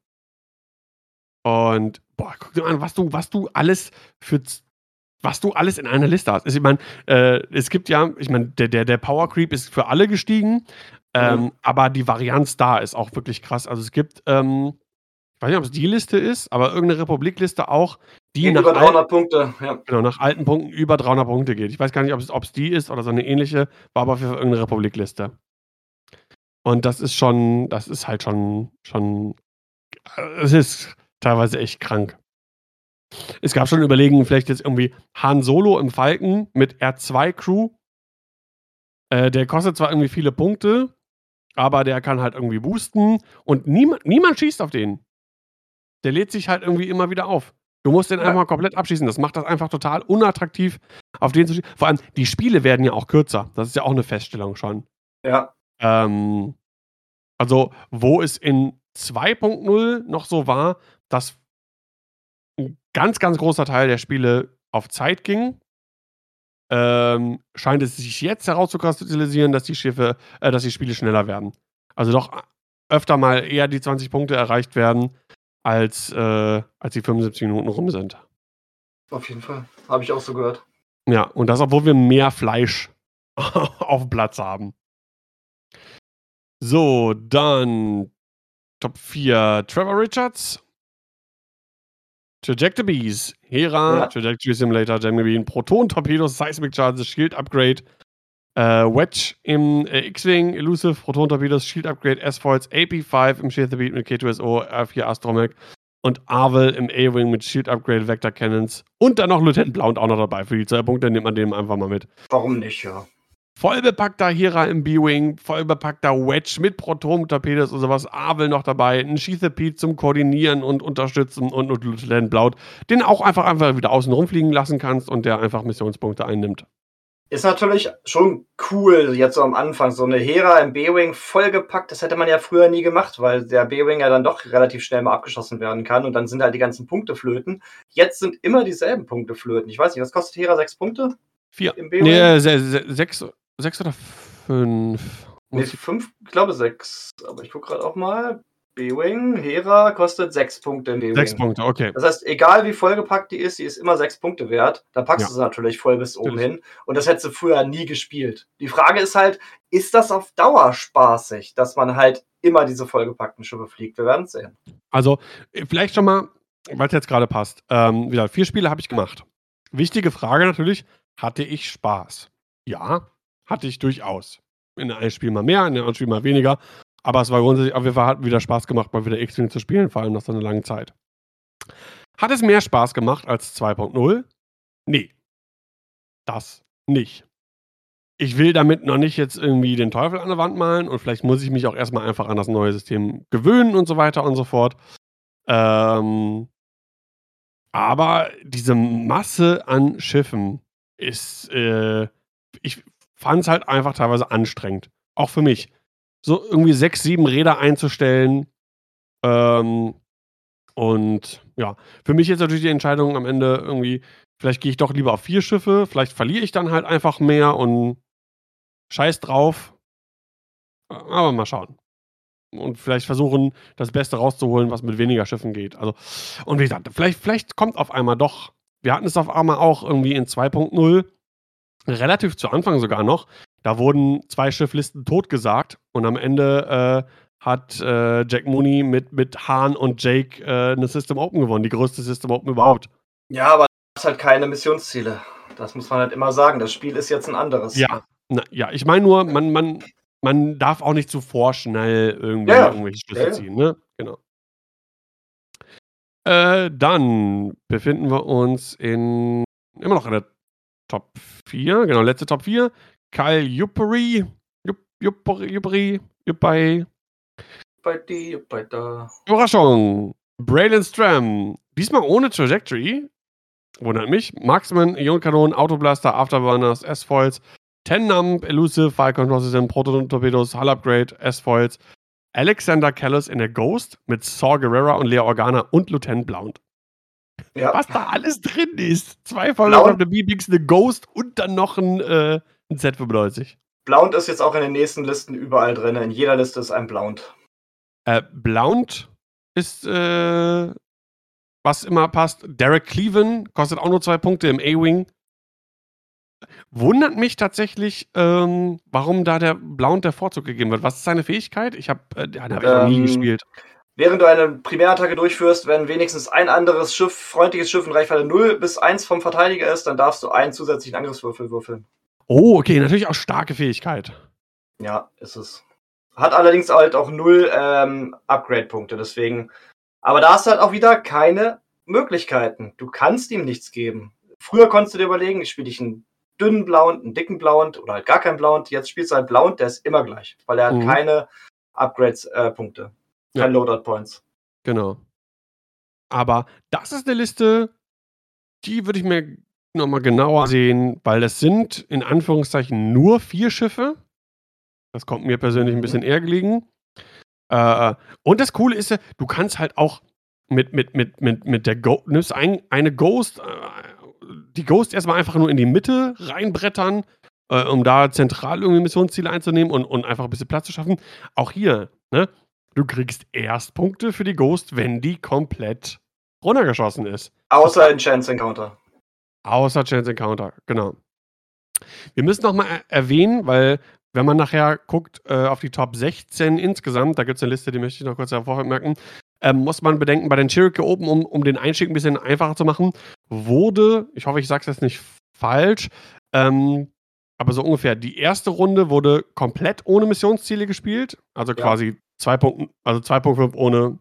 Speaker 1: Und boah, guck dir an, was du, was du alles für was du alles in einer Liste hast. Ich meine, äh, es gibt ja, ich meine, der, der, der Power Creep ist für alle gestiegen, ähm, mhm. aber die Varianz da ist auch wirklich krass. Also es gibt, ähm, ich weiß nicht, ob es die Liste ist, aber irgendeine Republikliste auch, die
Speaker 2: geht
Speaker 1: nach
Speaker 2: über 300 alten, Punkte, ja.
Speaker 1: Genau, nach alten Punkten über 300 Punkte geht. Ich weiß gar nicht, ob es die ist oder so eine ähnliche, war aber für irgendeine Republikliste. Und das ist schon, das ist halt schon, schon, es ist teilweise echt krank. Es gab schon Überlegungen, vielleicht jetzt irgendwie Han Solo im Falken mit R2-Crew. Äh, der kostet zwar irgendwie viele Punkte, aber der kann halt irgendwie boosten und niemand, niemand schießt auf den. Der lädt sich halt irgendwie immer wieder auf. Du musst den ja. einfach komplett abschießen. Das macht das einfach total unattraktiv, auf den zu schießen. Vor allem, die Spiele werden ja auch kürzer. Das ist ja auch eine Feststellung schon.
Speaker 2: Ja.
Speaker 1: Ähm, also, wo es in 2.0 noch so war, dass ein ganz, ganz großer Teil der Spiele auf Zeit ging, ähm, scheint es sich jetzt herauszukristallisieren, dass die Schiffe, äh, dass die Spiele schneller werden. Also doch öfter mal eher die 20 Punkte erreicht werden, als, äh, als die 75 Minuten rum sind.
Speaker 2: Auf jeden Fall. Habe ich auch so gehört.
Speaker 1: Ja, und das, obwohl wir mehr Fleisch *laughs* auf dem Platz haben. So, dann Top 4. Trevor Richards, Trajectories, Hera, ja. Trajectory Simulator, Gemini, Proton Torpedos, Seismic Charges, Shield Upgrade, Äh, Wedge im äh, X-Wing, Elusive, Proton Torpedos, Shield Upgrade, S-Foils, AP5 im Shield the Beat mit K2SO, R4 Astromech und Arvel im A-Wing mit Shield Upgrade, Vector Cannons und dann noch Lieutenant Blount auch noch dabei. Für die zwei Punkte nimmt man den einfach mal mit.
Speaker 2: Warum nicht, ja.
Speaker 1: Vollbepackter Hera im B-Wing, vollbepackter Wedge mit Proton-Torpedos und sowas, Arvel noch dabei, ein Sheathapede zum Koordinieren und Unterstützen und, und Lieutenant Blount, den auch einfach, einfach wieder außen rumfliegen lassen kannst und der einfach Missionspunkte einnimmt.
Speaker 2: Ist natürlich schon cool, jetzt so am Anfang, so eine Hera im B-Wing vollgepackt. Das hätte man ja früher nie gemacht, weil der B-Wing ja dann doch relativ schnell mal abgeschossen werden kann und dann sind halt die ganzen Punkte flöten. Jetzt sind immer dieselben Punkte flöten. Ich weiß nicht, was kostet Hera? Sechs Punkte?
Speaker 1: Vier. Im B-Wing? Nee, sechs, sechs oder fünf.
Speaker 2: Nee, fünf, ich glaube sechs. Aber ich gucke gerade auch mal. B-Wing, Hera kostet sechs Punkte im B-Wing.
Speaker 1: Sechs Punkte, okay.
Speaker 2: Das heißt, egal wie vollgepackt die ist, die ist immer sechs Punkte wert. Da packst ja. du sie natürlich voll bis oben hin. Und das hättest du früher nie gespielt. Die Frage ist halt, ist das auf Dauer spaßig, dass man halt immer diese vollgepackten Schiffe fliegt? Wir werden es sehen.
Speaker 1: Also, vielleicht schon mal, weil es jetzt gerade passt. Ähm, wieder, vier Spiele habe ich gemacht. Wichtige Frage natürlich, hatte ich Spaß? Ja, hatte ich durchaus. In einem Spiel mal mehr, in einem Spiel mal weniger. Aber es war grundsätzlich auf jeden Fall hat wieder Spaß gemacht, mal wieder X-Wing zu spielen, vor allem nach so einer langen Zeit. Hat es mehr Spaß gemacht als 2.0? Nee. Das nicht. Ich will damit noch nicht jetzt irgendwie den Teufel an der Wand malen und vielleicht muss ich mich auch erstmal einfach an das neue System gewöhnen und so weiter und so fort. Ähm, aber diese Masse an Schiffen ist, äh, ich fand es halt einfach teilweise anstrengend. Auch für mich so irgendwie sechs, sieben Räder einzustellen. Ähm, und ja, für mich ist natürlich die Entscheidung am Ende irgendwie, vielleicht gehe ich doch lieber auf vier Schiffe, vielleicht verliere ich dann halt einfach mehr und scheiß drauf. Aber mal schauen. Und vielleicht versuchen, das Beste rauszuholen, was mit weniger Schiffen geht. Also, und wie gesagt, vielleicht, vielleicht kommt auf einmal doch, wir hatten es auf einmal auch irgendwie in 2.0, relativ zu Anfang sogar noch, da wurden zwei Schifflisten totgesagt und am Ende äh, hat äh, Jack Mooney mit, mit Hahn und Jake äh, eine System Open gewonnen, die größte System Open überhaupt.
Speaker 2: Ja, aber das ist halt keine Missionsziele. Das muss man halt immer sagen. Das Spiel ist jetzt ein anderes.
Speaker 1: Ja, na, ja ich meine nur, man, man, man darf auch nicht zu vorschnell irgendwie ja, irgendwelche Schlüsse ja. ziehen. Ne? Genau. Äh, dann befinden wir uns in immer noch in der Top 4, genau, letzte Top 4. Kyle Yuppery, Yuppery, Yuppery, Überraschung. Braylon Stram. Diesmal ohne Trajectory. Wundert mich. Marksman, Ionkanonen, Autoblaster, Afterburners, S-Foils, Ten-Nump, Elusive, Fire Control System, Proton-Torpedos, Hull Upgrade, S-Foils, Alexander Callis in der Ghost mit Saw Guerrera und Lea Organa und Lieutenant Blount. Ja. Was da alles drin ist. Zwei der B-Bigs, eine Ghost und dann noch ein äh, ein Z95.
Speaker 2: Blount ist jetzt auch in den nächsten Listen überall drin. In jeder Liste ist ein Blount.
Speaker 1: Äh, Blount ist, äh, was immer passt. Derek Cleven kostet auch nur zwei Punkte im A-Wing. Wundert mich tatsächlich, ähm, warum da der Blount der Vorzug gegeben wird. Was ist seine Fähigkeit? Ich habe, äh, den habe ich ähm, noch nie ähm, gespielt.
Speaker 2: Während du eine Primärattacke durchführst, wenn wenigstens ein anderes Schiff, freundliches Schiff in Reichweite 0 bis 1 vom Verteidiger ist, dann darfst du einen zusätzlichen Angriffswürfel würfeln.
Speaker 1: Oh, okay, natürlich auch starke Fähigkeit.
Speaker 2: Ja, ist es. Hat allerdings halt auch null ähm, Upgrade-Punkte, deswegen. Aber da hast du halt auch wieder keine Möglichkeiten. Du kannst ihm nichts geben. Früher konntest du dir überlegen, ich spiele dich einen dünnen Blauen, einen dicken Blauen oder halt gar keinen Blauen. Jetzt spielst du halt Blauen, der ist immer gleich, weil er hat mhm. keine Upgrades-Punkte. Äh, ja. Loadout-Points.
Speaker 1: Genau. Aber das ist eine Liste, die würde ich mir nochmal genauer sehen, weil es sind in Anführungszeichen nur vier Schiffe. Das kommt mir persönlich ein bisschen eher gelegen. Äh, und das Coole ist ja, du kannst halt auch mit, mit, mit, mit, mit der Ghost, nimmst ein, eine Ghost, äh, die Ghost erstmal einfach nur in die Mitte reinbrettern, äh, um da zentral irgendwie Missionsziele einzunehmen und, und einfach ein bisschen Platz zu schaffen. Auch hier, ne? Du kriegst erst Punkte für die Ghost, wenn die komplett runtergeschossen ist.
Speaker 2: Außer in Chance Encounter.
Speaker 1: Außer Chance Encounter, genau. Wir müssen noch mal erwähnen, weil wenn man nachher guckt äh, auf die Top 16 insgesamt, da gibt es eine Liste, die möchte ich noch kurz hervormerken, ähm, muss man bedenken, bei den Cherokee Open, um, um den Einstieg ein bisschen einfacher zu machen, wurde, ich hoffe, ich sage es jetzt nicht falsch, ähm, aber so ungefähr. Die erste Runde wurde komplett ohne Missionsziele gespielt. Also
Speaker 2: Ja.
Speaker 1: quasi 2.0, also 2.5 ohne,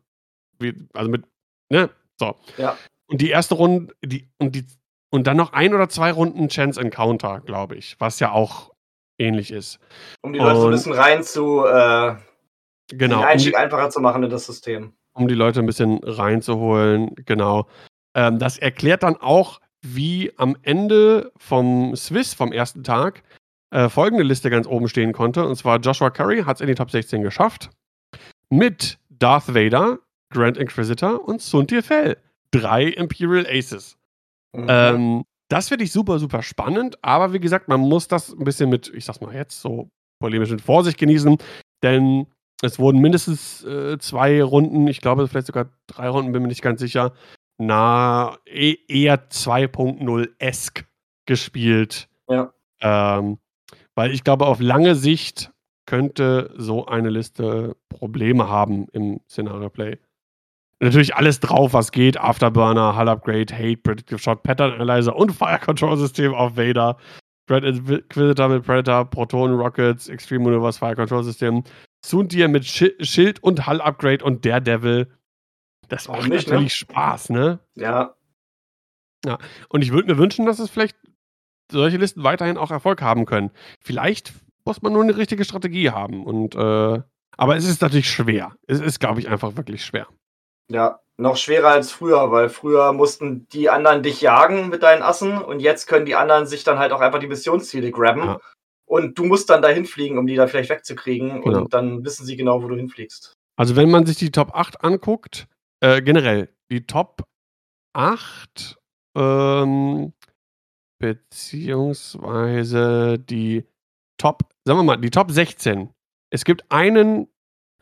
Speaker 1: also mit, ne? So.
Speaker 2: Ja.
Speaker 1: Und die erste Runde, die, und die, und dann noch ein oder zwei Runden Chance Encounter, glaube ich, was ja auch ähnlich ist.
Speaker 2: Um die Leute so ein
Speaker 1: Und-
Speaker 2: bisschen rein zu, äh,
Speaker 1: Genau.
Speaker 2: den
Speaker 1: Um
Speaker 2: Einstieg
Speaker 1: die,
Speaker 2: einfacher zu machen in das System.
Speaker 1: um die Leute ein bisschen reinzuholen, genau. Ähm, das erklärt dann auch, wie am Ende vom Swiss, vom ersten Tag, äh, folgende Liste ganz oben stehen konnte. Und zwar Joshua Curry hat es in die Top 16 geschafft. Mit Darth Vader, Grand Inquisitor und Suntir Fell. Drei Imperial Aces.
Speaker 2: Mhm.
Speaker 1: Ähm, das finde ich super, super spannend. Aber wie gesagt, man muss das ein bisschen mit, ich sag's mal jetzt, so polemisch mit Vorsicht genießen. Denn es wurden mindestens äh, zwei Runden, ich glaube vielleicht sogar drei Runden, bin mir nicht ganz sicher, na, e eher 2.0-esk gespielt.
Speaker 2: Ja.
Speaker 1: Ähm, weil ich glaube, auf lange Sicht könnte so eine Liste Probleme haben im Szenario Play. Natürlich alles drauf, was geht. Afterburner, Hull Upgrade, Hate, Predictive Shot, Pattern Analyzer und Fire Control System auf Vader. Dread Inquisitor mit Predator, Proton Rockets, Extreme Maneuvers, Fire Control System. Sundir mit Schi Schild und Hull Upgrade und Daredevil. Das macht
Speaker 2: nicht, ne?
Speaker 1: natürlich Spaß, ne?
Speaker 2: ja,
Speaker 1: Und ich würde mir wünschen, dass es vielleicht solche Listen weiterhin auch Erfolg haben können. Vielleicht muss man nur eine richtige Strategie haben. Und äh, aber es ist natürlich schwer. Es ist, glaube ich, einfach wirklich schwer.
Speaker 2: ja, noch schwerer als früher, weil früher mussten die anderen dich jagen mit deinen Assen und jetzt können die anderen sich dann halt auch einfach die Missionsziele grabben.
Speaker 1: Ja.
Speaker 2: Und du musst dann dahin fliegen, um die da vielleicht wegzukriegen.
Speaker 1: Genau.
Speaker 2: Und dann wissen sie genau, wo du hinfliegst.
Speaker 1: Also wenn man sich die Top 8 anguckt, äh, generell, die Top 8, ähm, beziehungsweise die Top, sagen wir mal, die Top 16. Es gibt einen,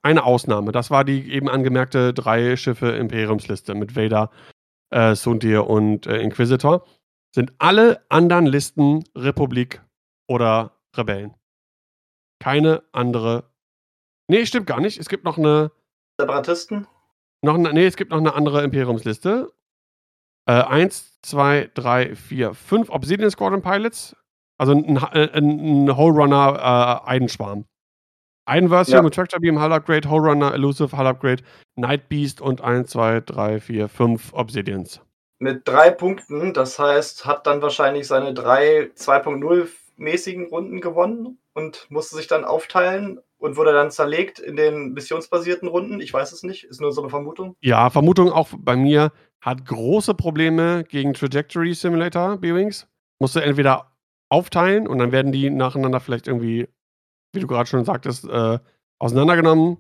Speaker 1: eine Ausnahme. Das war die eben angemerkte drei Schiffe Imperiumsliste mit Vader, äh, Sundir und äh, Inquisitor. Sind alle anderen Listen Republik oder Rebellen. Keine andere. Nee, stimmt gar nicht. Es gibt noch eine
Speaker 2: Separatisten?
Speaker 1: noch eine, nee, es gibt noch eine andere Imperiumsliste. Äh, eins, zwei, drei, vier, fünf Obsidian Squadron Pilots. Also ein, ein, ein Whole Runner äh, Eidenschwarm. Eidenversio
Speaker 2: Ja.
Speaker 1: mit Tractor Beam, Hull Upgrade, Whole Runner, Elusive, Hull Upgrade, Night Beast und 1, 2, 3, 4, 5 Obsidians.
Speaker 2: Mit drei Punkten, das heißt, hat dann wahrscheinlich seine drei 2.0 mäßigen Runden gewonnen und musste sich dann aufteilen und wurde dann zerlegt in den missionsbasierten Runden. Ich weiß es nicht, ist nur so eine Vermutung.
Speaker 1: Ja, Vermutung auch bei mir, hat große Probleme gegen Trajectory Simulator, B-Wings. Musste entweder aufteilen und dann werden die nacheinander vielleicht irgendwie, wie du gerade schon sagtest, äh, auseinandergenommen.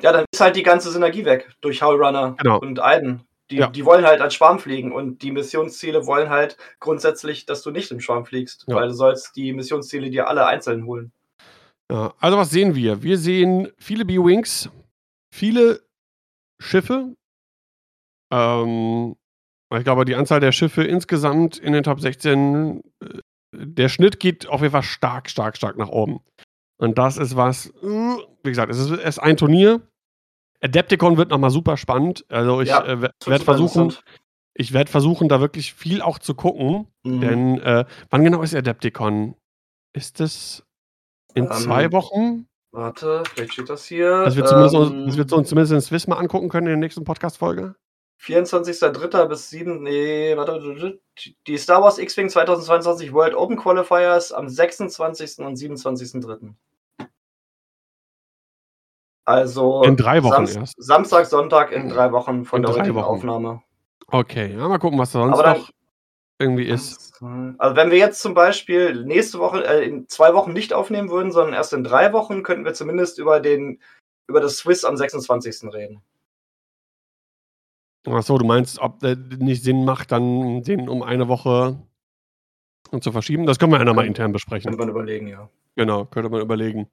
Speaker 2: Ja, dann ist halt die ganze Synergie weg durch Hull Runner
Speaker 1: Genau.
Speaker 2: und Aiden. Die,
Speaker 1: Ja.
Speaker 2: die wollen halt als Schwarm fliegen und die Missionsziele wollen halt grundsätzlich, dass du nicht im Schwarm fliegst,
Speaker 1: Ja.
Speaker 2: weil du sollst die Missionsziele dir alle einzeln holen.
Speaker 1: Ja, also was sehen wir? Wir sehen viele B-Wings, viele Schiffe. Ähm, ich glaube, die Anzahl der Schiffe insgesamt in den Top 16, äh, der Schnitt geht auf jeden Fall stark, stark, stark nach oben. Und das ist was, äh, wie gesagt, es ist, es ist ein Turnier. Adepticon wird nochmal super spannend. Also ich
Speaker 2: Ja,
Speaker 1: äh, werde versuchen, ich werde versuchen, da wirklich viel auch zu gucken.
Speaker 2: Mhm.
Speaker 1: Denn äh, wann genau ist Adepticon? Ist es in
Speaker 2: Ähm,
Speaker 1: zwei Wochen?
Speaker 2: Warte, vielleicht steht das hier.
Speaker 1: Dass wir, zumindest, uns-
Speaker 2: Ähm,
Speaker 1: dass wir uns zumindest in Swiss mal angucken können in der nächsten Podcast-Folge.
Speaker 2: 24.03. bis 7. Nee, warte. Die Star Wars X-Wing 2022 World Open Qualifiers am 26. und 27.03. Also
Speaker 1: In drei Wochen
Speaker 2: Samst-
Speaker 1: erst.
Speaker 2: Samstag, Sonntag in drei Wochen von
Speaker 1: In
Speaker 2: der heutigen
Speaker 1: Wochen.
Speaker 2: Aufnahme.
Speaker 1: Okay, ja, mal gucken, was da sonst
Speaker 2: Aber dann-
Speaker 1: noch irgendwie ist.
Speaker 2: Also wenn wir jetzt zum Beispiel nächste Woche, äh, in zwei Wochen nicht aufnehmen würden, sondern erst in drei Wochen, könnten wir zumindest über den über das Swiss am 26. reden.
Speaker 1: Achso, du meinst, ob der nicht Sinn macht, dann den um eine Woche zu verschieben? Das können wir ja nochmal intern besprechen.
Speaker 2: Könnte man überlegen, ja.
Speaker 1: Genau, könnte man überlegen.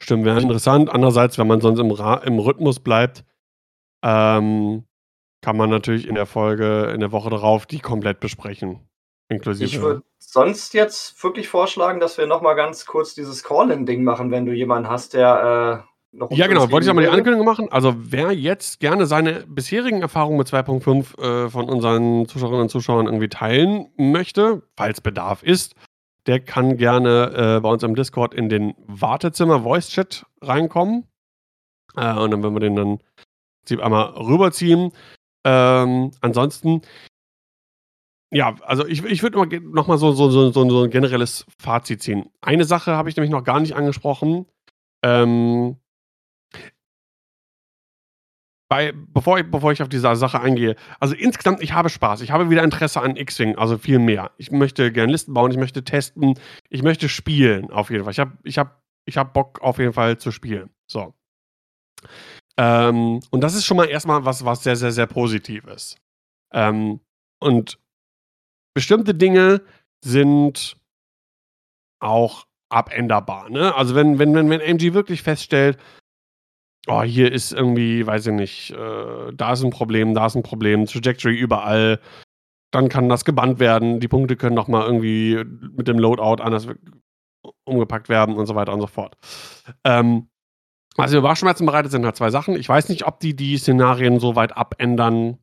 Speaker 1: Stimmt, wäre interessant. Andererseits, wenn man sonst im, Ra im Rhythmus bleibt, ähm, kann man natürlich in der Folge, in der Woche darauf, die komplett besprechen. Inklusive.
Speaker 2: Ich würde sonst jetzt wirklich vorschlagen, dass wir nochmal ganz kurz dieses Call-In-Ding machen, wenn du jemanden hast, der äh, noch.
Speaker 1: Ja, genau. Wollte ich auch mal die. Ankündigung machen. Also, wer jetzt gerne seine bisherigen Erfahrungen mit 2.5 äh, von unseren Zuschauerinnen und Zuschauern irgendwie teilen möchte, falls Bedarf ist, der kann gerne äh, bei uns im Discord in den Wartezimmer Voice Chat reinkommen. Äh, und dann, wenn wir den dann einmal rüberziehen. Ähm, ansonsten, ja, also ich, ich würde noch, noch mal so, so, so, so, ein generelles Fazit ziehen. Eine Sache habe ich nämlich noch gar nicht angesprochen. Ähm, bei, bevor, ich, bevor ich auf diese Sache eingehe, also insgesamt, ich habe Spaß. Ich habe wieder Interesse an X-Wing, also viel mehr. Ich möchte gerne Listen bauen, ich möchte testen, ich möchte spielen, auf jeden Fall. Ich habe ich hab, ich hab Bock, auf jeden Fall zu spielen. So. Ähm, und das ist schon mal erstmal was, was sehr, sehr, sehr positiv ist. Ähm, und bestimmte Dinge sind auch abänderbar. Ne? Also wenn, wenn, wenn, wenn MG wirklich feststellt, oh, hier ist irgendwie, weiß ich nicht, äh, da ist ein Problem, da ist ein Problem, Trajectory überall, dann kann das gebannt werden, die Punkte können nochmal irgendwie mit dem Loadout anders umgepackt werden und so weiter und so fort. Ähm, was mir Bauchschmerzen bereitet, sind halt zwei Sachen. Ich weiß nicht, ob die die Szenarien so weit abändern,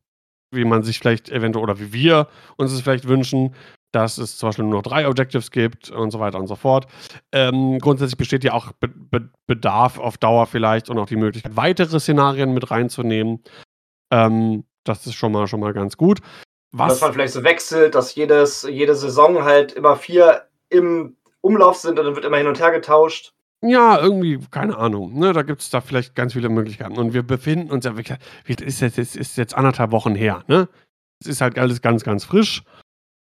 Speaker 1: wie man sich vielleicht eventuell oder wie wir uns es vielleicht wünschen dass es zum Beispiel nur noch drei Objectives gibt und so weiter und so fort. Ähm, grundsätzlich besteht ja auch Be Be Bedarf auf Dauer vielleicht und auch die Möglichkeit, weitere Szenarien mit reinzunehmen. Ähm, das ist schon mal, schon mal ganz gut.
Speaker 2: Was dass man vielleicht so wechselt, dass jedes, jede Saison halt immer vier im Umlauf sind und dann wird immer hin und her getauscht.
Speaker 1: Ja, irgendwie, keine Ahnung. Ne, da gibt es da vielleicht ganz viele Möglichkeiten. Und wir befinden uns ja, ist jetzt, ist jetzt anderthalb Wochen her. Ne? Es ist halt alles ganz, ganz frisch.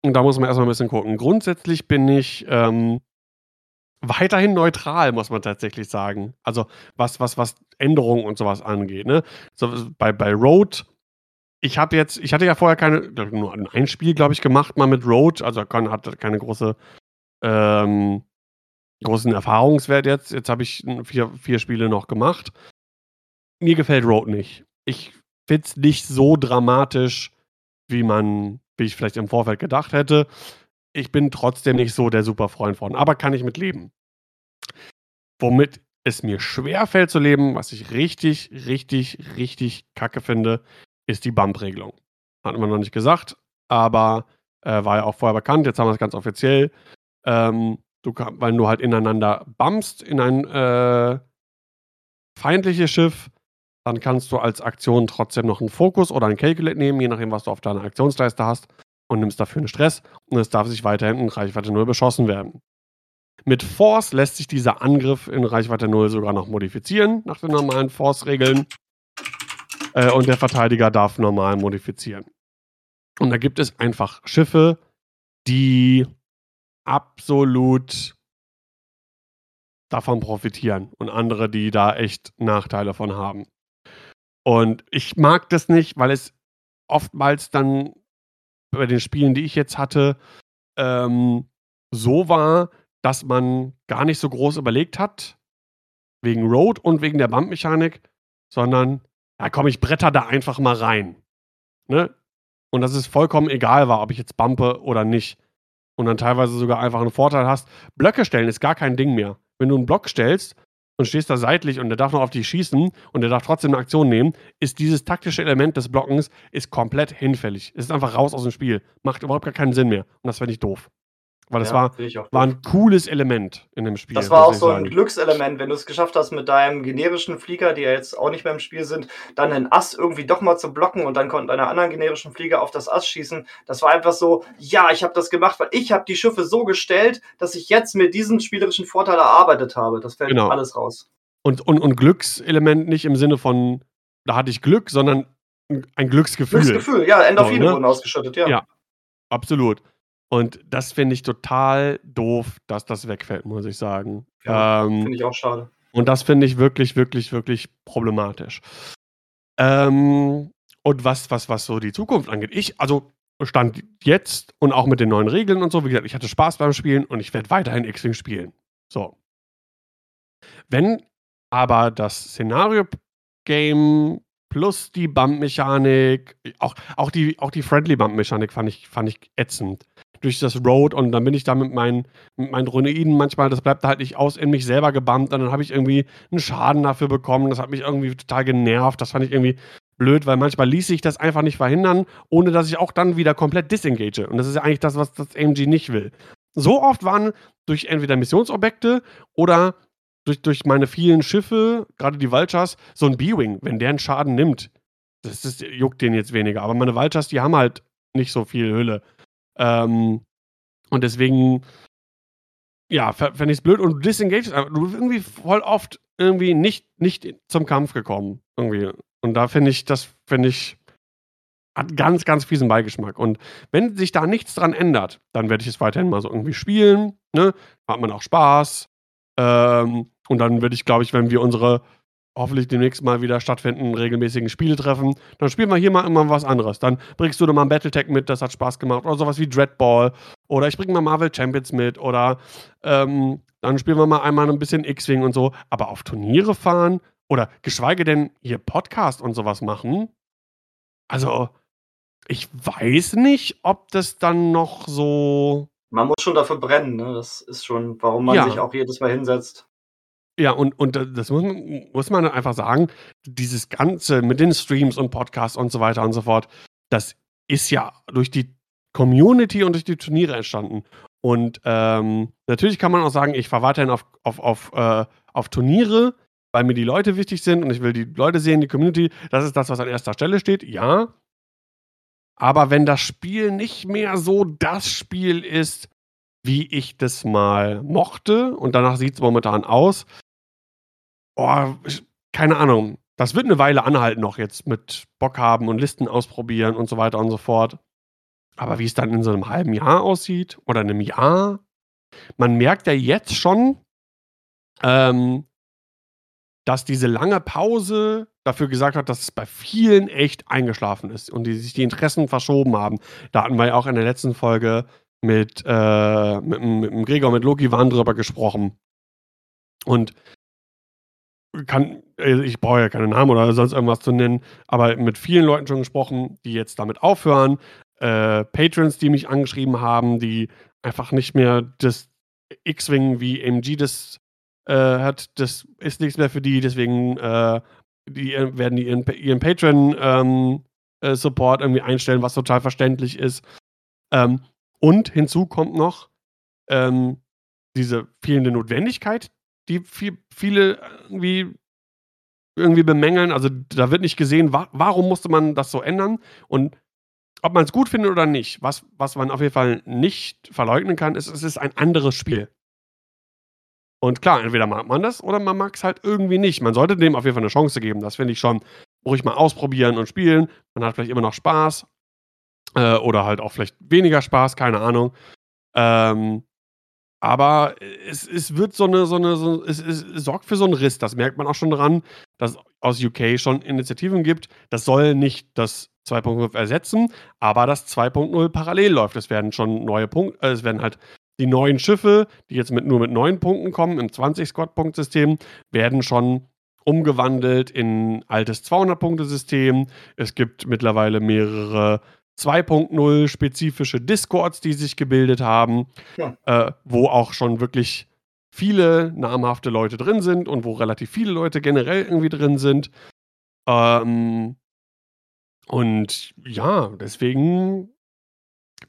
Speaker 1: Und da muss man erstmal ein bisschen gucken. Grundsätzlich bin ich ähm, weiterhin neutral, muss man tatsächlich sagen. Also was, was, was Änderungen und sowas angeht. Ne? So, bei, bei Road, ich habe jetzt, ich hatte ja vorher keine, nur ein Spiel, glaube ich, gemacht, mal mit Road, also kann, hatte keine große, ähm, großen Erfahrungswert jetzt. Jetzt habe ich vier, vier Spiele noch gemacht. Mir gefällt Road nicht. Ich finde es nicht so dramatisch, wie man wie ich vielleicht im Vorfeld gedacht hätte. Ich bin trotzdem nicht so der super Freund von, aber kann ich mit leben. Womit es mir schwer fällt zu leben, was ich richtig, richtig, richtig kacke finde, ist die Bump-Regelung. Hatten wir noch nicht gesagt, aber äh, war ja auch vorher bekannt. Jetzt haben wir es ganz offiziell. Ähm, du weil du halt ineinander bumpst in ein äh, feindliches Schiff, dann kannst du als Aktion trotzdem noch einen Fokus oder einen Calculate nehmen, je nachdem, was du auf deiner Aktionsleiste hast, und nimmst dafür einen Stress und es darf sich weiterhin in Reichweite 0 beschossen werden. Mit Force lässt sich dieser Angriff in Reichweite 0 sogar noch modifizieren, nach den normalen Force-Regeln. Äh, und der Verteidiger darf normal modifizieren. Und da gibt es einfach Schiffe, die absolut davon profitieren und andere, die da echt Nachteile von haben. Und ich mag das nicht, weil es oftmals dann bei den Spielen, die ich jetzt hatte, ähm, so war, dass man gar nicht so groß überlegt hat, wegen Road und wegen der Bumpmechanik, sondern, ja komm, ich bretter da einfach mal rein. Ne? Und dass es vollkommen egal war, ob ich jetzt bumpe oder nicht. Und dann teilweise sogar einfach einen Vorteil hast. Blöcke stellen ist gar kein Ding mehr. Wenn du einen Block stellst und stehst da seitlich und der darf noch auf dich schießen und der darf trotzdem eine Aktion nehmen, ist dieses taktische Element des Blockens ist komplett hinfällig. Es ist einfach raus aus dem Spiel. Macht überhaupt gar keinen Sinn mehr. Und das fände ich doof. Weil das ja, war, war ein cooles Element in dem Spiel.
Speaker 2: Das war auch so ein sagen. Glückselement, wenn du es geschafft hast, mit deinem generischen Flieger, die ja jetzt auch nicht mehr im Spiel sind, dann einen Ass irgendwie doch mal zu blocken und dann konnten deine anderen generischen Flieger auf das Ass schießen. Das war einfach so, ja, ich habe das gemacht, weil ich habe die Schiffe so gestellt, dass ich jetzt mir diesen spielerischen Vorteil erarbeitet habe. Das fällt genau. alles raus.
Speaker 1: Und, und, und Glückselement nicht im Sinne von, da hatte ich Glück, sondern ein Glücksgefühl.
Speaker 2: Glücksgefühl, ja, Endorphine so, ne? wurden ausgeschüttet, ja. Ja,
Speaker 1: absolut. Und das finde ich total doof, dass das wegfällt, muss ich sagen.
Speaker 2: Ja, ähm, finde ich auch schade.
Speaker 1: Und das finde ich wirklich, wirklich, wirklich problematisch. Ähm, und was, was, was so die Zukunft angeht, ich, also stand jetzt und auch mit den neuen Regeln und so, wie gesagt, ich hatte Spaß beim Spielen und ich werde weiterhin X-Wing spielen. So. Wenn aber das Szenario-Game plus die Bump-Mechanik, auch, auch die, auch die Friendly-Bump-Mechanik fand ich, fand ich ätzend durch das Road und dann bin ich da mit meinen, mit meinen Droiden manchmal, das bleibt halt nicht aus, in mich selber gebammt und dann habe ich irgendwie einen Schaden dafür bekommen. Das hat mich irgendwie total genervt. Das fand ich irgendwie blöd, weil manchmal ließ sich das einfach nicht verhindern, ohne dass ich auch dann wieder komplett disengage. Und das ist ja eigentlich das, was das AMG nicht will. so oft waren durch entweder Missionsobjekte oder durch, durch meine vielen Schiffe, gerade die Vultures, so ein B-Wing, wenn der einen Schaden nimmt, das ist, juckt den jetzt weniger. Aber meine Vultures, die haben halt nicht so viel Hülle. Ähm, und deswegen, ja, fände ich es blöd. Und du disengagest, du bist irgendwie voll oft irgendwie nicht, nicht zum Kampf gekommen. Irgendwie. Und da finde ich, das finde ich, hat ganz, ganz fiesen Beigeschmack. Und wenn sich da nichts dran ändert, dann werde ich es weiterhin mal so irgendwie spielen. Ne? Hat man auch Spaß. Ähm, und dann würde ich, glaube ich, wenn wir unsere hoffentlich demnächst mal wieder stattfinden, regelmäßigen Spiele treffen, dann spielen wir hier mal immer was anderes. Dann bringst du doch mal ein Battletech mit, das hat Spaß gemacht. Oder sowas wie Dreadball. Oder ich bringe mal Marvel Champions mit. Oder ähm, dann spielen wir mal einmal ein bisschen X-Wing und so. Aber auf Turniere fahren oder geschweige denn hier Podcast und sowas machen. Also, ich weiß nicht, ob das dann noch so.
Speaker 2: Man muss schon dafür brennen, ne? Das ist schon, warum man ja. sich auch jedes Mal hinsetzt.
Speaker 1: Ja, und, und das muss man, muss man einfach sagen, dieses Ganze mit den Streams und Podcasts und so weiter und so fort, das ist ja durch die Community und durch die Turniere entstanden. Und ähm, natürlich kann man auch sagen, ich fahre weiterhin auf, auf, auf, äh, auf Turniere, weil mir die Leute wichtig sind und ich will die Leute sehen, die Community. Das ist das, was an erster Stelle steht, ja. Aber wenn das Spiel nicht mehr so das Spiel ist, wie ich das mal mochte, und danach sieht es momentan aus, oh, keine Ahnung. Das wird eine Weile anhalten noch jetzt mit Bock haben und Listen ausprobieren und so weiter und so fort. Aber wie es dann in so einem halben Jahr aussieht oder einem Jahr, man merkt ja jetzt schon, ähm, dass diese lange Pause dafür gesagt hat, dass es bei vielen echt eingeschlafen ist und die sich die Interessen verschoben haben. Da hatten wir ja auch in der letzten Folge mit, äh, mit, mit, mit Gregor, mit Loki waren drüber gesprochen. Und kann, äh, ich brauche ja keine Namen oder sonst irgendwas zu nennen, aber mit vielen Leuten schon gesprochen, die jetzt damit aufhören. Äh, Patrons, die mich angeschrieben haben, die einfach nicht mehr das X-Wing wie MG das äh, hat, das ist nichts mehr für die, deswegen äh, die werden die ihren, ihren Patreon-Support ähm, äh, irgendwie einstellen, was total verständlich ist. Ähm, und hinzu kommt noch ähm, diese fehlende Notwendigkeit, die viel, viele irgendwie, irgendwie bemängeln. Also da wird nicht gesehen, wa warum musste man das so ändern und ob man es gut findet oder nicht. Was, was man auf jeden Fall nicht verleugnen kann, ist, es ist ein anderes Spiel. Und klar, entweder mag man das oder man mag es halt irgendwie nicht. Man sollte dem auf jeden Fall eine Chance geben. Das finde ich schon ruhig mal ausprobieren und spielen. Man hat vielleicht immer noch Spaß. Äh, oder halt auch vielleicht weniger Spaß, keine Ahnung. Ähm, aber es, es wird so eine, so eine, so, es, es, sorgt für so einen Riss. Das merkt man auch schon daran, dass aus UK schon Initiativen gibt. Das soll nicht das 2.0 ersetzen, aber das 2.0 parallel läuft. Es werden schon neue Punkte, äh, es werden halt die neuen Schiffe, die jetzt mit, nur mit neun Punkten kommen, im 20-Squad-Punkt-System, werden schon umgewandelt in altes 200-Punkte-System. Es gibt mittlerweile mehrere 2.0 spezifische Discords, die sich gebildet haben, ja. äh, wo auch schon wirklich viele namhafte Leute drin sind und wo relativ viele Leute generell irgendwie drin sind. Ähm, und ja, deswegen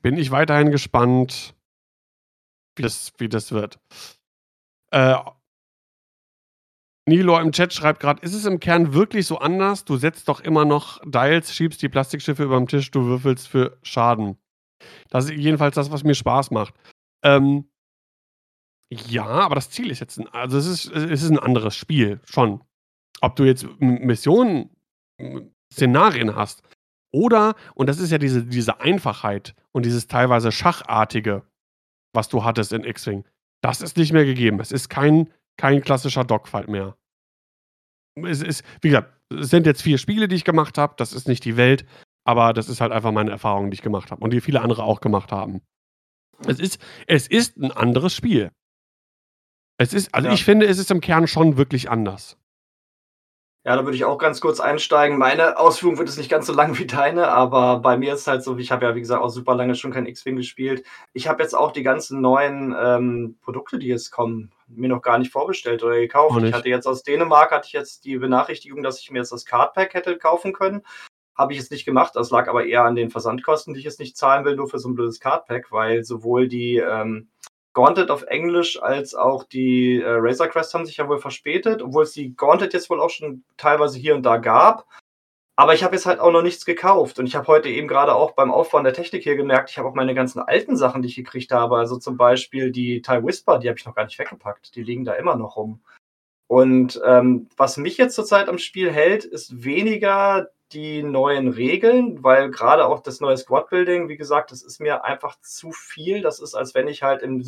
Speaker 1: bin ich weiterhin gespannt, wie das, wie das wird. Äh, Nilo im Chat schreibt gerade, ist es im Kern wirklich so anders? Du setzt doch immer noch Dials, schiebst die Plastikschiffe über den Tisch, du würfelst für Schaden. Das ist jedenfalls das, was mir Spaß macht. Ähm, ja, aber das Ziel ist jetzt ein, also es ist, es ist ein anderes Spiel, schon. Ob du jetzt Missionen, Szenarien hast oder, und das ist ja diese, diese Einfachheit und dieses teilweise Schachartige, was du hattest in X-Wing, das ist nicht mehr gegeben. Es ist kein kein klassischer Dogfight mehr. Es ist, wie gesagt, es sind jetzt vier Spiele, die ich gemacht habe. Das ist nicht die Welt, aber das ist halt einfach meine Erfahrung, die ich gemacht habe und die viele andere auch gemacht haben. Es ist, es ist ein anderes Spiel. Es ist, also ja. ich finde, es ist im Kern schon wirklich anders.
Speaker 2: Ja, da würde ich auch ganz kurz einsteigen. Meine Ausführung wird es nicht ganz so lang wie deine, aber bei mir ist es halt so, ich habe ja, wie gesagt, auch super lange schon kein X-Wing gespielt. Ich habe jetzt auch die ganzen neuen ähm, Produkte, die jetzt kommen, mir noch gar nicht vorbestellt oder gekauft. Ich hatte jetzt aus Dänemark, hatte ich jetzt die Benachrichtigung, dass ich mir jetzt das Cardpack hätte kaufen können. Habe ich jetzt nicht gemacht. Das lag aber eher an den Versandkosten, die ich jetzt nicht zahlen will, nur für so ein blödes Cardpack, weil sowohl die, ähm, Gauntlet auf Englisch als auch die äh, Razor Crest haben sich ja wohl verspätet, obwohl es die Gauntlet jetzt wohl auch schon teilweise hier und da gab. Aber ich habe jetzt halt auch noch nichts gekauft. Und ich habe heute eben gerade auch beim Aufbauen der Technik hier gemerkt, ich habe auch meine ganzen alten Sachen, die ich gekriegt habe. Also zum Beispiel die TIE Whisper, die habe ich noch gar nicht weggepackt. Die liegen da immer noch rum. Und ähm, was mich jetzt zurzeit am Spiel hält, ist weniger die neuen Regeln, weil gerade auch das neue Squad-Building, wie gesagt, das ist mir einfach zu viel. Das ist, als wenn ich halt im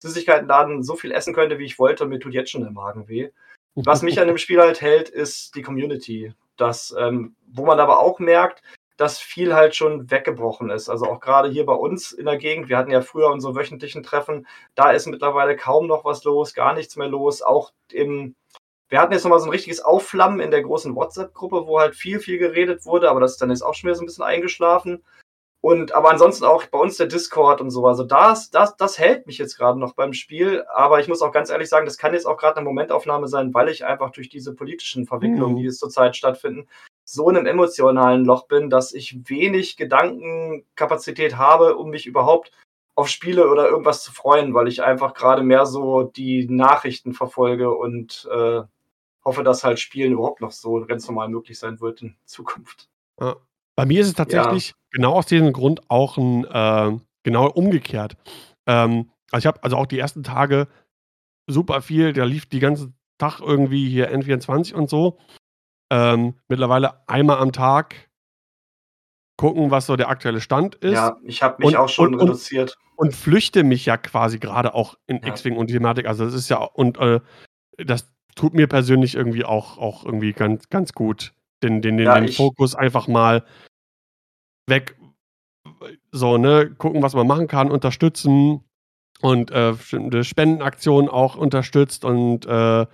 Speaker 2: Süßigkeitenladen so viel essen könnte, wie ich wollte, und mir tut jetzt schon der Magen weh. Was mich an dem Spiel halt hält, ist die Community. Das, ähm, wo man aber auch merkt, dass viel halt schon weggebrochen ist. Also auch gerade hier bei uns in der Gegend, wir hatten ja früher unsere wöchentlichen Treffen, da ist mittlerweile kaum noch was los, gar nichts mehr los. Auch im, wir hatten jetzt nochmal so ein richtiges Aufflammen in der großen WhatsApp-Gruppe, wo halt viel, viel geredet wurde, aber das ist dann jetzt auch schon wieder so ein bisschen eingeschlafen. Und aber ansonsten auch bei uns der Discord und so. Also das, das, das hält mich jetzt gerade noch beim Spiel. Aber ich muss auch ganz ehrlich sagen, das kann jetzt auch gerade eine Momentaufnahme sein, weil ich einfach durch diese politischen Verwicklungen, mhm. die jetzt zurzeit stattfinden, so in einem emotionalen Loch bin, dass ich wenig Gedankenkapazität habe, um mich überhaupt auf Spiele oder irgendwas zu freuen, weil ich einfach gerade mehr so die Nachrichten verfolge und äh, hoffe, dass halt Spielen überhaupt noch so ganz normal möglich sein wird in Zukunft.
Speaker 1: Ja. Bei mir ist es tatsächlich ja. genau aus diesem Grund auch ein, äh, genau umgekehrt. Ähm, also ich habe also auch die ersten Tage super viel, da lief die ganze Tag irgendwie hier N24 und so. Ähm, mittlerweile einmal am Tag gucken, was so der aktuelle Stand ist.
Speaker 2: Ja, ich habe mich und, auch schon und, reduziert.
Speaker 1: Und, und, flüchte mich ja quasi gerade auch in ja. X-Wing und Thematik. Also das ist ja, und äh, das tut mir persönlich irgendwie auch, auch irgendwie ganz, ganz gut. Den, den, den, ja, den Fokus einfach mal weg, so, ne, gucken, was man machen kann, unterstützen und äh, bestimmte Spendenaktionen auch unterstützt und äh,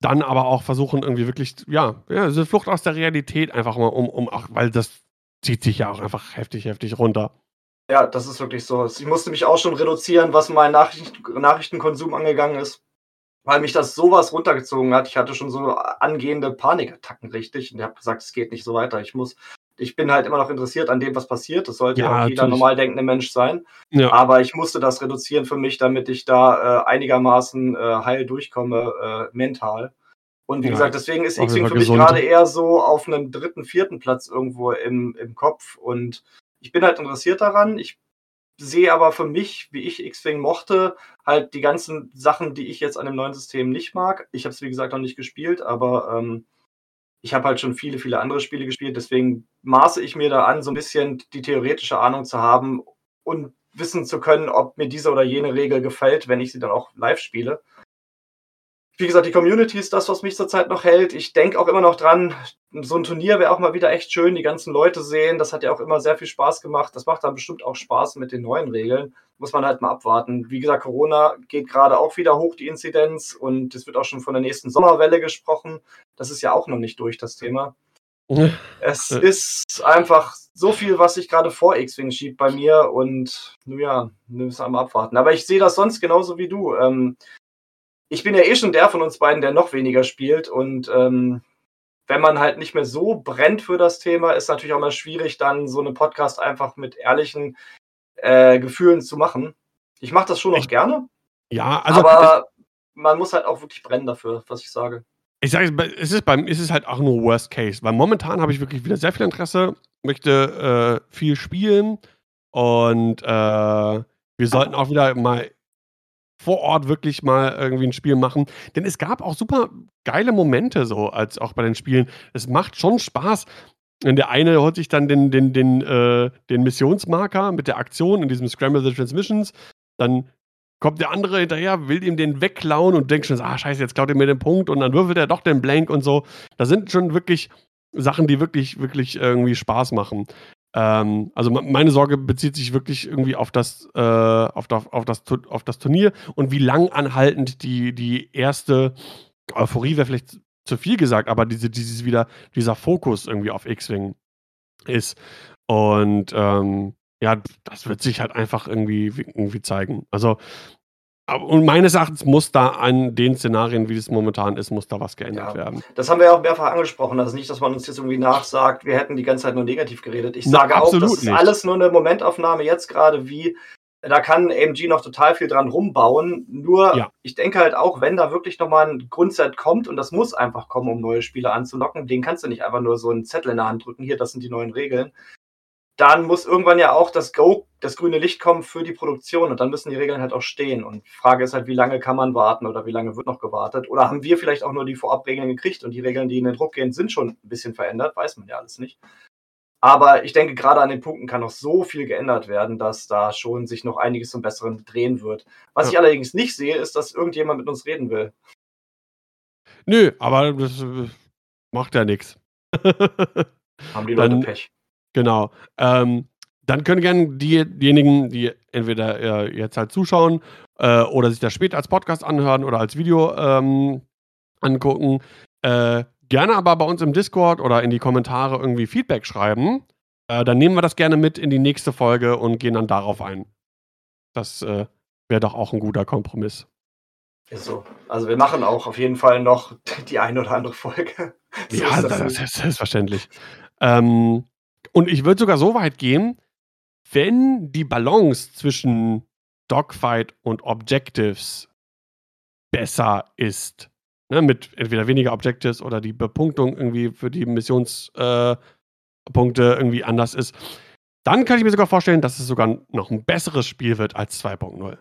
Speaker 1: dann aber auch versuchen, irgendwie wirklich, ja, ja, diese Flucht aus der Realität einfach mal um, um, auch, weil das zieht sich ja auch einfach heftig, heftig runter.
Speaker 2: Ja, das ist wirklich so. Ich musste mich auch schon reduzieren, was mein Nachricht Nachrichtenkonsum angegangen ist, weil mich das sowas runtergezogen hat. Ich hatte schon so angehende Panikattacken richtig und ich habe gesagt, es geht nicht so weiter. Ich muss ich bin halt immer noch interessiert an dem, was passiert. Das sollte ja, auch jeder normal denkende Mensch sein. Ja. Aber ich musste das reduzieren für mich, damit ich da äh, einigermaßen äh, heil durchkomme, äh, mental. Und wie ja, gesagt, deswegen ist X-Wing für mich gerade eher so auf einem dritten, vierten Platz irgendwo im, im Kopf. Und ich bin halt interessiert daran. Ich sehe aber für mich, wie ich X-Wing mochte, halt die ganzen Sachen, die ich jetzt an dem neuen System nicht mag. Ich habe es, wie gesagt, noch nicht gespielt, aber ähm, ich habe halt schon viele, viele andere Spiele gespielt, deswegen maße ich mir da an, so ein bisschen die theoretische Ahnung zu haben und wissen zu können, ob mir diese oder jene Regel gefällt, wenn ich sie dann auch live spiele wie gesagt, die Community ist das, was mich zurzeit noch hält. Ich denke auch immer noch dran, so ein Turnier wäre auch mal wieder echt schön, die ganzen Leute sehen. Das hat ja auch immer sehr viel Spaß gemacht. Das macht dann bestimmt auch Spaß mit den neuen Regeln. Muss man halt mal abwarten. Wie gesagt, Corona geht gerade auch wieder hoch, die Inzidenz. Und es wird auch schon von der nächsten Sommerwelle gesprochen. Das ist ja auch noch nicht durch, das Thema. *laughs* Es ist einfach so viel, was sich gerade vor X-Wing schiebt bei mir und nun ja, müssen wir mal abwarten. Aber ich sehe das sonst genauso wie du. Ähm, ich bin ja eh schon der von uns beiden, der noch weniger spielt. Und ähm, wenn man halt nicht mehr so brennt für das Thema, ist natürlich auch mal schwierig, dann so einen Podcast einfach mit ehrlichen äh, Gefühlen zu machen. Ich mache das schon noch ich, gerne.
Speaker 1: Ja, also.
Speaker 2: Aber man muss halt auch wirklich brennen dafür, was ich sage.
Speaker 1: Ich sage, es ist beim, es ist halt auch nur Worst Case, weil momentan habe ich wirklich wieder sehr viel Interesse, möchte äh, viel spielen und äh, wir sollten auch wieder mal vor Ort wirklich mal irgendwie ein Spiel machen. Denn es gab auch super geile Momente so, als auch bei den Spielen. Es macht schon Spaß. Und der eine holt sich dann den, den, den, äh, den Missionsmarker mit der Aktion in diesem Scramble the Transmissions. Dann kommt der andere hinterher, will ihm den wegklauen und denkt schon, ah, scheiße, jetzt klaut er mir den Punkt und dann würfelt er doch den Blank und so. Da sind schon wirklich Sachen, die wirklich, wirklich irgendwie Spaß machen. Ähm, also meine Sorge bezieht sich wirklich irgendwie auf das, äh, auf, das, auf, das, auf das Turnier und wie lang anhaltend die, die erste Euphorie wäre vielleicht zu viel gesagt, aber diese, dieses wieder, dieser Fokus irgendwie auf X-Wing ist. Und ähm, ja, das wird sich halt einfach irgendwie, irgendwie zeigen. Also und meines Erachtens muss da an den Szenarien, wie es momentan ist, muss da was geändert ja, werden.
Speaker 2: Das haben wir ja auch mehrfach angesprochen. Also nicht, dass man uns jetzt irgendwie nachsagt, wir hätten die ganze Zeit nur negativ geredet. Ich sage Na, auch, das ist nicht. alles nur eine Momentaufnahme jetzt gerade, wie da kann AMG noch total viel dran rumbauen. Nur,
Speaker 1: Ja.
Speaker 2: ich denke halt auch, wenn da wirklich nochmal ein Grundset kommt, und das muss einfach kommen, um neue Spieler anzulocken, den kannst du nicht einfach nur so einen Zettel in der Hand drücken, hier, das sind die neuen Regeln. Dann muss irgendwann ja auch das Go, das grüne Licht kommen für die Produktion und dann müssen die Regeln halt auch stehen. Und die Frage ist halt, wie lange kann man warten oder wie lange wird noch gewartet? Oder haben wir vielleicht auch nur die Vorabregeln gekriegt und die Regeln, die in den Druck gehen, sind schon ein bisschen verändert? Weiß man ja alles nicht. Aber ich denke, gerade an den Punkten kann noch so viel geändert werden, dass da schon sich noch einiges zum Besseren drehen wird. Was
Speaker 1: Ja.
Speaker 2: ich allerdings nicht sehe, ist, dass irgendjemand mit uns reden will.
Speaker 1: Nö, aber das äh, macht ja nichts. *laughs*
Speaker 2: Haben die Leute
Speaker 1: Dann-
Speaker 2: Pech.
Speaker 1: Genau. Ähm, dann können gerne die, diejenigen, die entweder äh, jetzt halt zuschauen äh, oder sich das später als Podcast anhören oder als Video ähm, angucken, äh, gerne aber bei uns im Discord oder in die Kommentare irgendwie Feedback schreiben. Äh, dann nehmen wir das gerne mit in die nächste Folge und gehen dann darauf ein. Das äh, wäre doch auch ein guter Kompromiss.
Speaker 2: Ist so. Also wir machen auch auf jeden Fall noch die eine oder andere Folge. *laughs* So
Speaker 1: ja, das,
Speaker 2: nicht.
Speaker 1: ist selbstverständlich. Ähm, und ich würde sogar so weit gehen, wenn die Balance zwischen Dogfight und Objectives besser ist, ne, mit entweder weniger Objectives oder die Bepunktung irgendwie für die Missionspunkte äh, irgendwie anders ist, dann kann ich mir sogar vorstellen, dass es sogar noch ein besseres Spiel wird als 2.0.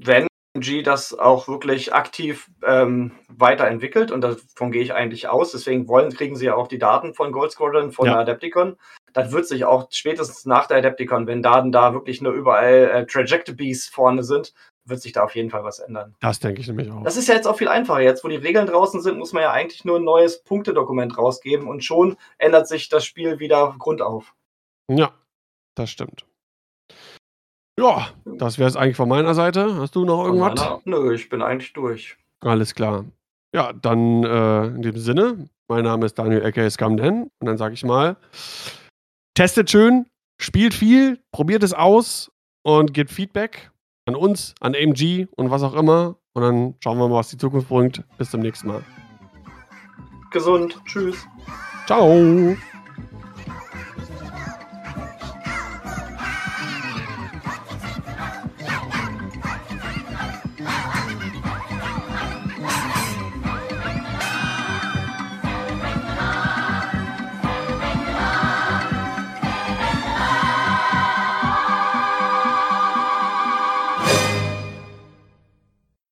Speaker 2: wenn G das auch wirklich aktiv ähm, weiterentwickelt und davon gehe ich eigentlich aus, deswegen wollen, kriegen sie ja auch die Daten von Gold Squadron, von
Speaker 1: Ja.
Speaker 2: der Adepticon, dann wird sich auch spätestens nach der Adepticon, wenn Daten da wirklich nur überall äh, Trajectories vorne sind, wird sich da auf jeden Fall was ändern.
Speaker 1: Das denke ich nämlich auch.
Speaker 2: Das ist ja jetzt auch viel einfacher. Jetzt, wo die Regeln draußen sind, muss man ja eigentlich nur ein neues Punktedokument rausgeben und schon ändert sich das Spiel wieder grundauf.
Speaker 1: Ja, das stimmt. Ja, das wäre es eigentlich von meiner Seite. Hast du noch irgendwas?
Speaker 2: meiner- Nö, ich bin eigentlich durch.
Speaker 1: Alles klar. Ja, dann äh, in dem Sinne, mein Name ist Daniel aka Scamden und dann sage ich mal, testet schön, spielt viel, probiert es aus und gebt Feedback an uns, an AMG und was auch immer und dann schauen wir mal, was die Zukunft bringt. Bis zum nächsten Mal.
Speaker 2: Gesund. Tschüss.
Speaker 1: Ciao.